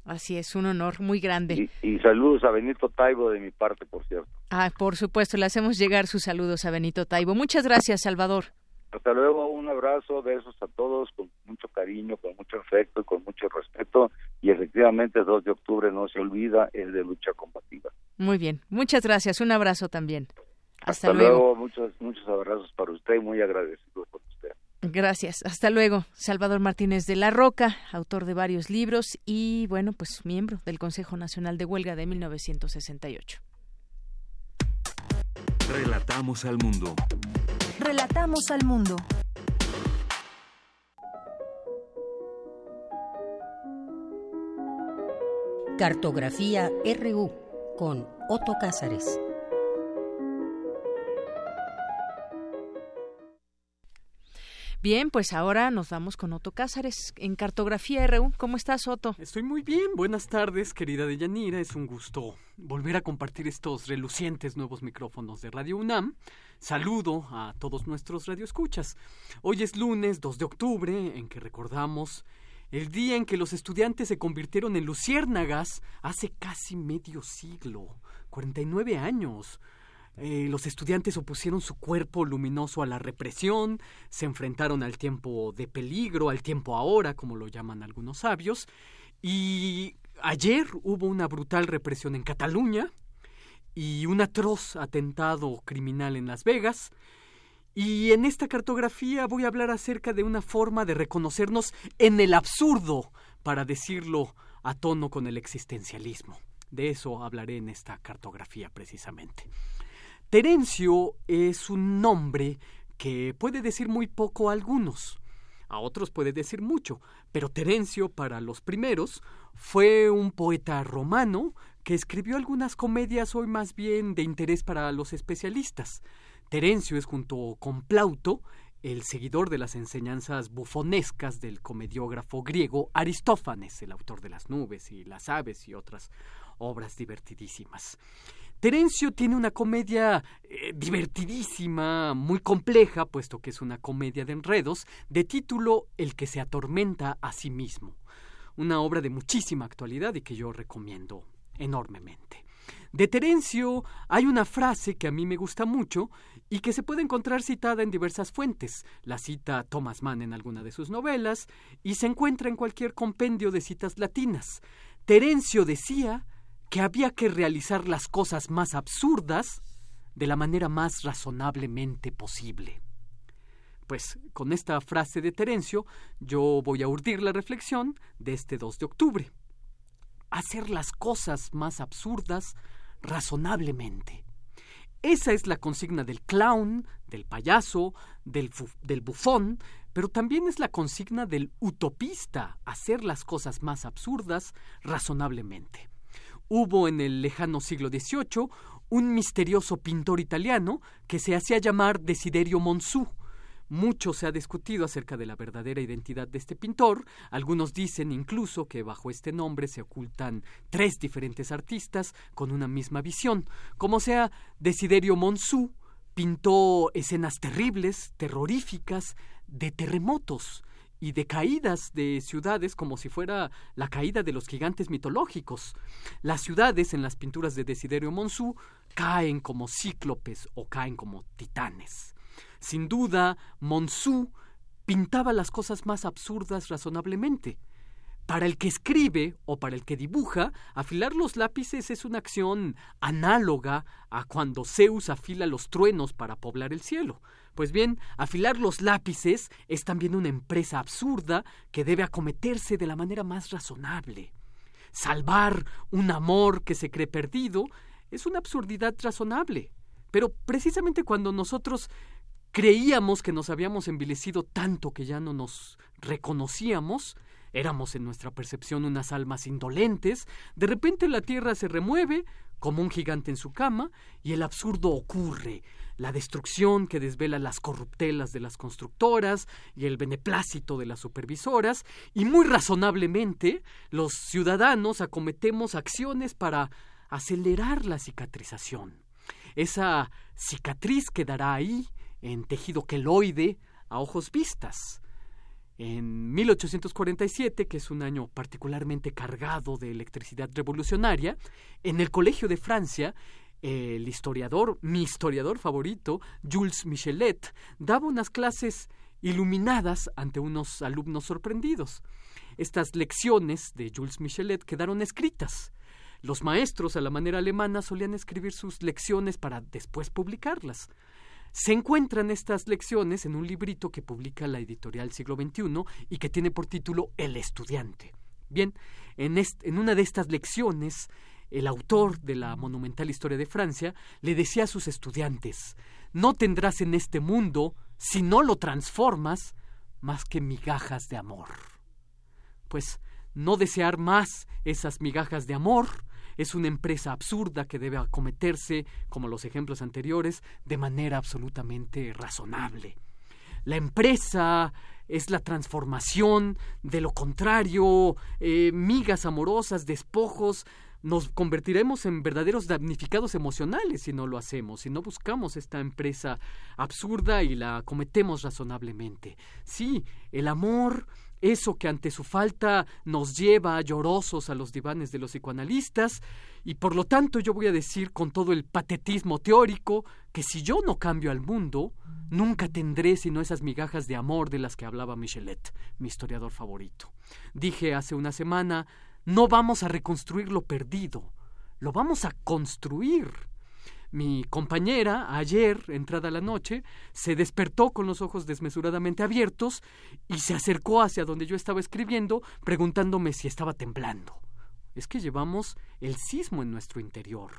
Así es, un honor muy grande. Y, saludos a Benito Taibo de mi parte, por cierto. Ah, por supuesto, le hacemos llegar sus saludos a Benito Taibo. Muchas gracias, Salvador. Hasta luego, un abrazo, besos a todos, con mucho cariño, con mucho afecto y con mucho respeto. Y efectivamente, el 2 de octubre no se olvida, el de lucha combativa. Muy bien, muchas gracias, un abrazo también. Hasta, luego. muchos, muchos abrazos para usted y muy agradecido por. Gracias. Hasta luego. Salvador Martínez de la Roca, autor de varios libros y, bueno, pues miembro del Consejo Nacional de Huelga de 1968. Relatamos al mundo. Relatamos al mundo. Cartografía RU con Otto Cázares. Bien, pues ahora nos vamos con Otto Cázares en Cartografía RU. ¿Cómo estás, Otto? Estoy muy bien. Buenas tardes, querida Deyanira. Es un gusto volver a compartir estos relucientes nuevos micrófonos de Radio UNAM. Saludo a todos nuestros radioescuchas. Hoy es lunes 2 de octubre, en que recordamos el día en que los estudiantes se convirtieron en luciérnagas hace casi medio siglo, 49 años. Eh, los estudiantes opusieron su cuerpo luminoso a la represión, se enfrentaron al tiempo de peligro, al tiempo ahora, como lo llaman algunos sabios, y ayer hubo una brutal represión en Cataluña y un atroz atentado criminal en Las Vegas. Y en esta cartografía voy a hablar acerca de una forma de reconocernos en el absurdo, para decirlo a tono con el existencialismo. De eso hablaré en esta cartografía precisamente. Terencio es un nombre que puede decir muy poco a algunos, a otros puede decir mucho, pero Terencio para los primeros fue un poeta romano que escribió algunas comedias hoy más bien de interés para los especialistas. Terencio es junto con Plauto el seguidor de las enseñanzas bufonescas del comediógrafo griego Aristófanes, el autor de las nubes y las aves y otras obras divertidísimas. Terencio tiene una comedia eh, divertidísima, muy compleja, puesto que es una comedia de enredos, de título El que se atormenta a sí mismo. Una obra de muchísima actualidad y que yo recomiendo enormemente. De Terencio hay una frase que a mí me gusta mucho y que se puede encontrar citada en diversas fuentes. La cita Thomas Mann en alguna de sus novelas y se encuentra en cualquier compendio de citas latinas. Terencio decía que había que realizar las cosas más absurdas de la manera más razonablemente posible. Pues con esta frase de Terencio yo voy a urdir la reflexión de este 2 de octubre. Hacer las cosas más absurdas razonablemente. Esa es la consigna del clown, del payaso, del, del bufón, pero también es la consigna del utopista, hacer las cosas más absurdas razonablemente. Hubo en el lejano siglo XVIII un misterioso pintor italiano que se hacía llamar Desiderio Monsù. Mucho se ha discutido acerca de la verdadera identidad de este pintor. Algunos dicen incluso que bajo este nombre se ocultan tres diferentes artistas con una misma visión. Como sea, Desiderio Monsù pintó escenas terribles, terroríficas, de terremotos, y de caídas de ciudades como si fuera la caída de los gigantes mitológicos. Las ciudades en las pinturas de Desiderio Monsú caen como cíclopes o caen como titanes. Sin duda, Monsú pintaba las cosas más absurdas razonablemente. Para el que escribe o para el que dibuja, afilar los lápices es una acción análoga a cuando Zeus afila los truenos para poblar el cielo. Pues bien, afilar los lápices es también una empresa absurda que debe acometerse de la manera más razonable. Salvar un amor que se cree perdido es una absurdidad razonable. Pero precisamente cuando nosotros creíamos que nos habíamos envilecido tanto que ya no nos reconocíamos, éramos en nuestra percepción unas almas indolentes, de repente la tierra se remueve como un gigante en su cama y el absurdo ocurre, la destrucción que desvela las corruptelas de las constructoras y el beneplácito de las supervisoras, y muy razonablemente los ciudadanos acometemos acciones para acelerar la cicatrización. Esa cicatriz quedará ahí, en tejido queloide, a ojos vistas. En 1847, que es un año particularmente cargado de electricidad revolucionaria, en el Colegio de Francia el historiador, mi historiador favorito, Jules Michelet, daba unas clases iluminadas ante unos alumnos sorprendidos. Estas lecciones de Jules Michelet quedaron escritas. Los maestros a la manera alemana solían escribir sus lecciones para después publicarlas. Se encuentran estas lecciones en un librito que publica la editorial Siglo XXI y que tiene por título El estudiante. Bien, en, en una de estas lecciones el autor de la monumental historia de Francia, le decía a sus estudiantes, no tendrás en este mundo, si no lo transformas, más que migajas de amor. Pues no desear más esas migajas de amor es una empresa absurda que debe acometerse, como los ejemplos anteriores, de manera absolutamente razonable. la empresa, es la transformación de lo contrario, eh, migas amorosas, despojos, nos convertiremos en verdaderos damnificados emocionales si no lo hacemos, si no buscamos esta empresa absurda y la cometemos razonablemente. Sí, el amor, eso que ante su falta nos lleva llorosos a los divanes de los psicoanalistas, y por lo tanto yo voy a decir con todo el patetismo teórico que si yo no cambio al mundo, nunca tendré sino esas migajas de amor de las que hablaba Michelet, mi historiador favorito. Dije hace una semana no vamos a reconstruir lo perdido, lo vamos a construir. Mi compañera, ayer, entrada la noche, se despertó con los ojos desmesuradamente abiertos y se acercó hacia donde yo estaba escribiendo, preguntándome si estaba temblando. Es que llevamos el sismo en nuestro interior.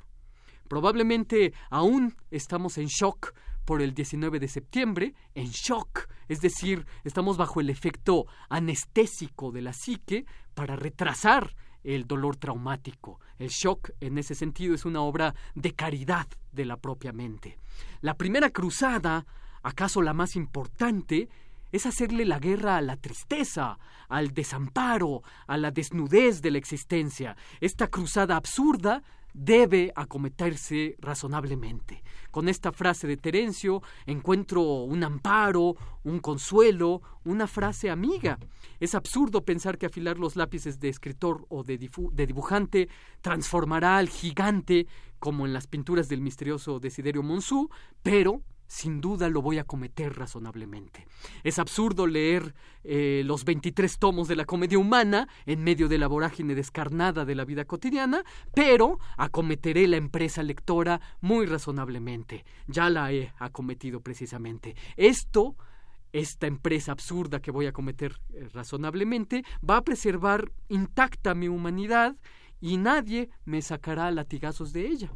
Probablemente aún estamos en shock por el 19 de septiembre, en shock, es decir, estamos bajo el efecto anestésico de la psique para retrasar el dolor traumático. El shock, en ese sentido, es una obra de caridad de la propia mente. La primera cruzada, acaso la más importante, es hacerle la guerra a la tristeza, al desamparo, a la desnudez de la existencia. Esta cruzada absurda debe acometerse razonablemente. Con esta frase de Terencio encuentro un amparo, un consuelo, una frase amiga. Es absurdo pensar que afilar los lápices de escritor o de, dibujante transformará al gigante como en las pinturas del misterioso Desiderio Monsú, pero sin duda lo voy a cometer razonablemente. Es absurdo leer eh, los 23 tomos de la comedia humana en medio de la vorágine descarnada de la vida cotidiana, pero acometeré la empresa lectora muy razonablemente. Ya la he acometido precisamente. Esto esta empresa absurda que voy a cometer eh, razonablemente va a preservar intacta mi humanidad y nadie me sacará latigazos de ella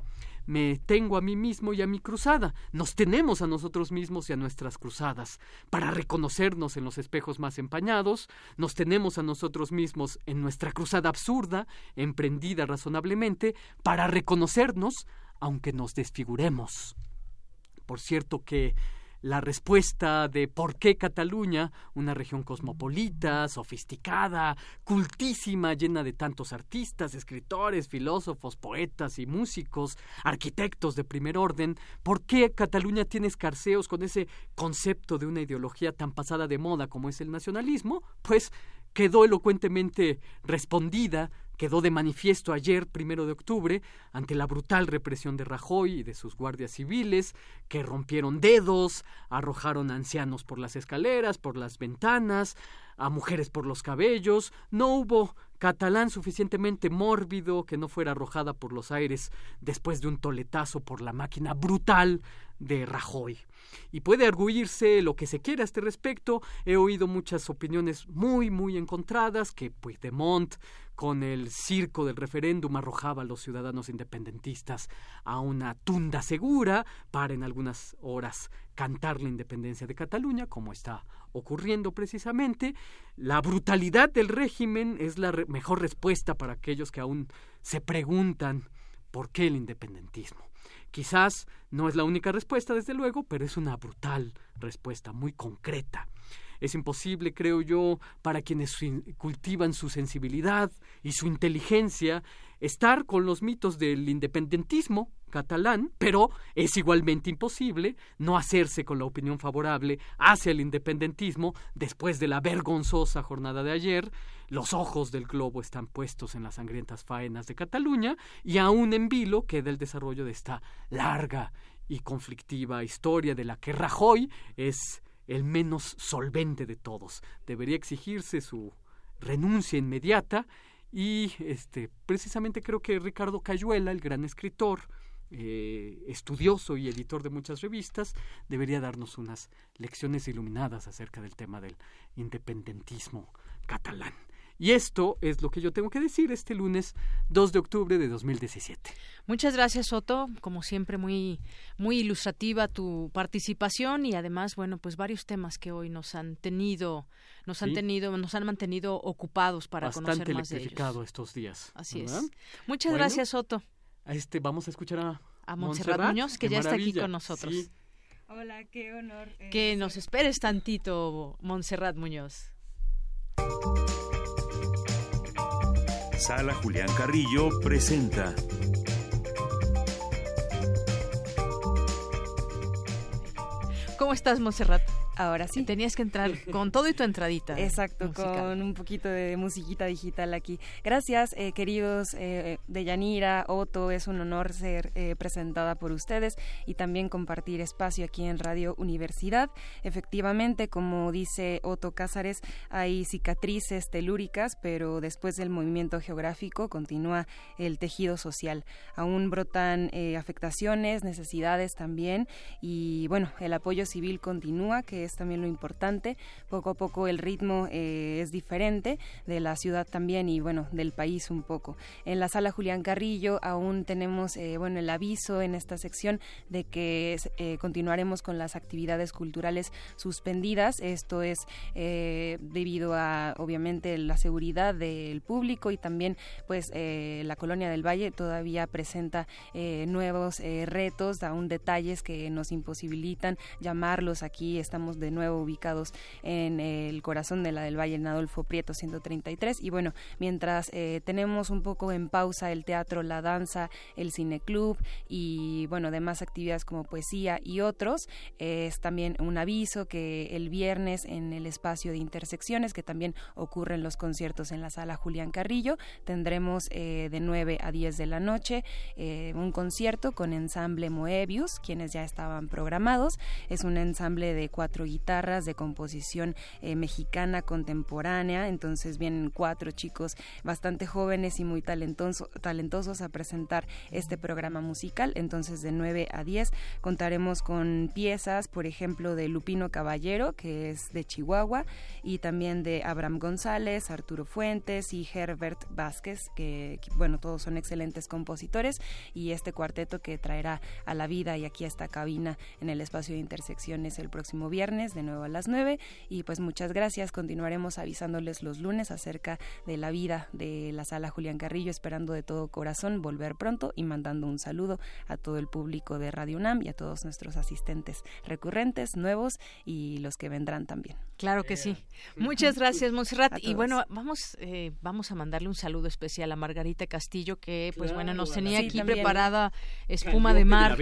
me tengo a mí mismo y a mi cruzada. Nos tenemos a nosotros mismos y a nuestras cruzadas. Para reconocernos en los espejos más empañados, nos tenemos a nosotros mismos en nuestra cruzada absurda, emprendida razonablemente, para reconocernos aunque nos desfiguremos. Por cierto que la respuesta de por qué Cataluña, una región cosmopolita, sofisticada, cultísima, llena de tantos artistas, escritores, filósofos, poetas y músicos, arquitectos de primer orden, por qué Cataluña tiene escarceos con ese concepto de una ideología tan pasada de moda como es el nacionalismo, pues quedó elocuentemente respondida quedó de manifiesto ayer, primero de octubre, ante la brutal represión de Rajoy y de sus guardias civiles, que rompieron dedos, arrojaron a ancianos por las escaleras, por las ventanas, a mujeres por los cabellos. No hubo catalán suficientemente mórbido que no fuera arrojada por los aires después de un toletazo por la máquina brutal de Rajoy. Y puede arguirse lo que se quiera a este respecto. He oído muchas opiniones muy, muy encontradas, que Puigdemont con el circo del referéndum arrojaba a los ciudadanos independentistas a una tunda segura para en algunas horas cantar la independencia de Cataluña, como está ocurriendo precisamente. La brutalidad del régimen es la mejor respuesta para aquellos que aún se preguntan por qué el independentismo. Quizás no es la única respuesta, desde luego, pero es una brutal respuesta, muy concreta. Es imposible, creo yo, para quienes cultivan su sensibilidad y su inteligencia, estar con los mitos del independentismo catalán, pero es igualmente imposible no hacerse con la opinión favorable hacia el independentismo después de la vergonzosa jornada de ayer. Los ojos del globo están puestos en las sangrientas faenas de Cataluña y aún en vilo queda el desarrollo de esta larga y conflictiva historia de la que Rajoy es el menos solvente de todos. Debería exigirse su renuncia inmediata y este precisamente creo que Ricardo Cayuela, el gran escritor, eh, estudioso y editor de muchas revistas, debería darnos unas lecciones iluminadas acerca del tema del independentismo catalán. Y esto es lo que yo tengo que decir este lunes 2 de octubre de 2017. Muchas gracias, Soto. Como siempre, muy, muy ilustrativa tu participación y además, bueno, pues varios temas que hoy nos han tenido, nos han tenido, nos han mantenido ocupados para conocer más de ellos. estos días. Así es. Muchas gracias, Soto. Este, vamos a escuchar a, a Montserrat, Muñoz, que ya está aquí con nosotros. Hola, qué honor. Eh, que nos esperes tantito, Montserrat Muñoz. Sala Julián Carrillo presenta. ¿Cómo estás, Montserrat? Ahora sí. Tenías que entrar con todo y tu entradita. Exacto, con un poquito de musiquita digital aquí. Gracias, eh, queridos eh, de Yanira, Otto, es un honor ser eh, presentada por ustedes y también compartir espacio aquí en Radio Universidad. Efectivamente, como dice Otto Cázares, hay cicatrices telúricas, pero después del movimiento geográfico continúa el tejido social. Aún brotan afectaciones, necesidades también y bueno, el apoyo civil continúa, que es también lo importante. Poco a poco el ritmo eh, es diferente de la ciudad también y bueno, del país un poco. En la sala Julián Carrillo aún tenemos eh, bueno el aviso en esta sección de que eh, continuaremos con las actividades culturales suspendidas. Esto es debido a obviamente la seguridad del público y también pues la colonia del Valle todavía presenta nuevos retos, aún detalles que nos imposibilitan llamarlos aquí. Estamos de nuevo ubicados en el corazón de la del Valle en Adolfo Prieto 133 y bueno, mientras eh, tenemos un poco en pausa el teatro, la danza, el cineclub y bueno, demás actividades como poesía y otros, es también un aviso que el viernes en el espacio de intersecciones que también ocurren los conciertos en la sala Julián Carrillo, tendremos eh, de 9 a 10 de la noche eh, un concierto con ensamble Moebius, quienes ya estaban programados, es un ensamble de cuatro guitarras de composición eh, mexicana contemporánea. Entonces vienen cuatro chicos bastante jóvenes y muy talentosos a presentar este programa musical. Entonces de 9 a 10 contaremos con piezas, por ejemplo, de Lupino Caballero, que es de Chihuahua, y también de Abraham González, Arturo Fuentes y Herbert Vázquez, que, bueno, todos son excelentes compositores, y este cuarteto que traerá a la vida y aquí a esta cabina en el espacio de intersecciones el próximo viernes de nuevo a las 9 y pues muchas gracias. Continuaremos avisándoles los lunes acerca de la vida de la sala Julián Carrillo, esperando de todo corazón volver pronto y mandando un saludo a todo el público de Radio UNAM y a todos nuestros asistentes recurrentes, nuevos y los que vendrán también. Claro que sí. Muchas gracias, Monserrat. Y bueno, vamos, eh, vamos a mandarle un saludo especial a Margarita Castillo, que pues bueno, nos tenía aquí preparada espuma de mar.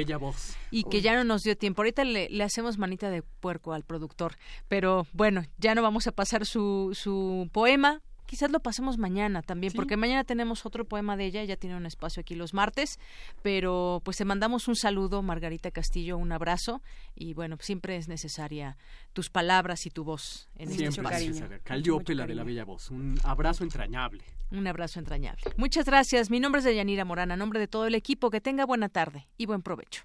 Y que ya no nos dio tiempo. Ahorita le, le hacemos manita de puerco al productor. Pero bueno, ya no vamos a pasar su, su poema, quizás lo pasemos mañana también, porque mañana tenemos otro poema de ella, ella tiene un espacio aquí los martes, pero pues te mandamos un saludo, Margarita Castillo, un abrazo, y bueno, siempre es necesaria tus palabras y tu voz en este espacio. Calliope, la de la bella voz, un abrazo entrañable. Un abrazo entrañable. Muchas gracias, mi nombre es Deyanira Morana, nombre de todo el equipo, que tenga buena tarde y buen provecho.